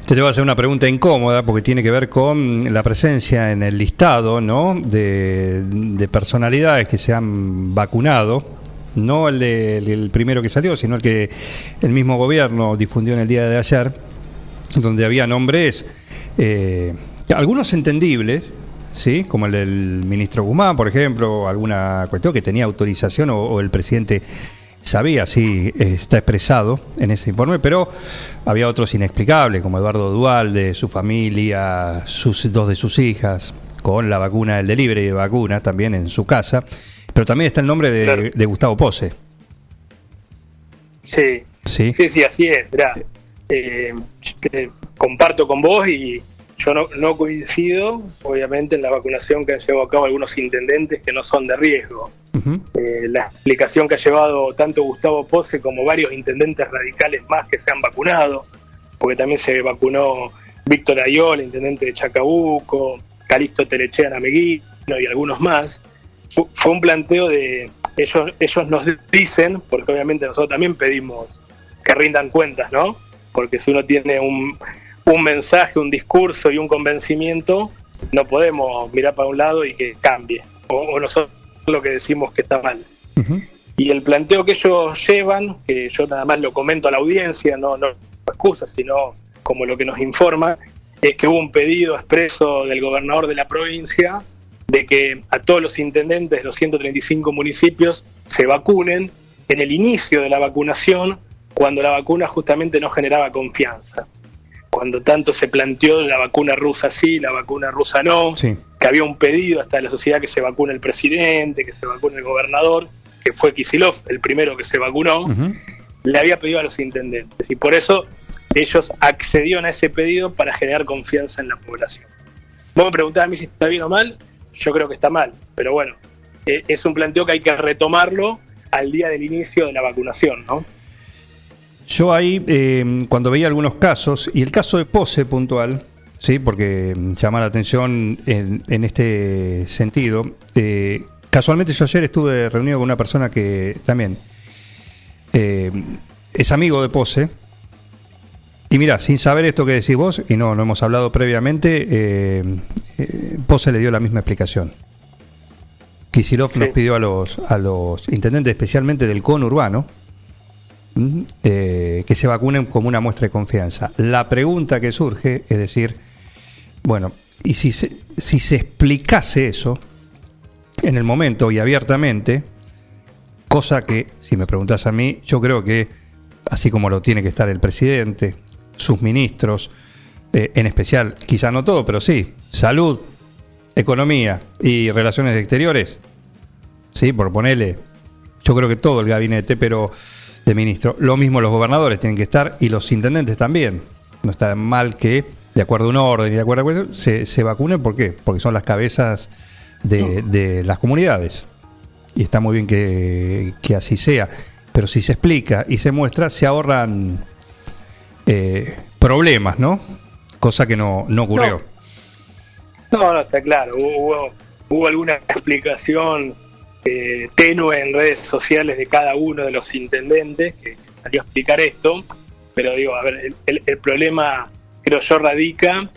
Te voy a hacer una pregunta incómoda porque tiene que ver con la presencia en el listado ¿no? de, de personalidades que se han vacunado. No el, de- el primero que salió, sino el que el mismo gobierno difundió en el día de ayer, donde había nombres, eh, algunos entendibles, ¿sí? como el del ministro Guzmán, por ejemplo, alguna cuestión que tenía autorización o el presidente sabía, sí, eh, está expresado en ese informe, pero había otros inexplicables, como Eduardo Dualde, su familia, sus dos de sus hijas, con la vacuna, el delivery de vacunas también en su casa, pero también está el nombre de, de Gustavo Pose. Sí, Sí. sí, sí, así es. eh, eh, comparto con vos y yo no, no coincido, obviamente, en la vacunación que han llevado a cabo algunos intendentes que no son de riesgo. Eh, la explicación que ha llevado tanto Gustavo Pose como varios intendentes radicales más que se han vacunado, porque también se vacunó Víctor Ayol, intendente de Chacabuco, Calixto Telechea Ameguino y algunos más, fu- fue un planteo de ellos, ellos nos dicen, porque obviamente nosotros también pedimos que rindan cuentas, ¿no? Porque si uno tiene un, un mensaje, un discurso y un convencimiento, no podemos mirar para un lado y que cambie, o, o nosotros lo que decimos que está mal. Y el planteo que ellos llevan, que yo nada más lo comento a la audiencia, no, no excusa, sino como lo que nos informa, es que hubo un pedido expreso del gobernador de la provincia de que a todos los intendentes de los 135 municipios se vacunen en el inicio de la vacunación, cuando la vacuna justamente no generaba confianza. Cuando tanto se planteó la vacuna rusa sí, la vacuna rusa no, Sí. que había un pedido hasta de la sociedad que se vacune el presidente, que se vacune el gobernador, que fue Kisilov el primero que se vacunó, le había pedido a los intendentes. Y por eso ellos accedieron a ese pedido para generar confianza en la población. Vos me preguntás a mí si está bien o mal, yo creo que está mal, pero bueno, eh, es un planteo que hay que retomarlo al día del inicio de la vacunación, ¿no? Yo ahí, eh, cuando veía algunos casos, y el caso de Pose puntual, sí, porque mm, llama la atención en, en este sentido. eh, casualmente yo ayer estuve reunido con una persona que también eh, es amigo de Pose. Y mira, sin saber esto que decís vos, y no, no hemos hablado previamente, Pose le dio la misma explicación. Kisilov nos pidió a los, a los intendentes, especialmente del conurbano. Eh, que se vacunen como una muestra de confianza. La pregunta que surge es decir, bueno, y si se, si se explicase eso en el momento y abiertamente, cosa que, si me preguntas a mí, yo creo que, así como lo tiene que estar el presidente, sus ministros, eh, en especial, quizá no todo, pero sí, salud, economía y relaciones exteriores, sí, por yo creo que todo el gabinete, pero de ministro. Lo mismo los gobernadores tienen que estar y los intendentes también. No está mal que, de acuerdo a un orden y de acuerdo a eso, se, se vacunen. ¿Por qué? Porque son las cabezas de, de las comunidades. Y está muy bien que, que así sea. Pero si se explica y se muestra, se ahorran eh, problemas, ¿no? Cosa que no, no ocurrió. No, no, está claro. Hubo, hubo alguna explicación eh, tenue en redes sociales de cada uno de los intendentes que salió a explicar esto, pero digo, a ver, el, problema creo yo radica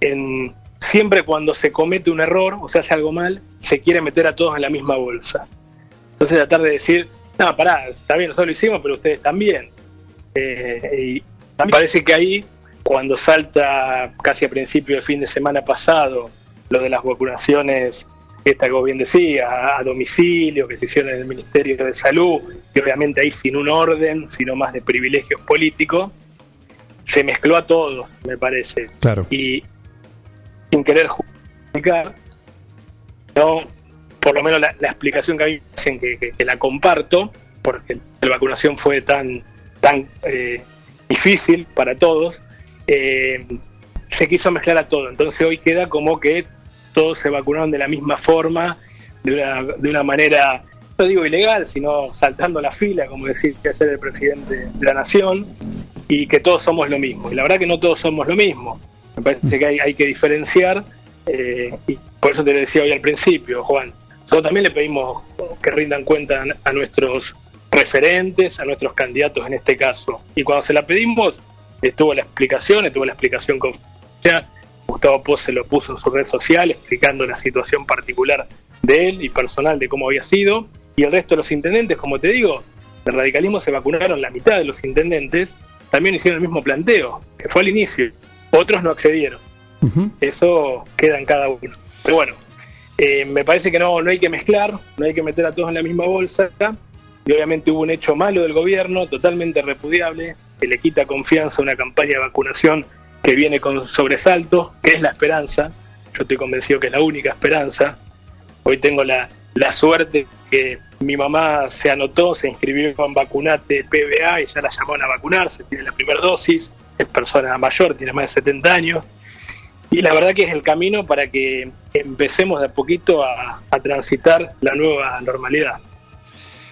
en siempre cuando se comete un error o se hace algo mal, se quiere meter a todos en la misma bolsa. Entonces tratar de decir, no, pará, está bien, nosotros lo hicimos, pero ustedes también. Eh, y me parece que ahí, cuando salta casi a principio del fin de semana pasado, lo de las vacunaciones, esta que vos bien decía, a, domicilio, que se hicieron en el Ministerio de Salud, y obviamente ahí sin un orden, sino más de privilegios políticos, se mezcló a todos, me parece. Claro. Y sin querer justificar, no, por lo menos la, la explicación que a mí me dicen que, que- que la comparto, porque la vacunación fue tan, tan eh, difícil para todos, eh, se quiso mezclar a todo. Entonces hoy queda como que todos se vacunaron de la misma forma, de una, de una manera, no digo ilegal, sino saltando la fila, como decía ayer el presidente de la Nación, y que todos somos lo mismo. Y la verdad que no todos somos lo mismo. Me parece que hay, hay que diferenciar, eh, y por eso te lo decía hoy al principio, Juan. Nosotros también le pedimos que rindan cuenta a nuestros referentes, a nuestros candidatos en este caso. Y cuando se la pedimos, estuvo la explicación, estuvo la explicación con Gustavo Pose lo puso en su red social explicando la situación particular de él y personal de cómo había sido. Y el resto de los intendentes, como te digo, del radicalismo se vacunaron la mitad de los intendentes, también hicieron el mismo planteo, que fue al inicio. Otros no accedieron. Eso queda en cada uno. Pero bueno, eh, me parece que no, no hay que mezclar, no hay que meter a todos en la misma bolsa. Y obviamente hubo un hecho malo del gobierno, totalmente repudiable, que le quita confianza a una campaña de vacunación que viene con sobresaltos, que es la esperanza. Yo estoy convencido que es la única esperanza. Hoy tengo la, la suerte que mi mamá se anotó, se inscribió en Vacunate PBA y ya la llamaron a vacunarse, tiene la primera dosis, es persona mayor, tiene más de 70 años. Y la verdad que es el camino para que empecemos de a poquito a, a transitar la nueva normalidad.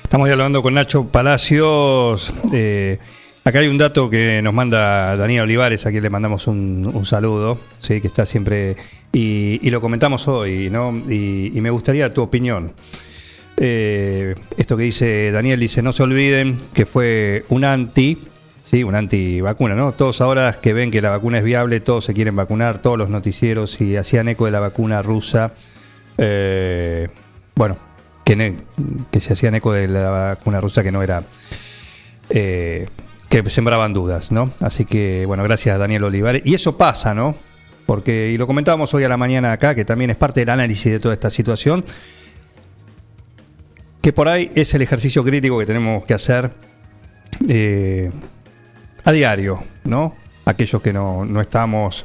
Estamos dialogando con Nacho Palacios. eh, acá hay un dato que nos manda Daniel Olivares, a quien le mandamos un, saludo, sí, que está siempre. Y, lo comentamos hoy, ¿no? Y, me gustaría tu opinión. Eh, esto que dice Daniel, dice: No se olviden que fue un anti. Sí, un anti-vacuna, ¿no? Todos ahora que ven que la vacuna es viable, todos se quieren vacunar, todos los noticieros y hacían eco de la vacuna rusa. Eh, bueno, que se hacían eco de la vacuna rusa que no era eh, que sembraban dudas, ¿no? Así que, bueno, gracias Daniel Olivares. Y eso pasa, ¿no? Porque, y lo comentábamos hoy a la mañana acá, que también es parte del análisis de toda esta situación, que por ahí es el ejercicio crítico que tenemos que hacer eh, a diario, ¿no? Aquellos que no, no estamos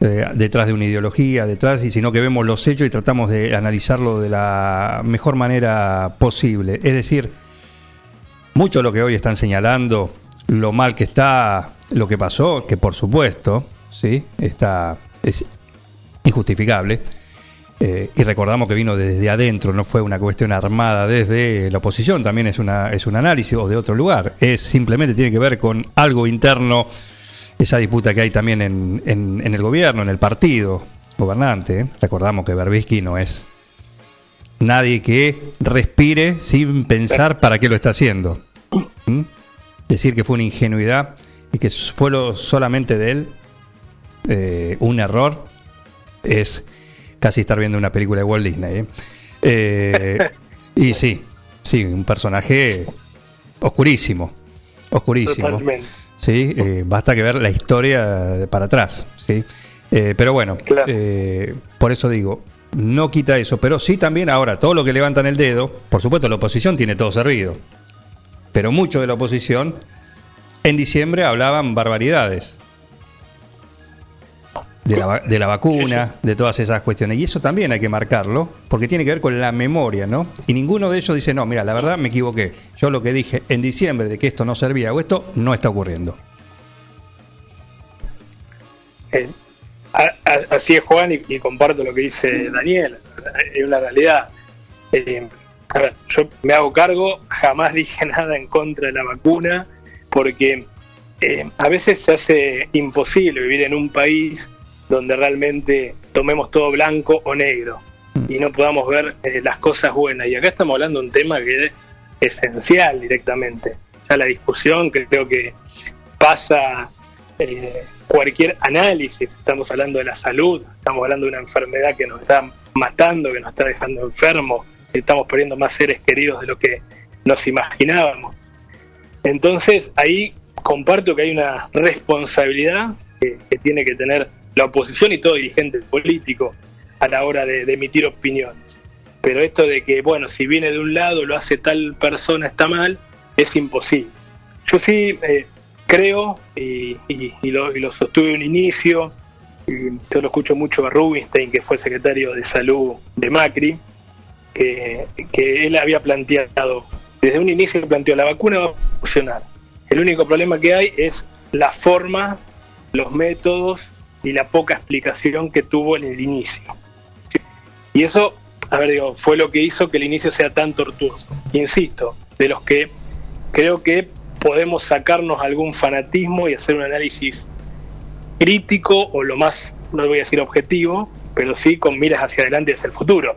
eh, detrás de una ideología, detrás, y sino que vemos los hechos y tratamos de analizarlo de la mejor manera posible. Es decir, mucho de lo que hoy están señalando, lo mal que está, lo que pasó, que por supuesto, sí, está es injustificable. Eh, y recordamos que vino desde adentro, no fue una cuestión armada desde la oposición, también es, una, es un análisis o de otro lugar. Es simplemente tiene que ver con algo interno, esa disputa que hay también en, en- en el gobierno, en el partido gobernante. ¿eh? Recordamos que Berbisky no es nadie que respire sin pensar para qué lo está haciendo. Decir que fue una ingenuidad y que fue lo solamente de él eh, un error es casi estar viendo una película de Walt Disney. ¿eh? Eh, y sí, sí, un personaje oscurísimo, oscurísimo. Totalmente. Sí, eh, basta que ver la historia para atrás, sí. Eh, pero bueno, eh, por eso digo, no quita eso, pero sí también ahora todo lo que levantan el dedo, por supuesto la oposición tiene todo servido, pero muchos de la oposición en diciembre hablaban barbaridades de la, de la vacuna, de todas esas cuestiones. Y eso también hay que marcarlo, porque tiene que ver con la memoria, ¿no? Y ninguno de ellos dice, no, mira, la verdad me equivoqué. Yo lo que dije en diciembre de que esto no servía o esto no está ocurriendo. Eh, así es Juan y, y comparto lo que dice Daniel, es una realidad. Eh, a ver, yo me hago cargo, jamás dije nada en contra de la vacuna, porque eh, a veces se hace imposible vivir en un país donde realmente tomemos todo blanco o negro y no podamos ver eh, las cosas buenas. Y acá estamos hablando de un tema que es esencial directamente. Ya la discusión que creo que pasa eh, cualquier análisis, estamos hablando de la salud, estamos hablando de una enfermedad que nos está matando, que nos está dejando enfermos, estamos perdiendo más seres queridos de lo que nos imaginábamos. Entonces ahí comparto que hay una responsabilidad que, tiene que tener la oposición y todo dirigente político a la hora de, emitir opiniones. Pero esto de que, bueno, si viene de un lado, lo hace tal persona, está mal, es imposible. Yo sí eh, creo, y, y- lo, y lo sostuve un inicio, yo lo escucho mucho a Rubinstein, que fue secretario de salud de Macri, que, él había planteado, desde un inicio planteó, la vacuna va a funcionar. El único problema que hay es la forma, los métodos y la poca explicación que tuvo en el inicio. Y eso, a ver, digo, fue lo que hizo que el inicio sea tan tortuoso. Insisto, de los que creo que podemos sacarnos algún fanatismo y hacer un análisis crítico o lo más, no voy a decir objetivo, pero sí con miras hacia adelante hacia el futuro.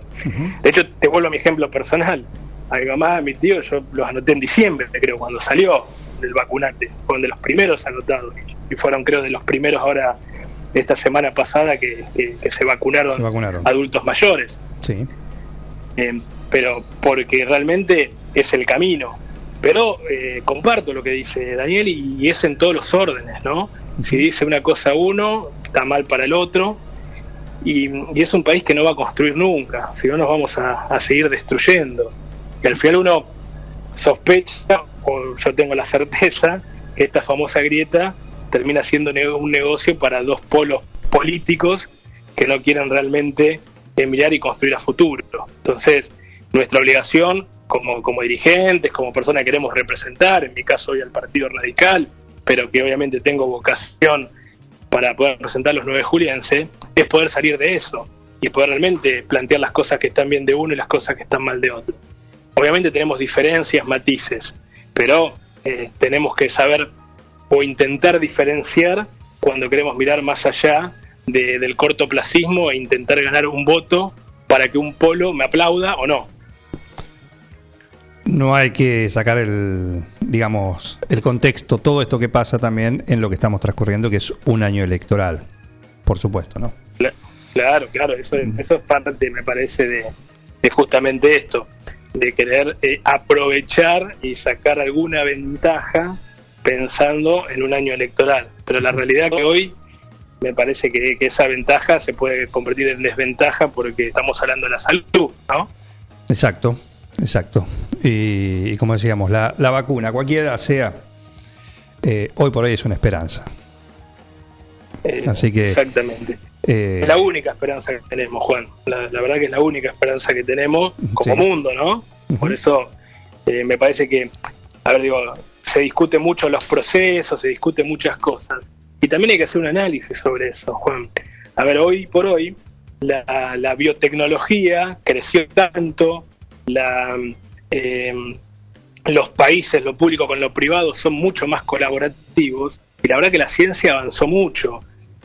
De hecho, te vuelvo a mi ejemplo personal. A mi mamá, a mi tío, yo los anoté en diciembre, creo, cuando salió del vacunante. Fueron de los primeros anotados. Y fueron, creo, de los primeros ahora, esta semana pasada, que, que- que se, vacunaron Se vacunaron. adultos mayores. Sí. Eh, pero porque realmente es el camino. Pero eh, comparto lo que dice Daniel y, y es en todos los órdenes, ¿no? Si dice una cosa uno, está mal para el otro. Y, y es un país que no va a construir nunca, si no nos vamos a, seguir destruyendo. Y al final uno sospecha, o yo tengo la certeza, que esta famosa grieta termina siendo un negocio para dos polos políticos que no quieren realmente mirar y construir a futuro. Entonces, nuestra obligación como, como dirigentes, como personas que queremos representar, en mi caso hoy al Partido Radical, pero que obviamente tengo vocación para poder representar a los nueve julienses, es poder salir de eso y poder realmente plantear las cosas que están bien de uno y las cosas que están mal de otro. Obviamente tenemos diferencias, matices, pero eh, tenemos que saber o intentar diferenciar cuando queremos mirar más allá de- del cortoplacismo e intentar ganar un voto para que un polo me aplauda o no. No hay que sacar el, digamos, el contexto, todo esto que pasa también en lo que estamos transcurriendo, que es un año electoral, por supuesto, ¿no? Cla- Claro, claro, eso, eso es parte, me parece, de, de justamente esto, de querer eh, aprovechar y sacar alguna ventaja pensando en un año electoral. Pero la realidad que hoy me parece que, que esa ventaja se puede convertir en desventaja porque estamos hablando de la salud, ¿no? Exacto. Exacto. Y, y como decíamos, la, la vacuna, cualquiera sea, eh, hoy por hoy es una esperanza. Eh, Así que. Exactamente. eh, Es la única esperanza que tenemos, Juan. La, la verdad que es la única esperanza que tenemos como Sí. mundo, ¿no? Por eso me parece que, a ver, digo, se discute mucho los procesos, se discute muchas cosas. Y también hay que hacer un análisis sobre eso, Juan. A ver, hoy por hoy, la, la biotecnología creció tanto, la, eh, los países, lo público con lo privado, son mucho más colaborativos. Y la verdad que la ciencia avanzó mucho.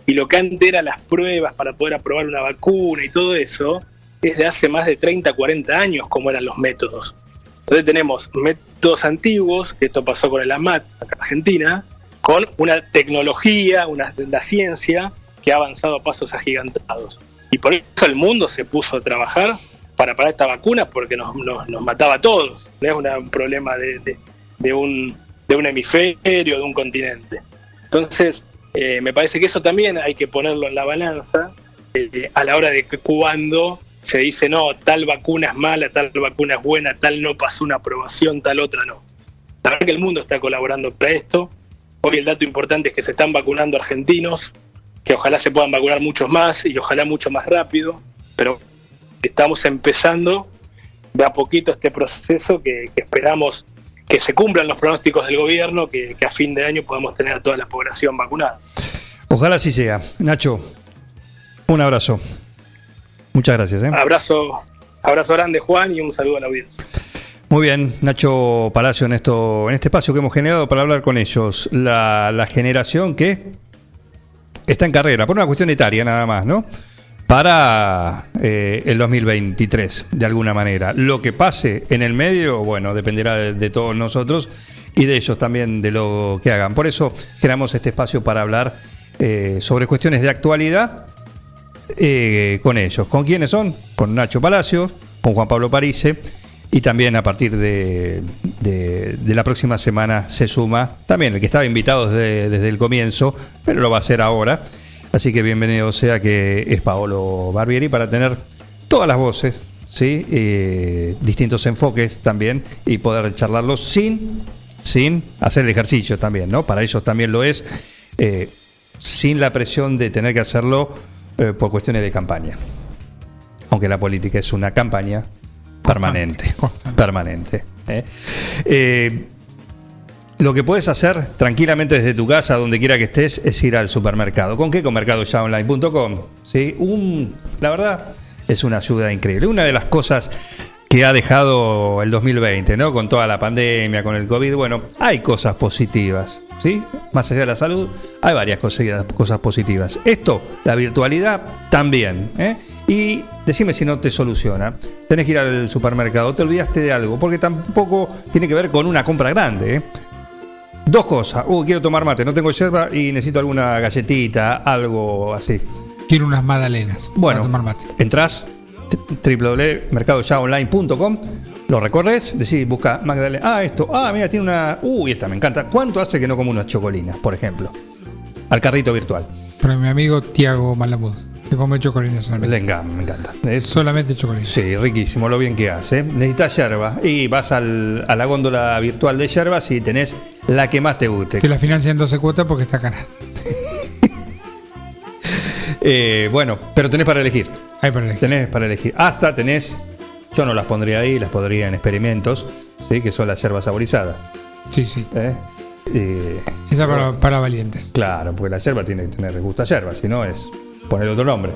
Y lo que antes eran las pruebas para poder aprobar una vacuna y todo eso, es de hace más de 30, 40 años como eran los métodos. Entonces tenemos métodos antiguos, que esto pasó con el AMAT acá en Argentina, con una tecnología, una, la ciencia que ha avanzado a pasos agigantados. Y por eso el mundo se puso a trabajar para parar esta vacuna porque nos, nos, nos mataba a todos. No es un problema de, de- de un, de un hemisferio, de un continente. Entonces, eh, me parece que eso también hay que ponerlo en la balanza eh, a la hora de que cuando se dice, no, tal vacuna es mala, tal vacuna es buena, tal no pasó una aprobación, tal otra no. La verdad que el mundo está colaborando para esto. Hoy el dato importante es que se están vacunando argentinos, que ojalá se puedan vacunar muchos más y ojalá mucho más rápido, pero estamos empezando de a poquito este proceso que, que esperamos que se cumplan los pronósticos del gobierno, que, que a fin de año podamos tener a toda la población vacunada. Ojalá así sea. Nacho, un abrazo. Muchas gracias. ¿eh? Abrazo, abrazo grande Juan y un saludo a la audiencia. Muy bien, Nacho Palacio, en, esto, en este espacio que hemos generado para hablar con ellos. La, la generación que está en carrera, por una cuestión etaria nada más, ¿no? Para eh, el 2023, de alguna manera. Lo que pase en el medio, bueno, dependerá de, todos nosotros y de ellos también, de lo que hagan. Por eso generamos este espacio para hablar eh, sobre cuestiones de actualidad eh, con ellos. ¿Con quiénes son? Con Nacho Palacios, con Juan Pablo Parise y también a partir de, de- de la próxima semana se suma también el que estaba invitado desde, desde el comienzo, pero lo va a hacer ahora. Así que bienvenido sea que es Paolo Barbieri para tener todas las voces, ¿sí? Eh, distintos enfoques también y poder charlarlos sin, sin hacer el ejercicio también, ¿no? Para ellos también lo es, eh, sin la presión de tener que hacerlo eh, por cuestiones de campaña. Aunque la política es una campaña permanente. Permanente. ¿eh? Lo que puedes hacer tranquilamente desde tu casa, donde quiera que estés, es ir al supermercado. ¿Con qué? Con mercadoyaonline.com. ¿sí? Un, la verdad, es una ayuda increíble. Una de las cosas que ha dejado el 2020, ¿no? Con toda la pandemia, con el COVID, bueno, hay cosas positivas, ¿sí? Más allá de la salud, hay varias cosas, cosas positivas. Esto, la virtualidad, también, ¿eh? Y decime si no te soluciona. Tenés que ir al supermercado, te olvidaste de algo, porque tampoco tiene que ver con una compra grande, ¿eh? Dos cosas. Uh, quiero tomar mate, no tengo yerba y necesito alguna galletita, algo así. Quiero unas magdalenas. Bueno, para tomar mate. entras www.mercadoyaonline.com, lo recorres, decís, busca Magdalena. Ah, esto. Ah, mira, tiene una. Uy, esta me encanta. ¿Cuánto hace que no como unas chocolinas, por ejemplo? Al carrito virtual. Para mi amigo Tiago Malamud, que come chocolinas solamente. Le encanta, me encanta. Es- Solamente chocolinas. Sí, riquísimo, lo bien que hace. Necesitas yerba y vas al- a la góndola virtual de yerbas y tenés la que más te guste. Te la financian 12 cuotas porque está cara. Eh, bueno, pero tenés para elegir. Hay para elegir. Tenés para elegir. Hasta tenés, yo no las pondría ahí, las pondría en experimentos, ¿sí? que son las yerbas saborizadas. Sí, sí. ¿Eh? Eh, Esa para, para valientes. Claro, porque la yerba tiene que tener gusto a yerba, si no es poner otro nombre.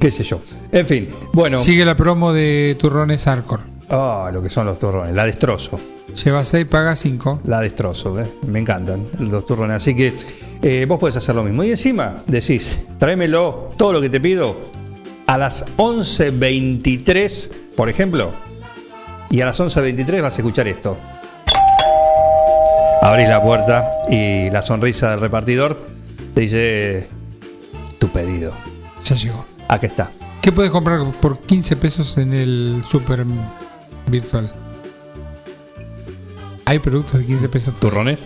Qué sé yo. En fin, bueno. Sigue la promo de turrones Arcor. Ah, lo que son los turrones, la destrozo. Lleva 6, paga 5. La destrozo, ¿eh? me encantan los turrones. Así que eh, vos podés hacer lo mismo. Y encima decís, tráemelo, todo lo que te pido, a las 11.23, por ejemplo. Y a las 11.23 vas a escuchar esto. Abrís la puerta y la sonrisa del repartidor te dice pedido. Ya llegó. Aquí está. ¿Qué puedes comprar por 15 pesos en el super virtual? ¿Hay productos de 15 pesos? ¿Turrones?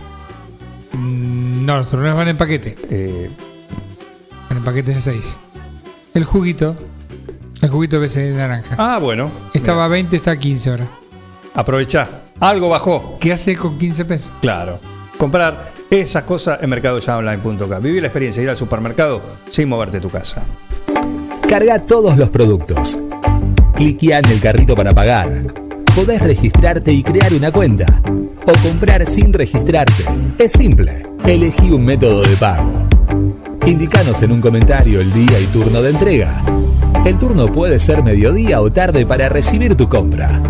Mm, No, los turrones van en paquete. Eh, Van en paquetes de 6. El juguito. El juguito BC de naranja. Ah, bueno. Estaba a 20, está a 15 ahora. Aprovechá. Algo bajó. ¿Qué hace con 15 pesos? Claro. Comprar esas cosas en mercadoyaonline.com. Vivir la experiencia ir al supermercado sin moverte tu casa. Carga todos los productos. Cliquea en el carrito para pagar. Podés registrarte y crear una cuenta. O comprar sin registrarte. Es simple. Elegí un método de pago. Indicanos en un comentario el día y turno de entrega. El turno puede ser mediodía o tarde para recibir tu compra.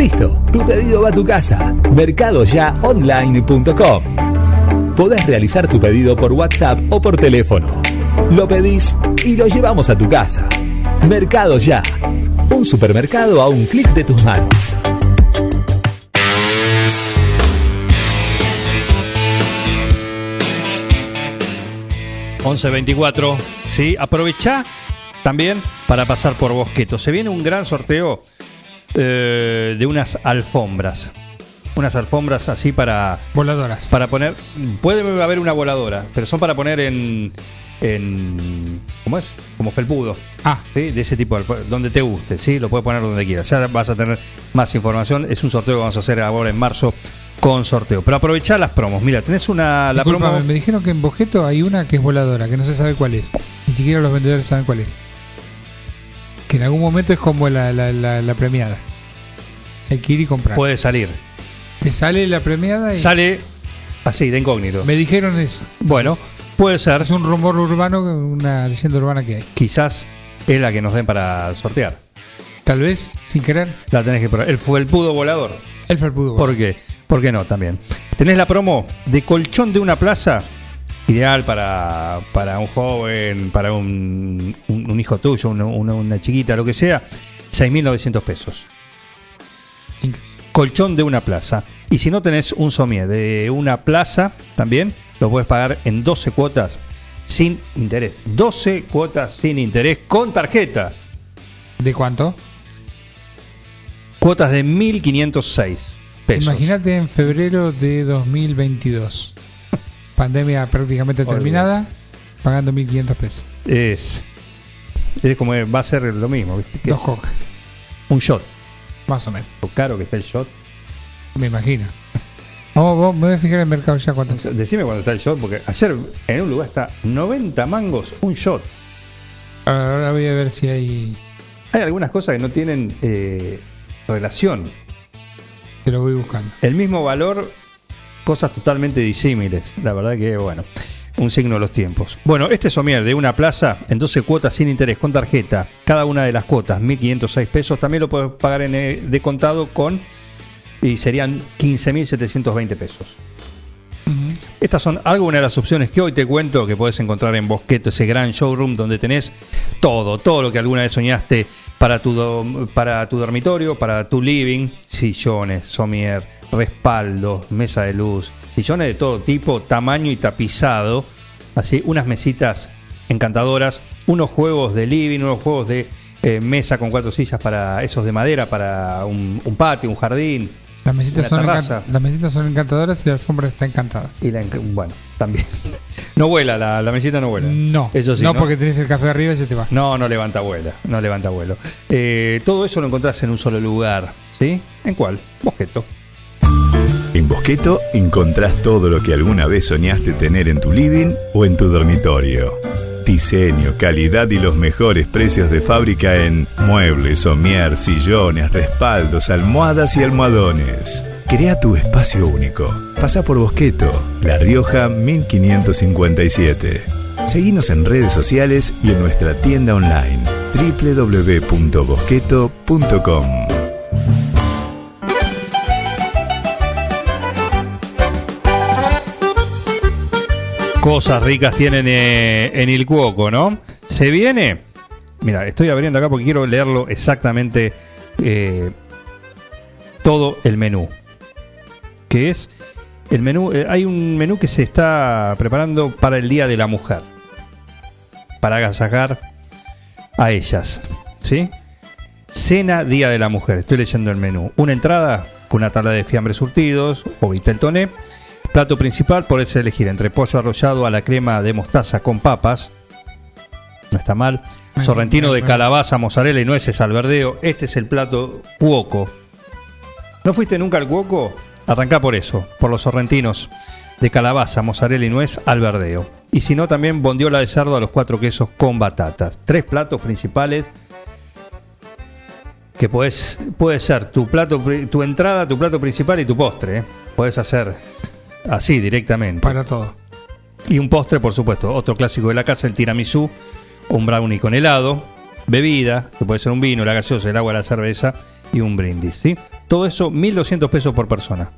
Listo, tu pedido va a tu casa. Mercadoyaonline.com. Podés realizar tu pedido por WhatsApp o por teléfono. Lo pedís y lo llevamos a tu casa. Mercado Ya. Un supermercado a un clic de tus manos. ...11.24... ¿sí? Aprovechá también para pasar por Bosqueto. Se viene un gran sorteo eh, de unas alfombras. Unas alfombras así para... Voladoras. Para poner... Puede haber una voladora, pero son para poner en... en ¿Cómo es? Como felpudo. Ah. ¿sí? De ese tipo, donde te guste, ¿sí? Lo puedes poner donde quieras. Ya vas a tener más información. Es un sorteo que vamos a hacer ahora en marzo con sorteo. Pero aprovechá las promos. Mira, tenés una... La promo... me dijeron que en Bosqueto hay una que es voladora, que no se sabe cuál es. Ni siquiera los vendedores saben cuál es. Que en algún momento es como la, la, la- la premiada. Hay que ir y comprar. Puede salir. Te sale la premiada y. Sale así, de incógnito. Me dijeron eso. Bueno, puede ser. Es un rumor urbano, una leyenda urbana que hay. Quizás es la que nos den para sortear. Tal vez, sin querer. La tenés que probar. El felpudo volador. El felpudo. ¿Por qué? ¿Por qué no? También. Tenés la promo de colchón de una plaza. Ideal para, para un joven, para un, un- un hijo tuyo, una, una- una chiquita, lo que sea. 6.900 pesos. Colchón de una plaza. Y si no tenés un somier de una plaza, también lo puedes pagar en 12 cuotas sin interés. 12 cuotas sin interés con tarjeta. ¿De cuánto? Cuotas de 1.506 pesos. Imagínate en febrero de 2022. Pandemia prácticamente terminada, pagando 1.500 pesos. Es, es como va a ser lo mismo, ¿viste? Dos es cocas, Un shot. más o menos. Lo caro que está el shot. Me imagino. Vamos, me voy a fijar en el mercado ya cuánto. Decime cuando está el shot, porque ayer en un lugar está 90 mangos un shot. Ahora, ahora voy a ver si hay. Hay algunas cosas que no tienen eh, relación. Te lo voy buscando. El mismo valor, cosas totalmente disímiles. La verdad que, bueno, un signo de los tiempos. Bueno, este somier de una plaza en 12 cuotas sin interés con tarjeta, cada una de las cuotas 1.506 pesos, también lo puedes pagar en, eh, de contado con, y serían 15.720 pesos. Estas son algunas de las opciones que hoy te cuento que puedes encontrar en Bosqueto, ese gran showroom donde tenés todo, todo lo que alguna vez soñaste para tu, do- para tu dormitorio, para tu living, sillones, somier, respaldos, mesa de luz, sillones de todo tipo, tamaño y tapizado, así, unas mesitas encantadoras, unos juegos de living, unos juegos de eh, mesa con cuatro sillas para esos de madera, para un, un patio, un jardín. Las mesitas, son las mesitas son encantadoras y la alfombra está encantada. Y la bueno, también. No vuela, la, la mesita no vuela. No, eso sí. no, porque tenés el café arriba y se te va. No, no levanta vuela, no levanta vuelo. Eh, todo eso lo encontrás en un solo lugar, ¿sí? ¿En cuál? Bosqueto. En Bosqueto encontrás todo lo que alguna vez soñaste tener en tu living o en tu dormitorio. Diseño, calidad y los mejores precios de fábrica en muebles, somier, sillones, respaldos, almohadas y almohadones. Crea tu espacio único. Pasa por Bosqueto, La Rioja 1557. Seguinos en redes sociales y en nuestra tienda online www.bosqueto.com. Cosas ricas tienen eh, en el cuoco, ¿no? Se viene. Mira, estoy abriendo acá porque quiero leerlo exactamente eh, todo el menú. Que es el menú. eh, hay un menú que se está preparando para el Día de la Mujer. Para agasajar a ellas. ¿Sí? Cena Día de la Mujer. Estoy leyendo el menú. Una entrada con una tabla de fiambres surtidos o vitel toné. Plato principal, podés elegir entre pollo arrollado a la crema de mostaza con papas. No está mal. Sorrentino de calabaza, mozzarella y nueces al verdeo. Este es el plato cuoco. ¿No fuiste nunca al Cuoco? Arrancá por eso, por los sorrentinos de calabaza, mozzarella y nuez al verdeo. Y si no, también bondiola de cerdo a los cuatro quesos con batatas. Tres platos principales que puedes, puede ser tu plato, tu entrada, tu plato principal y tu postre. ¿eh? Puedes hacer así directamente. Para todo. Y un postre, por supuesto, otro clásico de la casa, el tiramisú, un brownie con helado, bebida, que puede ser un vino, la gaseosa, el agua, la cerveza y un brindis, ¿sí? Todo eso 1.200 pesos por persona.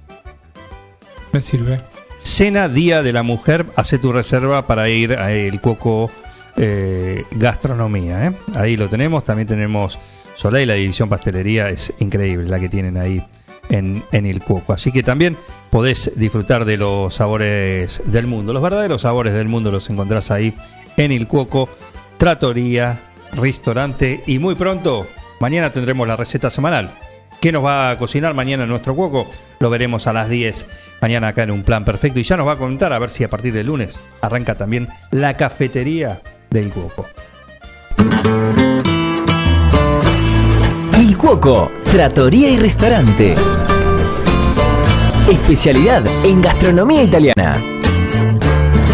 Me sirve. Cena Día de la Mujer, hace tu reserva para ir a El Cuoco eh, Gastronomía. ¿eh? Ahí lo tenemos, también tenemos Soleil, la división pastelería, es increíble la que tienen ahí en, en El Cuoco. Así que también podés disfrutar de los sabores del mundo. Los verdaderos sabores del mundo los encontrás ahí en El Cuoco, Tratoría, Restaurante y muy pronto, mañana tendremos la receta semanal. ¿Qué nos va a cocinar mañana en nuestro cuoco? Lo veremos a las 10 mañana acá en un plan perfecto. Y ya nos va a contar a ver si a partir del lunes arranca también la cafetería del cuoco. Il Cuoco, Trattoria y Restaurante. Especialidad en gastronomía italiana.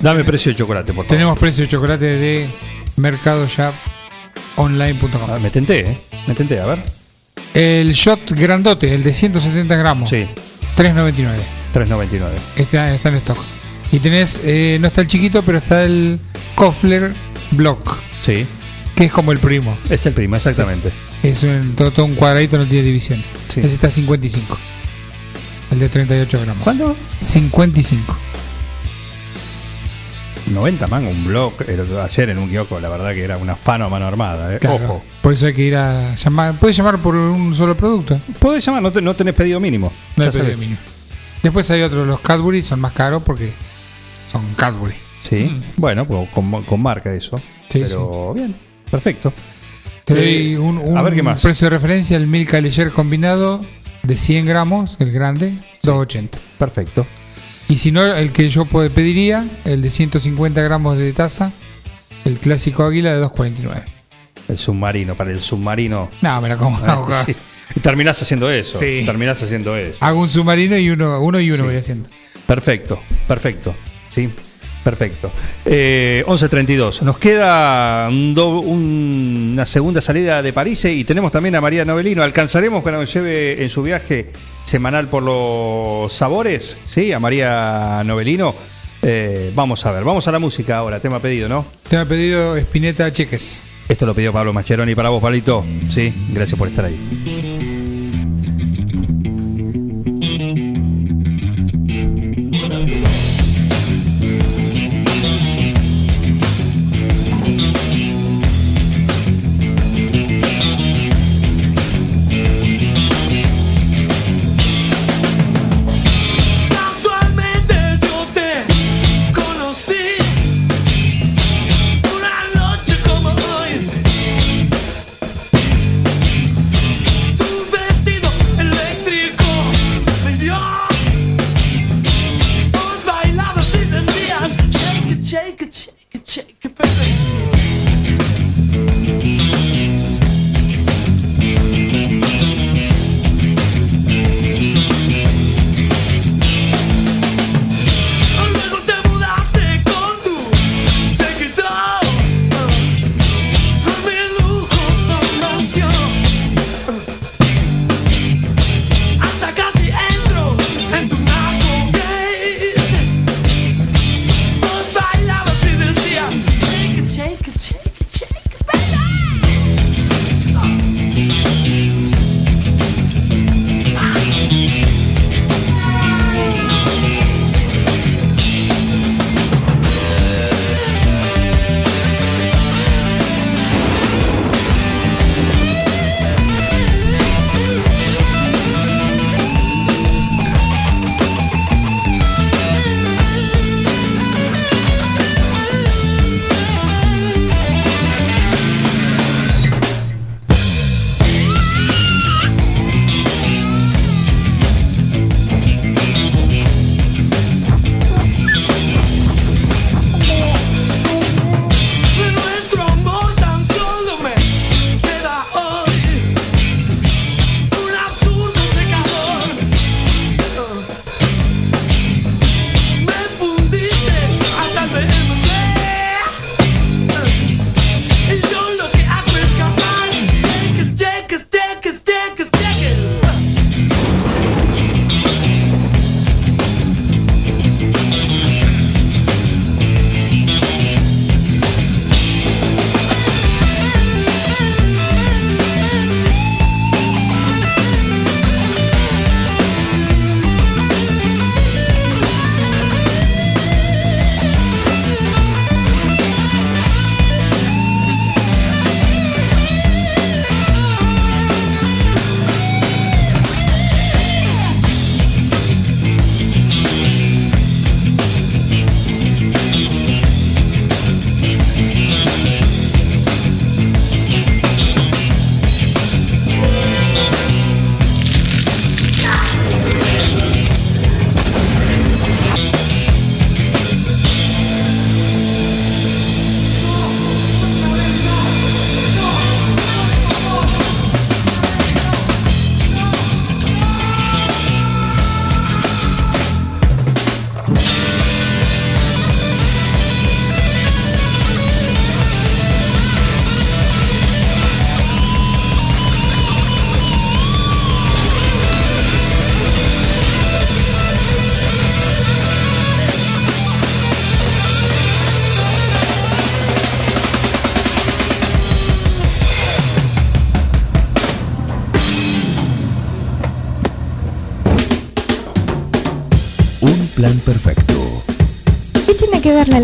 Dame precio de chocolate, por favor. Tenemos precio de chocolate de mercadoyaponline.com. Ah, me tenté, ¿eh? Me tenté, a ver. El shot grandote, el de 170 gramos. Sí. 3.99. 3.99. Está, está en stock. Y tenés, eh, no está el chiquito, pero está el Kofler Block. Sí. Que es como el primo. Es el primo, exactamente. Es un, todo, un cuadradito, no tiene división. Sí. Ese está a 55. El de 38 gramos. ¿Cuánto? 55. 90 mangos, un blog. el- ayer en un kiosco, la verdad que era una fano a mano armada. ¿eh? Claro. Ojo. Por eso hay que ir a llamar. Puedes llamar por un solo producto. Podés llamar, no, te- no tenés pedido mínimo. No hay pedido mínimo. Después hay otros, los Cadbury son más caros porque son Cadbury. Sí, bueno, pues con, con marca eso. Sí, Pero bien, perfecto. Te Eh, doy un, un a ver qué más. precio de referencia, el Milka Leger combinado de 100 gramos, el grande, 2.80. Perfecto. Y si no, el que yo pediría, el de 150 gramos de taza, el clásico águila de 2.49. El submarino, para el submarino. No, me la como. Ah, sí. Terminás haciendo eso. Sí. Terminás haciendo eso. Hago un submarino y uno, uno y uno Sí. voy haciendo. Perfecto, perfecto. Sí, perfecto. Eh, 11.32. Nos queda un do- un- una segunda salida de París y tenemos también a María Novelino. ¿Alcanzaremos que nos lleve en su viaje semanal por los sabores? Sí, a María Novelino. Eh, vamos a ver, vamos a la música ahora. Tema pedido, ¿no? Te ha pedido Espineta Cheques. Esto lo pidió Pablo Mascheroni para vos, Pablito. Sí, gracias por estar ahí.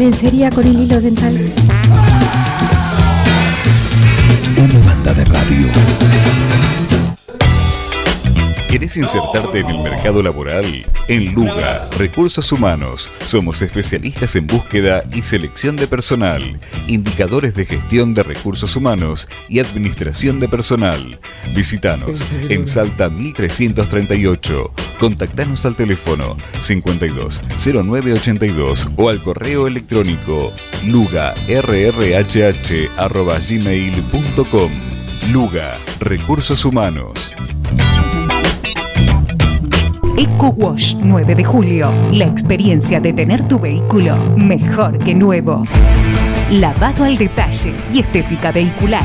Lencería con el hilo dental? Una banda de radio. ¿Querés insertarte en el mercado laboral? En Luga, Recursos Humanos, somos especialistas en búsqueda y selección de personal, indicadores de gestión de recursos humanos y administración de personal. Visítanos en Salta 1338. Contactanos al teléfono 52 0982 o al correo electrónico lugarrhh@gmail.com. Luga, Recursos Humanos. Eco Wash 9 de julio. La experiencia de tener tu vehículo mejor que nuevo. Lavado al detalle y estética vehicular.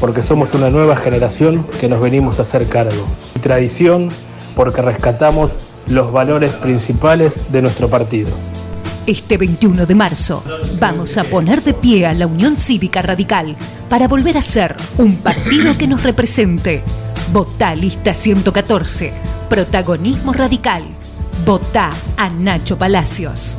porque somos una nueva generación que nos venimos a hacer cargo. Y tradición porque rescatamos los valores principales de nuestro partido. Este 21 de marzo vamos a poner de pie a la Unión Cívica Radical para volver a ser un partido que nos represente. Votá lista 114. Protagonismo radical. Votá a Nacho Palacios.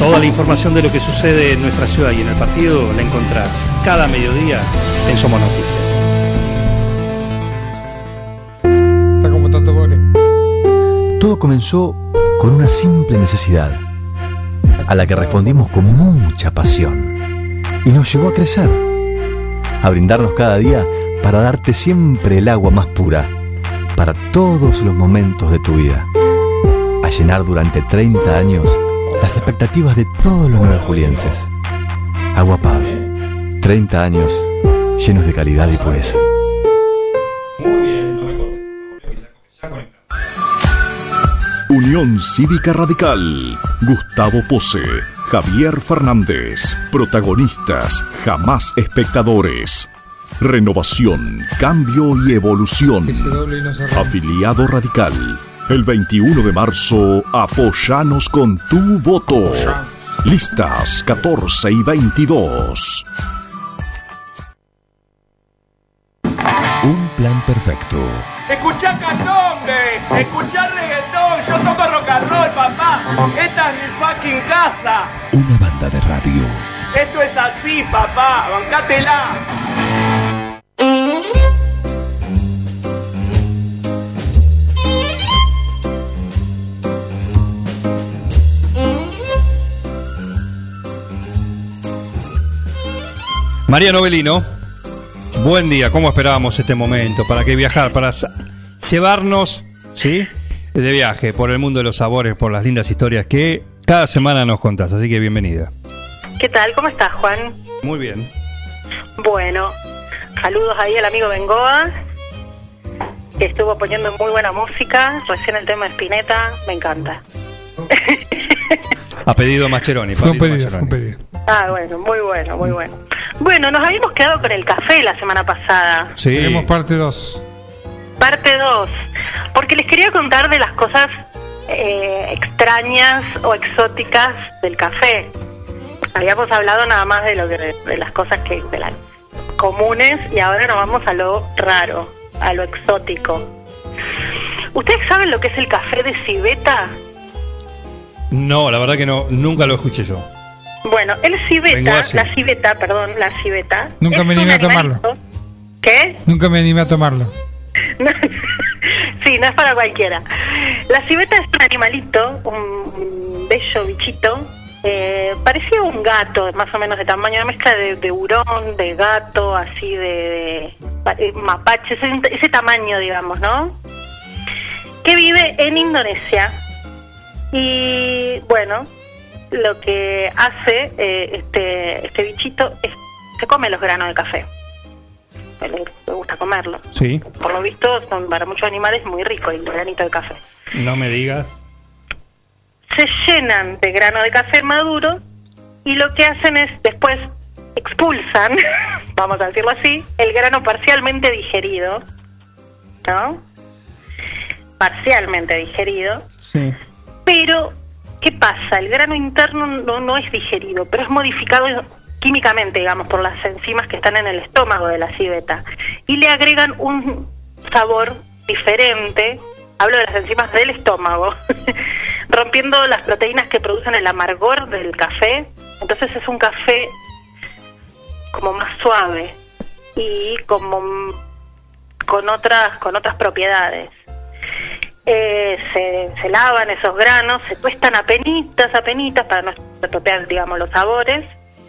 Toda la información de lo que sucede en nuestra ciudad y en el partido la encontrás cada mediodía en Somos Noticias. Está como tanto pobre. Todo comenzó con una simple necesidad, a la que respondimos con mucha pasión, y nos llevó a crecer, a brindarnos cada día para darte siempre el agua más pura, para todos los momentos de tu vida, a llenar durante 30 años las expectativas de todos los nueve julienses. Agua Pab, 30 años llenos de calidad y pureza. Unión Cívica Radical. Gustavo Pose. Javier Fernández. Protagonistas, jamás espectadores. Renovación, cambio y evolución. Afiliado Radical. El 21 de marzo, apoyanos con tu voto. Listas 14 y 22. Un plan perfecto. Escuchá candombe, escuchá reggaetón, yo toco rock and roll, papá. Esta es mi fucking casa. Una banda de radio. Esto es así, papá, bancátela. María Novelino, buen día. ¿Cómo esperábamos este momento? ¿Para qué viajar? Para llevarnos, ¿sí? De viaje por el mundo de los sabores, por las lindas historias que cada semana nos contás. Así que bienvenida. ¿Qué tal? ¿Cómo estás, Juan? Muy bien. Bueno, saludos ahí al amigo Bengoa, que estuvo poniendo muy buena música. Recién el tema de Spinetta, me encanta. A pedido de Mascheroni. Fue un pedido, fue un Mascheroni. pedido. Ah, bueno, muy bueno, muy bueno. Bueno, nos habíamos quedado con el café la semana pasada. Sí. Tenemos parte 2. Parte 2. Porque les quería contar de las cosas eh, extrañas o exóticas del café. Habíamos hablado nada más de lo que, de las cosas que de las comunes y ahora nos vamos a lo raro, a lo exótico. ¿Ustedes saben lo que es el café de civeta? No, la verdad que no, nunca lo escuché yo. Bueno, el civeta, la civeta, perdón, la civeta. Nunca me animé a tomarlo. animalito- ¿Qué? Nunca me animé a tomarlo. Sí, no es para cualquiera. La civeta es un animalito, un bello bichito. Eh, parecía un gato, más o menos de tamaño, una mezcla de, de hurón, de gato, así de, de eh, mapache, ese, ese tamaño, digamos, ¿no? Que vive en Indonesia. Y bueno, lo que hace eh, este, este bichito es se come los granos de café. Le, le gusta comerlo. Sí, Por lo visto, son para muchos animales muy rico el granito de café. no me digas. Se llenan de grano de café maduro y lo que hacen es después expulsan, vamos a decirlo así, el grano parcialmente digerido, ¿no? Parcialmente digerido, Sí. Pero ¿qué pasa? El grano interno no, no es digerido, pero es modificado químicamente, digamos, por las enzimas que están en el estómago de la civeta y le agregan un sabor diferente. Hablo de las enzimas del estómago, rompiendo las proteínas que producen el amargor del café. Entonces es un café como más suave y como con otras con otras propiedades. Eh, se, se lavan esos granos, se tuestan a penitas, a penitas para no estropear, digamos, los sabores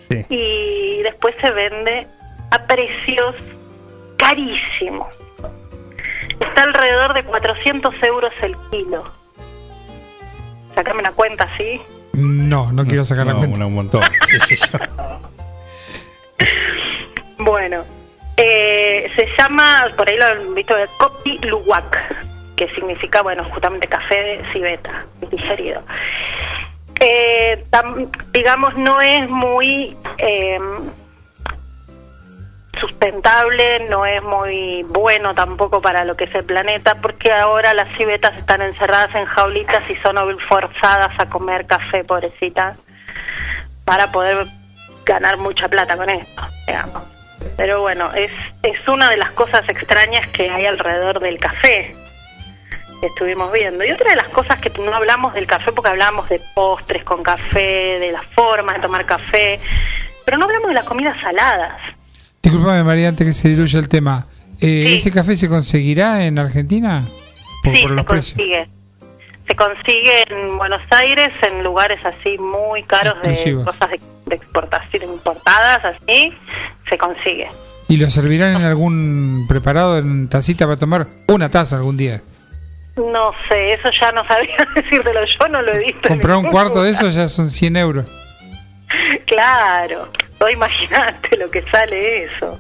Sí. y después se vende a precios carísimos. Está alrededor de 400 euros el kilo. Sacame una cuenta, ¿sí? No, no quiero sacar la No, cuenta. una- un montón. Bueno, eh, se llama, por ahí lo han visto, Kopi Luwak, que significa, bueno, justamente café de civeta, digerido. Eh, digamos, no es muy eh, sustentable, no es muy bueno tampoco para lo que es el planeta, porque ahora las civetas están encerradas en jaulitas y son forzadas a comer café, pobrecitas, para poder ganar mucha plata con esto, digamos. Pero bueno, es, es una de las cosas extrañas que hay alrededor del café estuvimos viendo. Y otra de las cosas que no hablamos del café, porque hablamos de postres con café, de las formas de tomar café, pero no hablamos de las comidas saladas. Disculpame, María, antes que se diluya el tema. Eh, ¿Ese café se conseguirá en Argentina? Por, sí, por se precios. consigue. Se consigue en Buenos Aires, en lugares así muy caros de cosas de, de exportación importadas, así, se consigue. ¿Y lo servirán en algún preparado, en tacita para tomar? Una taza algún día. No sé, eso ya no sabía decírtelo, yo no lo he visto. Comprar un cuarto de eso ya son 100 euros. Claro, no imagínate lo que sale eso.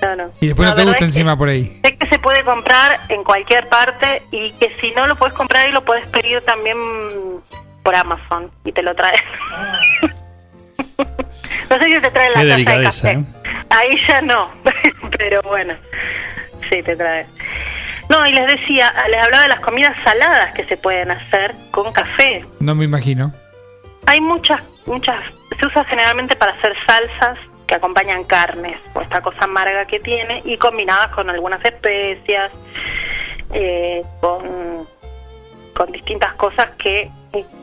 No, no. Y después no, te gusta es que encima por ahí. Sé que se puede comprar en cualquier parte y que si no lo puedes comprar y lo puedes pedir también por Amazon y te lo traen. no sé si te traen la Qué taza de café. ¿eh? Ahí ya no, pero bueno, sí te trae. No, y les decía, les hablaba de las comidas saladas que se pueden hacer con café. No me imagino. Hay muchas, muchas, se usa generalmente para hacer salsas que acompañan carnes, o esta cosa amarga que tiene, y combinadas con algunas especias, eh, con, con distintas cosas que,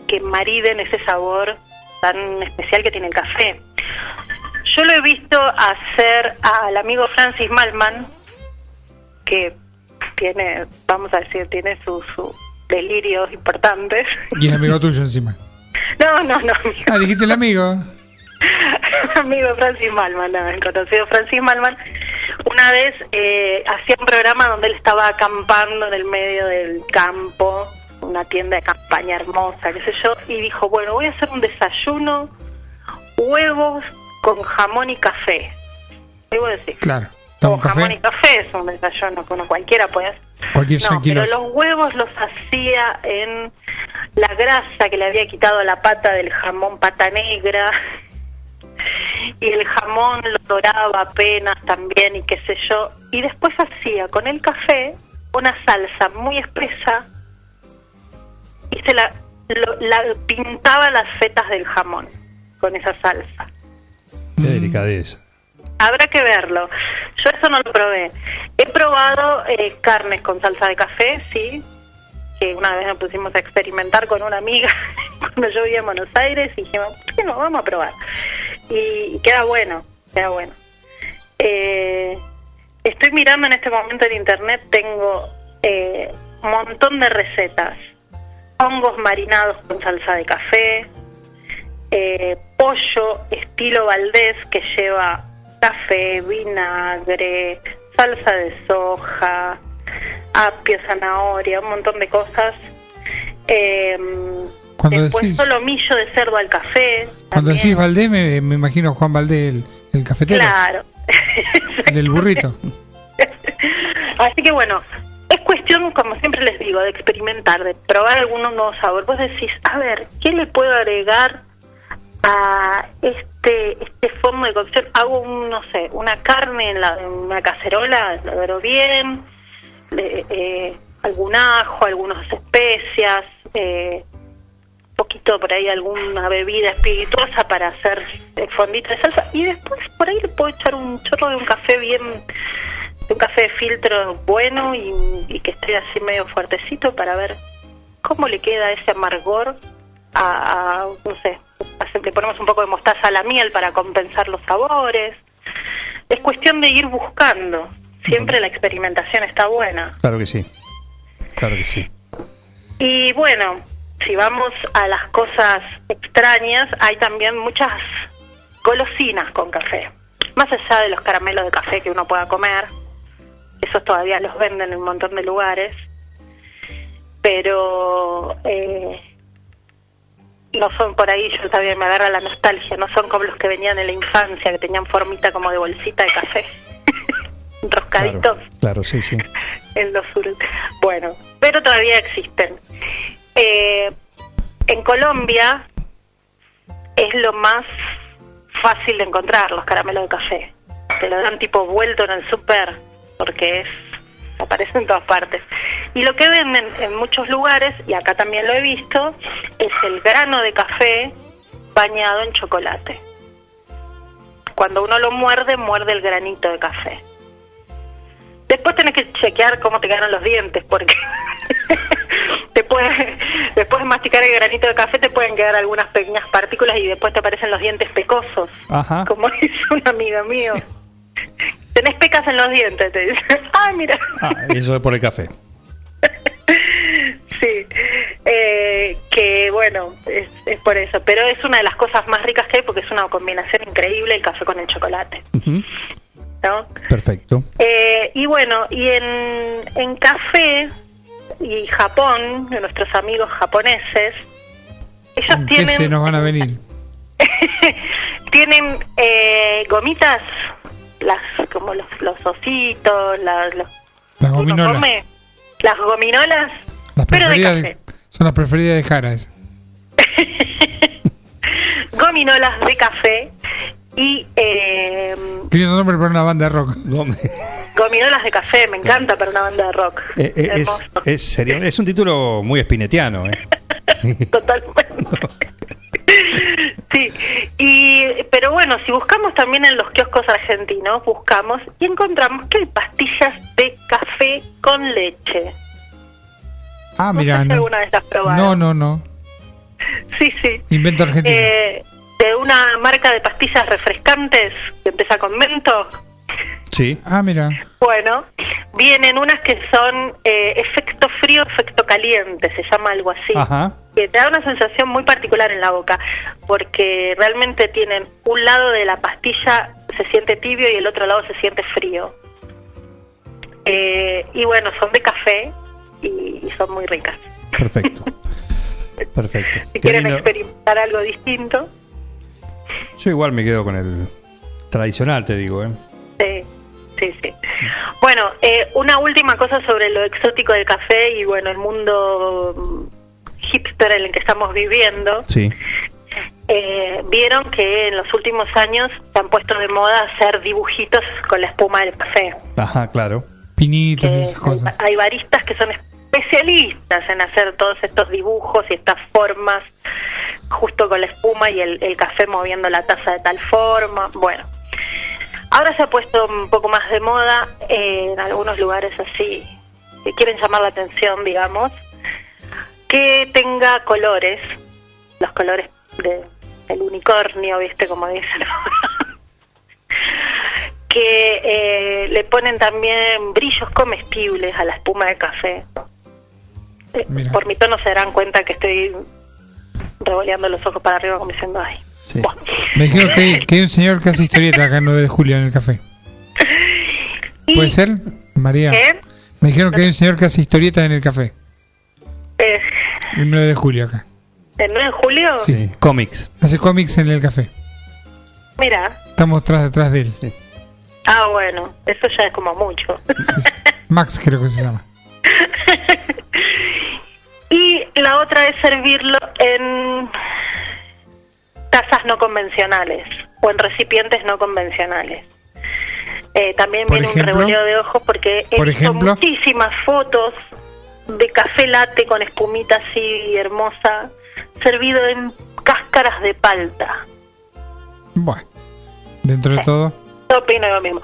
que mariden ese sabor tan especial que tiene el café. Yo lo he visto hacer al amigo Francis Malman, que tiene, vamos a decir, tiene sus delirios importantes. Y es amigo tuyo encima. No, no, no, amigo, Ah, dijiste el amigo. amigo Francis Malman, no, el conocido Francis Malman. Una vez eh, hacía un programa donde él estaba acampando en el medio del campo, una tienda de campaña hermosa, qué sé yo, y dijo, bueno, voy a hacer un desayuno, huevos con jamón y café. Debo decir, Claro. Jamón y café. es un desayuno que uno cualquiera puede hacer. Cualquier No, pero los huevos los hacía en la grasa que le había quitado a la pata del jamón pata negra. Y el jamón lo doraba apenas también y qué sé yo. Y después hacía con el café una salsa muy espesa y se la, lo- la pintaba las fetas del jamón con esa salsa. Qué delicadeza. Habrá que verlo. Yo eso no lo probé. He probado eh, carnes con salsa de café, sí. Que una vez nos pusimos a experimentar con una amiga, cuando yo vivía en Buenos Aires y dijimos, ¿por qué no? Vamos a probar. Y, y queda bueno, queda bueno. Eh, estoy mirando en este momento en internet, tengo eh, un montón de recetas. Hongos marinados con salsa de café, eh, pollo estilo Valdés que lleva café, vinagre, salsa de soja, apio, zanahoria, un montón de cosas. Eh, Cuando después decís- solomillo de cerdo al café. Cuando también. decís Valdés, me, me imagino Juan Valdés, el, el cafetero, Claro. el del burrito. Así que bueno, es cuestión, como siempre les digo, de experimentar, de probar algunos nuevos sabores. Vos decís, a ver, ¿qué le puedo agregar a este este forno de cocción? Hago, un, no sé, una carne en, la, una cacerola, lo doro bien, le- eh, algún ajo, algunas especias, eh, poquito por ahí alguna bebida espirituosa para hacer el fondito de salsa y después por ahí le puedo echar un chorro de un café bien de un café de filtro bueno y, que esté así medio fuertecito para ver cómo le queda ese amargor a, no sé le ponemos un poco de mostaza a la miel para compensar los sabores es cuestión de ir buscando siempre la experimentación está buena Claro que sí. Claro que sí. y bueno, si vamos a las cosas extrañas, hay también muchas golosinas con café. Más allá de los caramelos de café que uno pueda comer, esos todavía los venden en un montón de lugares, pero eh, no son por ahí, yo también me agarra la nostalgia, no son como los que venían en la infancia, que tenían formita como de bolsita de café, enroscaditos Claro, claro, sí, sí. en los sur. Bueno, pero todavía existen. Eh, en Colombia es lo más fácil de encontrar los caramelos de café. Te lo dan tipo vuelto en el súper porque es aparece en todas partes. Y lo que venden en muchos lugares, y acá también lo he visto, es el grano de café bañado en chocolate. Cuando uno lo muerde, muerde el granito de café. Después tenés que chequear cómo te quedan los dientes, porque puede, después de masticar el granito de café te pueden quedar algunas pequeñas partículas y después te aparecen los dientes pecosos, Ajá. como dice un amigo mío. Tenés pecas en los dientes, te dice. Ah, mira. Ah, eso es por el café. Sí, eh, que bueno, es, es por eso. Pero es una de las cosas más ricas que hay porque es una combinación increíble el café con el chocolate. Perfecto. Eh, y bueno, y en, en café y Japón, nuestros amigos japoneses, ellos ¿Con qué se tienen, nos van a venir? tienen eh, gomitas, las como los, los ositos, las, los, Las gominolas. come, las gominolas, Las pero de café. de- son las preferidas de Jara. gominolas de café y eh, Qué lindo nombre para una banda de rock. gominolas de café, me encanta para una banda de rock. Eh, eh, Hermoso. es, es, sería- es un título muy espinetiano. ¿eh? Sí, y, pero bueno, si buscamos también en los kioscos argentinos, buscamos y encontramos que hay pastillas de café con leche. Ah, No mira. sé si No, alguna vez las no, probaron. no, no. Sí, sí. Invento argentino. Eh, de una marca de pastillas refrescantes que empieza con mento. Sí. Ah, mira. Bueno, vienen unas que son eh, efecto frío, efecto caliente, se llama algo así. Ajá. Que te da una sensación muy particular en la boca, porque realmente tienen un lado de la pastilla se siente tibio y el otro lado se siente frío. Eh, y bueno, son de café y, y son muy ricas. Perfecto. Perfecto. Si Qué quieren lindo. experimentar algo distinto, Yo igual me quedo con el tradicional, te digo. ¿eh? Sí, sí, sí. Bueno, eh, una última cosa sobre lo exótico del café y bueno, el mundo hipster en el que estamos viviendo. Sí. Eh, Vieron que en los últimos años se han puesto de moda hacer dibujitos con la espuma del café. Ajá, claro. Pinitos y Eh, esas cosas. Hay baristas que son especialistas en hacer todos estos dibujos y estas formas justo con la espuma y el, café moviendo la taza de tal forma. Bueno, ahora se ha puesto un poco más de moda eh, en algunos lugares así que quieren llamar la atención, digamos, que tenga colores los colores de, del unicornio, ¿viste? Como dicen que eh, le ponen también brillos comestibles a la espuma de café. Eh, Mira. por mi tono se darán cuenta que estoy revoleando los ojos para arriba como diciendo, ay. Me dijeron que hay, que hay un señor que hace historieta acá en 9 de julio en el café. ¿Puede ser, María? ¿Qué? Me dijeron que hay un señor que hace historieta en el café. Eh, El 9 de julio acá. ¿El 9 de julio? Sí. Cómics. Hace cómics en el café. Mira. Estamos tras detrás de él. Ah, bueno, eso ya es como mucho. Max creo que se llama. Y la otra es servirlo en tazas no convencionales o en recipientes no convencionales. Eh, también viene ejemplo. un revoleo de ojos porque he Por visto ejemplo. muchísimas fotos de café latte con espumita así hermosa, servido en cáscaras de palta. Bueno, dentro de todo. Yo opino lo mismo.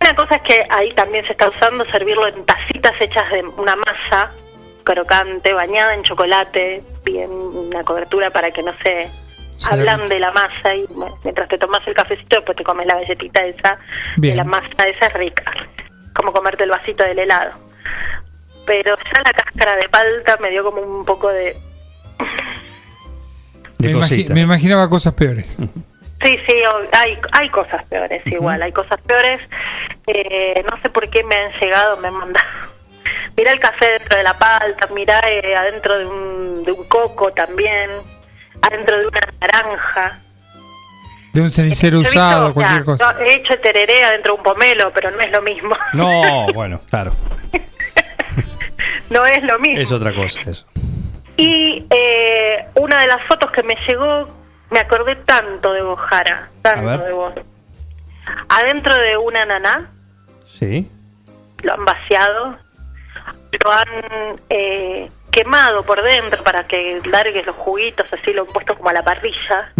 Una cosa es que ahí también se está usando servirlo en tacitas hechas de una masa crocante, bañada en chocolate, bien una cobertura para que no se Se ablande la masa y bueno, mientras te tomas el cafecito después te comes la galletita esa Bien. y la masa esa es rica, como comerte el vasito del helado. Pero ya la cáscara de palta me dio como un poco de... Me, imagi- me imaginaba cosas peores. Sí, sí, hay, hay cosas peores, igual, hay cosas peores. Eh, no sé por qué me han llegado, me han mandado. Mirá el café dentro de la palta, mirá eh, adentro de un, de un coco también, adentro de una naranja. De un cenicero visto, usado, o sea, cualquier cosa. he hecho tereré adentro de un pomelo, pero no es lo mismo. No, bueno, claro. no es lo mismo. Es otra cosa eso. Y eh, una de las fotos que me llegó, me acordé tanto de vos, Jara, A tanto ver. de vos. Adentro de una naná, Sí. lo han vaciado, lo han eh, quemado por dentro para que largues los juguitos, así lo han puesto como a la parrilla,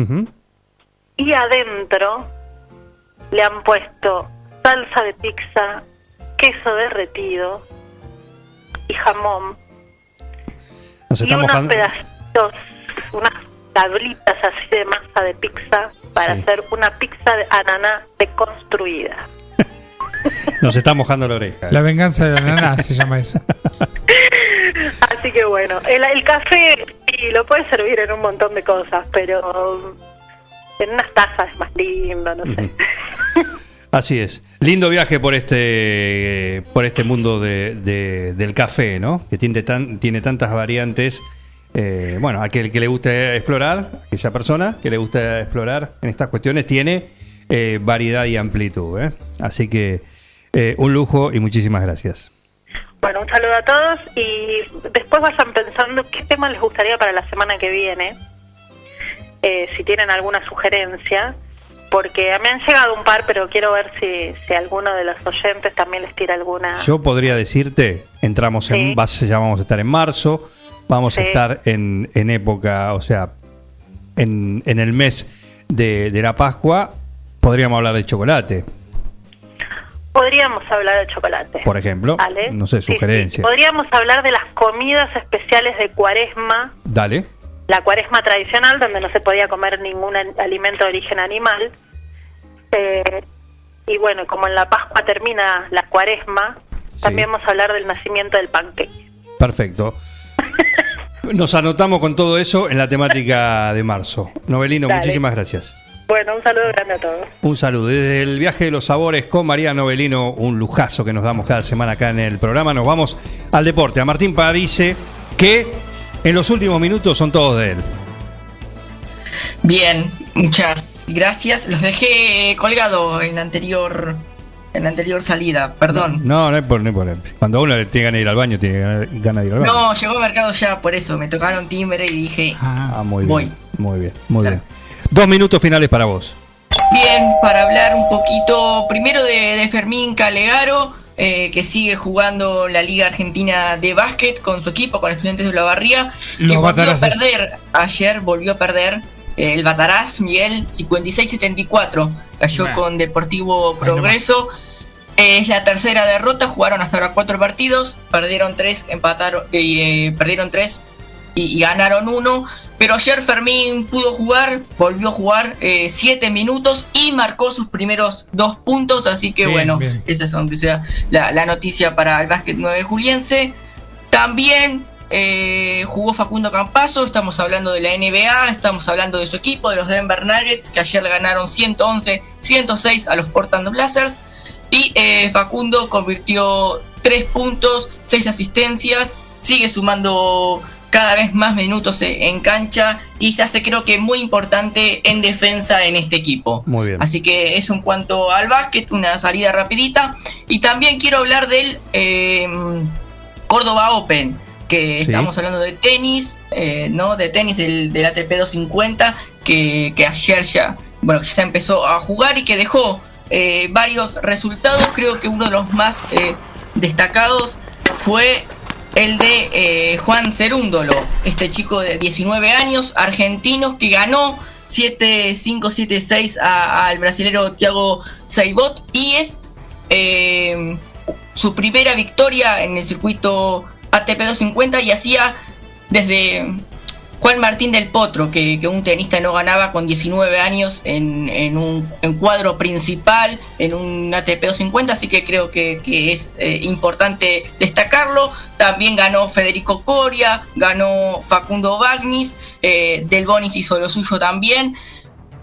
y adentro le han puesto salsa de pizza, queso derretido y jamón, Nos y unos pedacitos, unas tablitas así de masa de pizza para Sí. hacer una pizza de ananá deconstruida. Nos está mojando la oreja. La venganza de la nana se llama eso. Así que bueno, el, el café sí, lo puedes servir en un montón de cosas, pero en unas tazas es más lindo, no sé. Así es. Lindo viaje por este por este mundo de, de- del café, ¿no? Que tiene, tan, tiene tantas variantes. Eh, bueno, aquel que le guste explorar, aquella persona que le gusta explorar en estas cuestiones, tiene eh, variedad y amplitud. ¿eh? Así que eh, un lujo y muchísimas gracias. Bueno, un saludo a todos y después vayan pensando qué tema les gustaría para la semana que viene, eh, si tienen alguna sugerencia, porque me han llegado un par, pero quiero ver si, si alguno de los oyentes también les tira alguna. Yo podría decirte, entramos en, vas- ya vamos a estar en marzo, vamos a estar en, en época, o sea, en, en el mes de, de la Pascua, podríamos hablar de chocolate, Podríamos hablar de chocolate. por ejemplo. Vale. No sé, Sí, sugerencia. sí. Podríamos hablar de las comidas especiales de cuaresma, Dale. la cuaresma tradicional, donde no se podía comer ningún alimento de origen animal. Eh, y bueno, como en la Pascua termina la cuaresma, Sí. también vamos a hablar del nacimiento del panqueque. Perfecto. Nos anotamos con todo eso en la temática de marzo. Novelino, Dale. muchísimas gracias. Bueno, un saludo grande a todos. Un saludo. Desde el viaje de los sabores con María Novelino, un lujazo que nos damos cada semana acá en el programa. Nos vamos al deporte, a Martín Parise, que en los últimos minutos son todos de él. Bien, muchas gracias. Los dejé colgado en la anterior, en la anterior salida, perdón. No, no es por, no es por- Cuando uno le tiene ganas de ir al baño, tiene ganas- de ir al baño. No, llegó a mercado ya, por eso me tocaron timbre y dije, Ah, muy bien. voy. Muy bien, muy bien. Dos minutos finales para vos. Bien, para hablar un poquito primero de, de Fermín Calegaro, eh, que sigue jugando la Liga Argentina de Básquet con su equipo, con Estudiantes de la Barría, que Los volvió a perder, ayer volvió a perder eh, el Bataraz, Miguel, 56-74, cayó con Deportivo. Progreso. Eh, es la tercera derrota, jugaron hasta ahora cuatro partidos, perdieron tres, empataron, eh, perdieron tres y, y ganaron uno. Pero ayer Fermín pudo jugar, volvió a jugar 7 minutos y marcó sus primeros dos puntos. Así que Bien, bueno, bien. esa es aunque sea la, la noticia para el básquet 9 juliense. También eh, jugó Facundo Campazo, estamos hablando de la NBA, estamos hablando de su equipo, de los Denver Nuggets, que ayer ganaron 111-106 a los Portland Blazers. Y eh, Facundo convirtió 3 puntos, 6 asistencias, sigue sumando cada vez más minutos eh, en cancha y se hace creo que muy importante en defensa en este equipo. Muy bien. Así que eso en cuanto al básquet, una salida rapidita. Y también quiero hablar del eh, Córdoba Open, que Sí. estamos hablando de tenis, eh, ¿no? De tenis del, del ATP 250, que, que ayer ya, bueno, que ya empezó a jugar y que dejó eh, varios resultados. Creo que uno de los más eh, destacados fue el de eh, Juan Cerúndolo, este chico de 19 años, argentino, que ganó 7-5-7-6 a- al brasilero Thiago Seibot y es eh, su primera victoria en el circuito ATP 250 y hacía desde Juan Martín del Potro, que, que un tenista no ganaba con 19 años en, en un cuadro principal, en un ATP 250, así que creo que, que es eh, importante destacarlo. También ganó Federico Coria, ganó Facundo Bagnis, eh, Del Bonis hizo lo suyo también.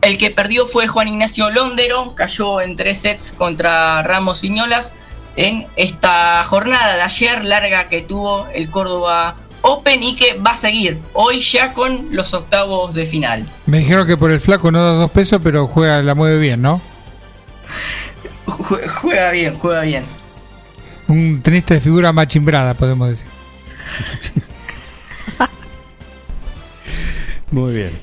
El que perdió fue Juan Ignacio Londero, cayó en tres sets contra Ramos Viñolas en esta jornada de ayer larga que tuvo el Córdoba Open y que va a seguir hoy ya con los octavos de final. Me dijeron que por el flaco no da dos pesos, pero juega, la mueve bien, ¿no? Jue- Juega bien, juega bien. Un tenista de figura machimbrada, podemos decir. Muy bien.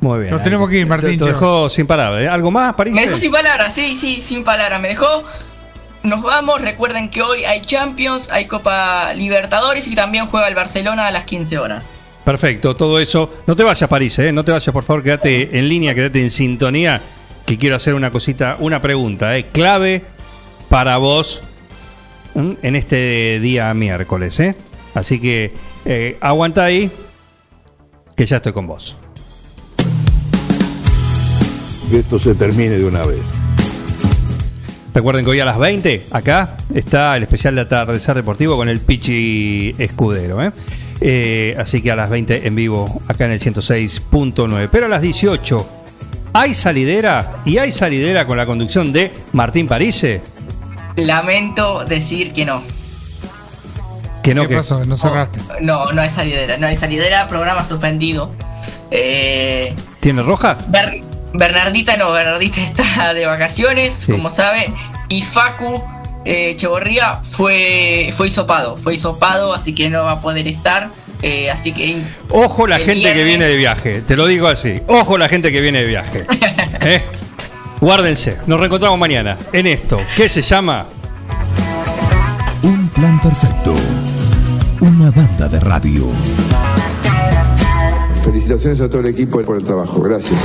Muy bien. Nos tenemos que ir, Martín, Te, dejó sin palabras. ¿eh? ¿Algo más, París? Me dejó sin palabras, sí, sí, sin palabras. Me dejó. Nos vamos. Recuerden que hoy hay Champions, hay Copa Libertadores y también juega el Barcelona a las 15 horas. Perfecto, todo eso. No te vayas, París, ¿eh? No te vayas, por favor, quédate en línea, quédate en sintonía. Que quiero hacer una cosita, una pregunta, ¿eh? Clave para vos ¿m? en este día miércoles, ¿eh? Así que eh, aguanta ahí, que ya estoy con vos. Que esto se termine de una vez. Recuerden que hoy a las 20, acá está el especial de atardecer deportivo con el Pichi Escudero. ¿eh? Eh, así que a las 20 en vivo, acá en el 106.9. Pero a las 18, hay salidera y hay salidera con la conducción de Martín Parise. Lamento decir que no. Que no, ¿Qué que pasó? No cerraste. No, no hay salidera, no hay salidera, programa suspendido. Eh, ¿Tiene roja? Ber- Bernardita no, Bernardita está de vacaciones, Sí. como saben, y Facu eh, Echeborría fue, fue hisopado, fue hisopado, así que no va a poder estar. eh, así que Ojo la gente que viene de viaje, te lo digo así. Ojo la gente que viene de viaje. ¿eh? Guárdense, nos reencontramos mañana en esto. ¿Qué se llama? Un plan perfecto. Una banda de radio. Felicitaciones a todo el equipo por el trabajo. Gracias.